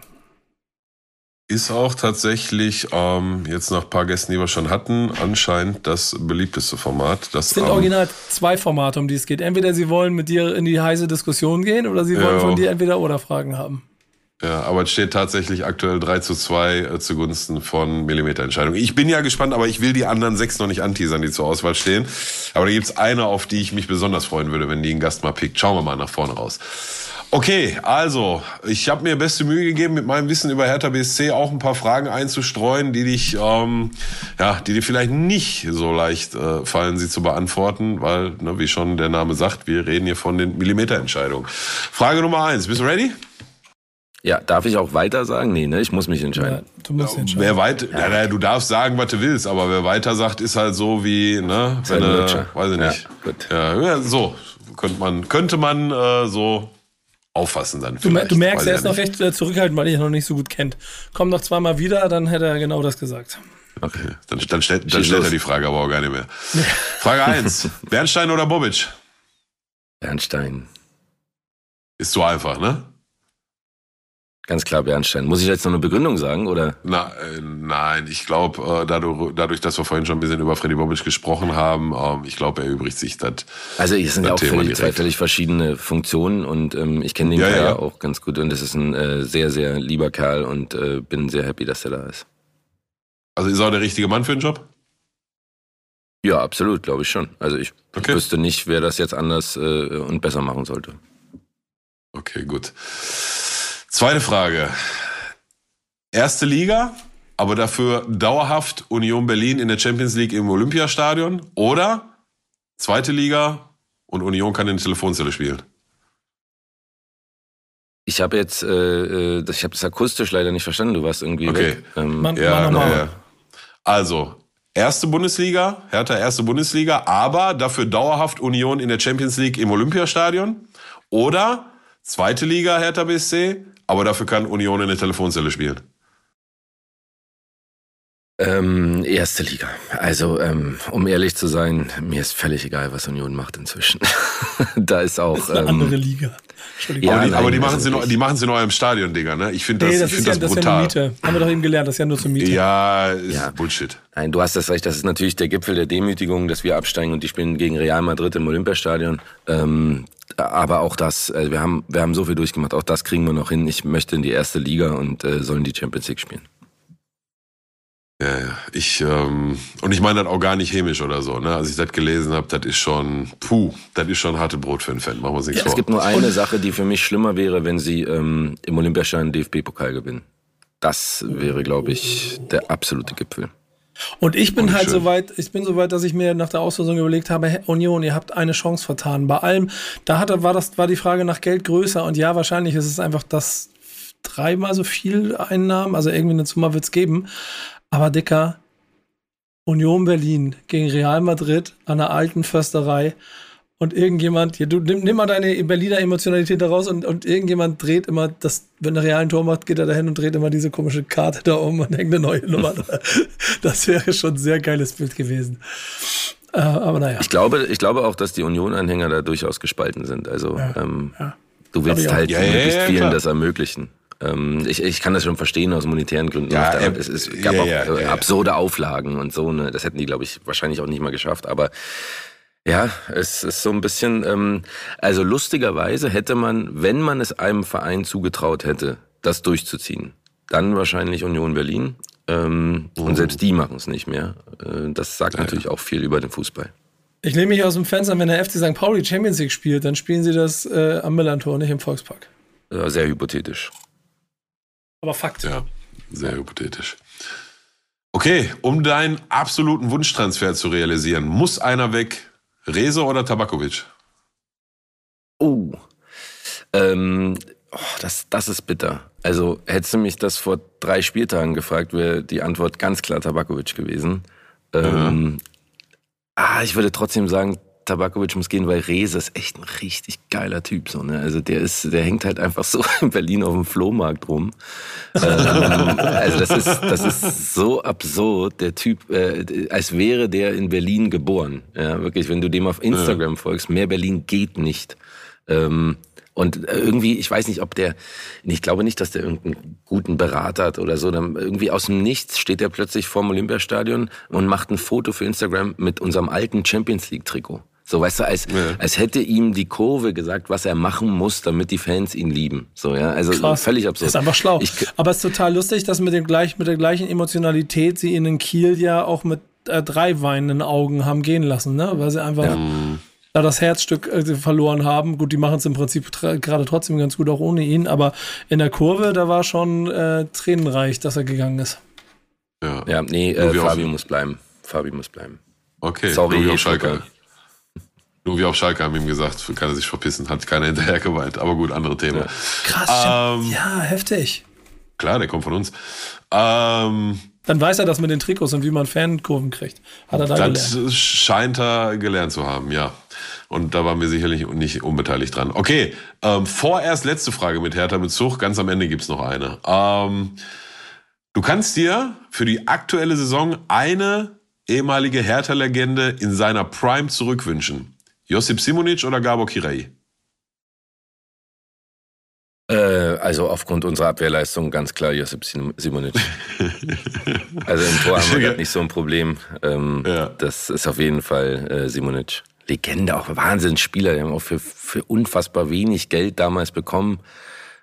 Ist auch tatsächlich, ähm, jetzt nach ein paar Gästen, die wir schon hatten, anscheinend das beliebteste Format. Das es sind ähm, original zwei Formate, um die es geht. Entweder sie wollen mit dir in die heiße Diskussion gehen oder sie wollen ja. von dir entweder oder Fragen haben. Ja, aber es steht tatsächlich aktuell 3 zu 2 äh, zugunsten von Millimeterentscheidung. Ich bin ja gespannt, aber ich will die anderen sechs noch nicht anteasern, die zur Auswahl stehen. Aber da gibt's eine, auf die ich mich besonders freuen würde, wenn die einen Gast mal pickt. Schauen wir mal nach vorne raus. Okay, also, ich habe mir beste Mühe gegeben, mit meinem Wissen über Hertha BSC auch ein paar Fragen einzustreuen, die dich, ähm, ja, die dir vielleicht nicht so leicht äh, fallen, sie zu beantworten, weil, ne, wie schon der Name sagt, wir reden hier von den Millimeterentscheidungen. Frage Nummer eins, bist du ready? Ja, darf ich auch weiter sagen? Nee, ne? Ich muss mich entscheiden. Ja, du musst ja, entscheiden. Wer weit, ja, ja, du darfst sagen, was du willst, aber wer weiter sagt, ist halt so wie, ne, wenn du, weiß ich nicht. Ja, ja, so könnte man, könnte man äh, so auffassen dann. Du, du merkst, er ist noch recht äh, zurückhaltend, weil ich ihn noch nicht so gut kennt. Komm noch zweimal wieder, dann hätte er genau das gesagt. Okay, dann, dann, stellt, dann stellt er die Frage aber auch gar nicht mehr. Frage 1. <laughs> Bernstein oder Bobic? Bernstein. Ist so einfach, ne? Ganz klar Bernstein. Muss ich jetzt noch eine Begründung sagen, oder? Na, äh, nein, ich glaube, äh, dadurch, dadurch, dass wir vorhin schon ein bisschen über Freddy Bobic gesprochen haben, ähm, ich glaube, er übrigt sich das. Also es sind ja auch völlig, zwei völlig verschiedene Funktionen und ähm, ich kenne den ja, Kerl ja. auch ganz gut und es ist ein äh, sehr, sehr lieber Kerl und äh, bin sehr happy, dass er da ist. Also ist er auch der richtige Mann für den Job? Ja, absolut, glaube ich schon. Also ich okay. wüsste nicht, wer das jetzt anders äh, und besser machen sollte. Okay, gut. Zweite Frage. Erste Liga, aber dafür dauerhaft Union Berlin in der Champions League im Olympiastadion oder zweite Liga und Union kann in der Telefonzelle spielen? Ich habe jetzt, äh, äh ich habe das akustisch leider nicht verstanden. Du warst irgendwie okay. weg. Ähm, man, ja, man ja. Also erste Bundesliga, Hertha erste Bundesliga, aber dafür dauerhaft Union in der Champions League im Olympiastadion oder zweite Liga Hertha BSC, aber dafür kann Union in der Telefonzelle spielen. Ähm, erste Liga. Also, ähm, um ehrlich zu sein, mir ist völlig egal, was Union macht inzwischen. <laughs> da ist auch. Das ist eine ähm, andere Liga. Ja, aber die, aber die nein, machen also sie noch, die machen sie noch im Stadion, Digga. Ne? Ich finde das, Nee, ich das, ist find ja, das das ist ja nur brutal. Miete. Haben wir doch eben gelernt, das ist ja nur zur Miete. Ja, ist Ja. Bullshit. Nein, du hast das recht. Das ist natürlich der Gipfel der Demütigung, dass wir absteigen und die spielen gegen Real Madrid im Olympiastadion. Ähm, aber auch das, äh, wir haben, wir haben so viel durchgemacht. Auch das kriegen wir noch hin. Ich möchte in die erste Liga und äh, sollen die Champions League spielen. Ja, ja. Ich, ähm, und ich meine das auch gar nicht hämisch oder so. Ne? Als ich das gelesen habe, das ist schon, puh, das ist schon harte Brot für einen Fan. Machen wir uns nichts Es vor. gibt nur eine Sache, die für mich schlimmer wäre, wenn sie ähm, im Olympiastadion DFB-Pokal gewinnen. Das wäre, glaube ich, der absolute Gipfel. Und ich bin Oh, halt schön. so weit, ich bin so weit, dass ich mir nach der Auslosung überlegt habe, hey, Union, ihr habt eine Chance vertan. Bei allem, da hatte, war das, war die Frage nach Geld größer und ja, wahrscheinlich ist es einfach das dreimal so viel Einnahmen, also irgendwie eine Summe wird's geben. Aber Dicker, Union Berlin gegen Real Madrid an der alten Försterei und irgendjemand, hier, du nimm, nimm mal deine Berliner Emotionalität da raus und, und irgendjemand dreht immer, das, wenn er realen Tor macht, geht er dahin und dreht immer diese komische Karte da um und <laughs> hängt eine neue Nummer da. Das wäre schon ein sehr geiles Bild gewesen. Äh, aber naja. Ich glaube, ich glaube auch, dass die Union-Anhänger da durchaus gespalten sind. Also ähm, ja. du willst halt Ja, ja, möglichst ja, vielen klar. das ermöglichen. Ähm, ich, ich kann das schon verstehen aus monetären Gründen. Ja, äh, es, es gab ja, auch ja, äh, ja, ja. absurde Auflagen und so. Ne? Das hätten die, glaube ich, wahrscheinlich auch nicht mal geschafft. Aber ja, es ist so ein bisschen. Ähm, also lustigerweise hätte man, wenn man es einem Verein zugetraut hätte, das durchzuziehen, dann wahrscheinlich Union Berlin. Ähm, Mhm. Und selbst die machen es nicht mehr. Äh, das sagt natürlich auch viel über den Fußball. Ich lehne mich aus dem Fenster, wenn der FC St. Pauli Champions League spielt, dann spielen sie das äh, am Millantor, nicht im Volkspark. Äh, Sehr hypothetisch. Aber Fakt. Ja, sehr hypothetisch. Okay, um deinen absoluten Wunschtransfer zu realisieren, muss einer weg. Reze oder Tabakovic? Oh. Ähm, oh das, das ist bitter. Also hättest du mich das vor drei Spieltagen gefragt, wäre die Antwort ganz klar Tabakovic gewesen. Ähm, ah, ich würde trotzdem sagen, Tabakovic muss gehen, weil Reze ist echt ein richtig geiler Typ. So, ne? Also der ist, der hängt halt einfach so <laughs> in Berlin auf dem Flohmarkt rum. ähm, also das ist, das ist so absurd, der Typ, äh, als wäre der in Berlin geboren. Ja, wirklich, wenn du dem auf Instagram folgst, mehr Berlin geht nicht. Ähm, und irgendwie, ich weiß nicht, ob der, ich glaube nicht, dass der irgendeinen guten Berater hat oder so. Dann irgendwie aus dem Nichts steht er plötzlich vorm Olympiastadion und macht ein Foto für Instagram mit unserem alten Champions League Trikot. So, weißt du, als, Ja. als hätte ihm die Kurve gesagt, was er machen muss, damit die Fans ihn lieben. So, ja, also Krass. völlig absurd. Ist einfach schlau. Ich, Aber es ist total lustig, dass mit, dem gleich, mit der gleichen Emotionalität sie ihn in Kiel ja auch mit äh, drei weinenden Augen haben gehen lassen, ne? Weil sie einfach da das Herzstück äh, verloren haben. Gut, die machen es im Prinzip gerade trotzdem ganz gut auch ohne ihn, aber in der Kurve, da war schon äh, tränenreich, dass er gegangen ist. Ja. ja, nee, äh, Fabi muss bleiben. Fabi muss bleiben. Okay, Sorry, nur wie auf Schalke. Nur wie auf Schalke haben ihm gesagt, kann er sich verpissen, hat keiner hinterher geweint. Aber gut, andere Thema. Krass, Ähm, ja, heftig. Klar, der kommt von uns. Ähm, Dann weiß er das mit den Trikots und wie man Fankurven kriegt. Hat er da das gelernt. scheint er gelernt zu haben, ja. Und da waren wir sicherlich nicht unbeteiligt dran. Okay, ähm, vorerst letzte Frage mit Hertha Bezug. Ganz am Ende gibt's noch eine. Ähm, du kannst dir für die aktuelle Saison eine ehemalige Hertha-Legende in seiner Prime zurückwünschen. Josip Simonic oder Gabor Kirai? Äh, also aufgrund unserer Abwehrleistung ganz klar Josip Sim- Simonic. <laughs> also im Tor haben wir grad nicht so ein Problem. Ähm, Ja. Das ist auf jeden Fall äh, Simonic. Legende, auch Wahnsinnsspieler. Die haben auch für, für unfassbar wenig Geld damals bekommen.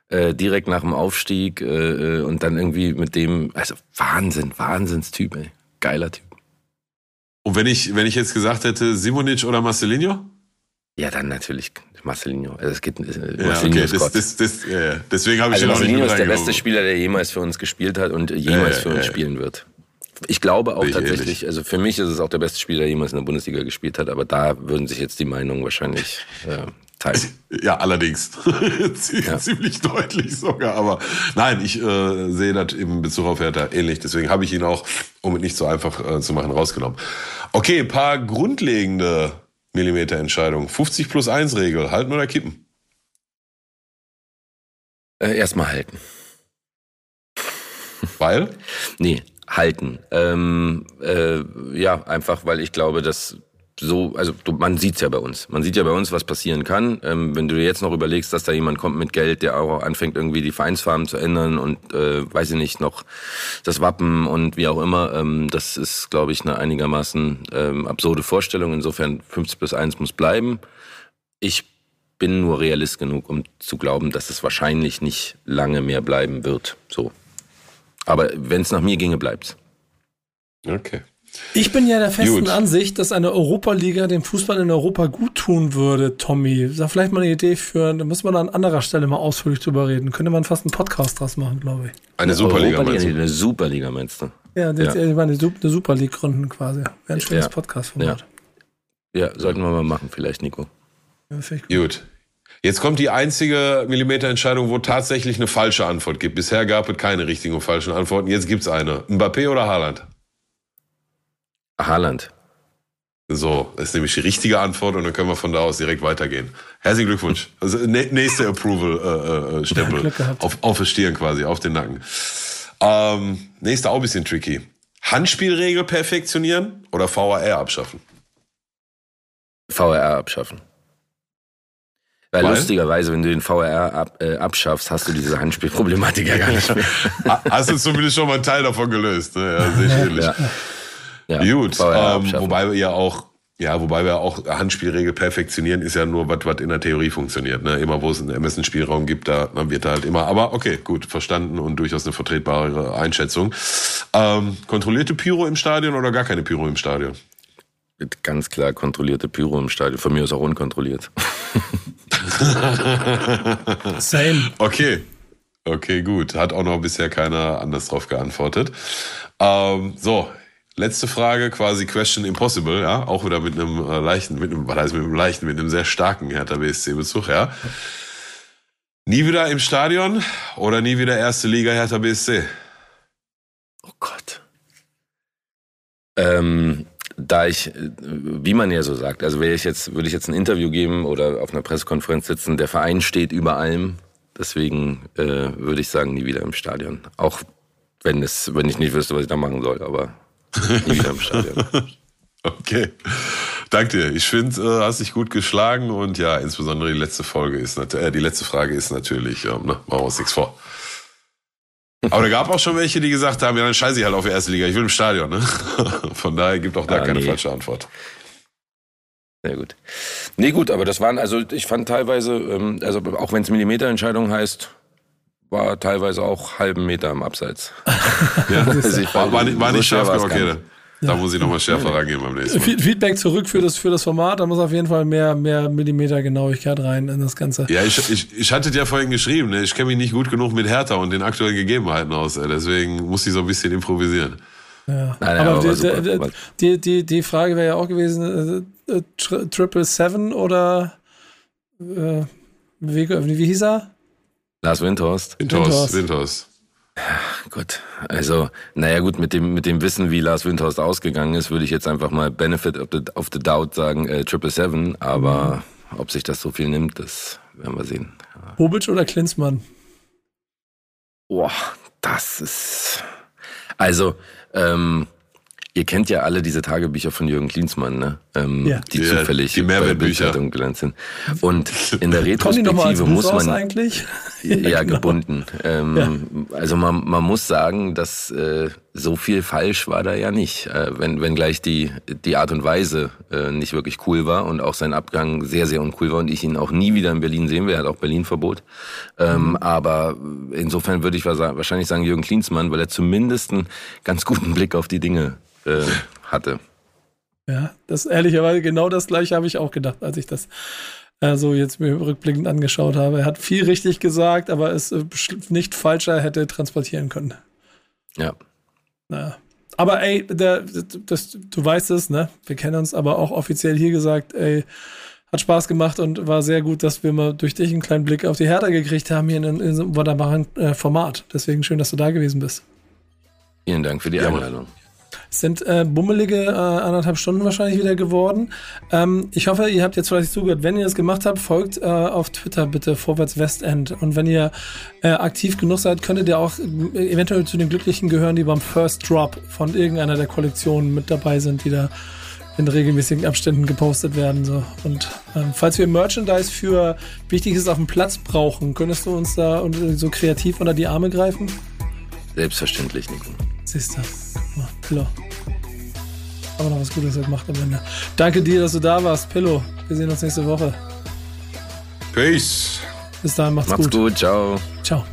Äh, direkt nach dem Aufstieg äh, äh, und dann irgendwie mit dem, also Wahnsinn, Wahnsinnstyp, ey. Geiler Typ. Und wenn ich, wenn ich jetzt gesagt hätte, Simonic oder Marcelinho? Ja, dann natürlich Marcelinho. Also es geht, Ja, Marcelinho okay, ist das, Gott. das, das, ja, ja. deswegen habe ich Also den auch nicht ist der beste Spieler, der jemals für uns gespielt hat und jemals Ja, für uns spielen wird. Ich glaube auch ich tatsächlich, ehrlich. also für mich ist es auch der beste Spieler, der jemals in der Bundesliga gespielt hat, aber da würden sich jetzt die Meinungen wahrscheinlich <laughs> äh, teilen. Ja, allerdings. <laughs> Zie- Ziemlich deutlich sogar. Aber nein, ich äh, sehe das im Bezug auf Hertha ähnlich. Deswegen habe ich ihn auch, um es nicht so einfach äh, zu machen, rausgenommen. Okay, paar grundlegende Millimeterentscheidungen. 50 plus 1 Regel. Halten oder kippen? Äh, Erstmal halten. Weil? Nee, halten. Ähm, äh, ja, einfach, weil ich glaube, dass so, also du, man sieht's ja bei uns. Man sieht ja bei uns, was passieren kann. Ähm, wenn du dir jetzt noch überlegst, dass da jemand kommt mit Geld, der auch anfängt, irgendwie die Vereinsfarben zu ändern und äh, weiß ich nicht, noch das Wappen und wie auch immer, ähm, das ist, glaube ich, eine einigermaßen ähm, absurde Vorstellung. Insofern 50 plus 1 muss bleiben. Ich bin nur realist genug, um zu glauben, dass es wahrscheinlich nicht lange mehr bleiben wird. So. Aber wenn es nach mir ginge, bleibt's. Okay. Ich bin ja der festen Gut. Ansicht, dass eine Europaliga dem Fußball in Europa gut tun würde, Tommy. Sag vielleicht mal eine Idee für, da muss man an anderer Stelle mal ausführlich drüber reden. Könnte man fast einen Podcast draus machen, glaube ich. Eine Superliga meinst du? Eine Superliga meinst du? Ja, das, Ja. ja. eine, Sup- eine Super League gründen quasi. Wäre ein schönes Ja. Podcast-Format. Ja, sollten wir mal machen, vielleicht, Nico. Ja. finde ich gut. Gut. Jetzt kommt die einzige Millimeterentscheidung, wo tatsächlich eine falsche Antwort gibt. Bisher gab es keine richtigen und falschen Antworten. Jetzt gibt's eine. Mbappé oder Haaland? Haaland. So, das ist nämlich die richtige Antwort und dann können wir von da aus direkt weitergehen. Herzlichen Glückwunsch. Also nä- nächste Approval-Stempel Glück gehabt. auf, auf die Stirn quasi, auf den Nacken. Ähm, nächste auch ein bisschen tricky. Handspielregel perfektionieren oder VAR abschaffen? VRR abschaffen. Weil, Weil? lustigerweise, wenn du den VRR ab, äh, abschaffst, hast du diese Handspielproblematik ja gar nicht mehr. Ha- <laughs> Hast du zumindest schon mal einen Teil davon gelöst? Ne? Ja, sehr ähnlich. Ja. Ja, Gut, ähm, wobei wir ja auch, ja, wobei wir auch Handspielregel perfektionieren, ist ja nur was, was in der Theorie funktioniert. Ne? Immer wo es einen Ermessensspielraum gibt, da dann wird halt immer. Aber okay, gut, verstanden und durchaus eine vertretbare Einschätzung. Ähm, kontrollierte Pyro im Stadion oder gar keine Pyro im Stadion? Mit ganz klar kontrollierte Pyro im Stadion. Von mir aus auch unkontrolliert. <laughs> Same. Okay. Okay, gut. Hat auch noch bisher keiner anders drauf geantwortet. Ähm, so, letzte Frage, quasi Question Impossible, ja. Auch wieder mit einem äh, leichten, mit einem, was heißt mit einem leichten, mit einem sehr starken Hertha BSC-Bezug, ja. Nie wieder im Stadion oder nie wieder erste Liga Hertha BSC? Oh Gott. Ähm, da ich, äh, wie man ja so sagt, also wäre ich jetzt, würde ich jetzt ein Interview geben oder auf einer Pressekonferenz sitzen, der Verein steht über allem. Deswegen äh, würde ich sagen, nie wieder im Stadion. Auch wenn es, wenn ich nicht wüsste, was ich da machen soll, aber nie wieder im Stadion. Okay. Danke dir. Ich finde, äh, hast dich gut geschlagen und ja, insbesondere die letzte Folge ist äh, die letzte Frage ist natürlich, ähm, ne, machen wir uns nichts vor. Aber da gab auch schon welche, die gesagt haben, ja, dann scheiße ich halt auf die erste Liga, ich will im Stadion, ne? <laughs> Von daher gibt auch da Ah, keine nee. falsche Antwort. Sehr gut. Nee, gut, aber das waren, also ich fand teilweise, ähm, also auch wenn es Millimeterentscheidung heißt, war teilweise auch halben Meter im Abseits. <laughs> Ja? Also ich War, war nicht, war nicht scharf genug, okay. Da muss ich nochmal schärfer rangehen beim nächsten Mal. Fe- Feedback zurück für das, für das Format. Da muss auf jeden Fall mehr, mehr Millimeter Genauigkeit rein in das Ganze. Ja, ich, ich, ich hatte dir ja vorhin geschrieben, ne? ich kenne mich nicht gut genug mit Hertha und den aktuellen Gegebenheiten aus. Ey. Deswegen muss ich so ein bisschen improvisieren. Ja. Nein, aber aber die, die, die, die, Frage wäre ja auch gewesen, äh, äh, Tri- Triple Seven oder äh, wie, wie hieß er? Lars Windhorst. Windhaus, Windhorst. Windhaus. Gut, also, naja gut, mit dem, mit dem Wissen, wie Lars Windhorst ausgegangen ist, würde ich jetzt einfach mal Benefit of the, of the Doubt sagen, äh, Triple Seven, aber ob sich das so viel nimmt, das werden wir sehen. Bobic oder Klinsmann? Boah, das ist. Also, ähm, ihr kennt ja alle diese Tagebücher von Jürgen Klinsmann, ne? Ähm, Ja. Die Ja, zufällig die bei Mehrwertbücher. Bildzeitung gelandet sind. Und in der Retrospektive muss man. eigentlich? <laughs> Ja, genau. gebunden. Ähm, Also man, man muss sagen, dass äh, so viel falsch war da ja nicht. Äh, wenn, wenn gleich die, die Art und Weise äh, nicht wirklich cool war und auch sein Abgang sehr, sehr uncool war und ich ihn auch nie wieder in Berlin sehen will. Er hat auch Berlin-Verbot. Ähm, Aber insofern würde ich wa- wahrscheinlich sagen Jürgen Klinsmann, weil er zumindest einen ganz guten Blick auf die Dinge äh, hatte. Ja, das ehrlicherweise genau das gleiche habe ich auch gedacht, als ich das äh, so jetzt mir rückblickend angeschaut habe. Er hat viel richtig gesagt, aber es äh, nicht falscher hätte transportieren können. Ja. Naja. Aber ey, der, das, du weißt es, ne? Wir kennen uns, aber auch offiziell hier gesagt, ey, hat Spaß gemacht und war sehr gut, dass wir mal durch dich einen kleinen Blick auf die Hertha gekriegt haben hier in, in so einem wunderbaren äh, Format. Deswegen schön, dass du da gewesen bist. Vielen Dank für die Ja. Einladung. Sind äh, bummelige äh, anderthalb Stunden wahrscheinlich wieder geworden. Ähm, ich hoffe, ihr habt jetzt vielleicht zugehört. Wenn ihr das gemacht habt, folgt äh, auf Twitter bitte Vorwärts Westend. Und wenn ihr äh, aktiv genug seid, könntet ihr auch äh, eventuell zu den Glücklichen gehören, die beim First Drop von irgendeiner der Kollektionen mit dabei sind, die da in regelmäßigen Abständen gepostet werden. So. Und ähm, falls wir Merchandise für Wichtiges auf dem Platz brauchen, könntest du uns da so kreativ unter die Arme greifen? Selbstverständlich, Nico. Siehst du. Mal, Pillow. Aber noch was Gutes gemacht am Ende. Danke dir, dass du da warst, Pillow. Wir sehen uns nächste Woche. Peace. Bis dahin, macht's, Macht's gut. gut, ciao. Ciao.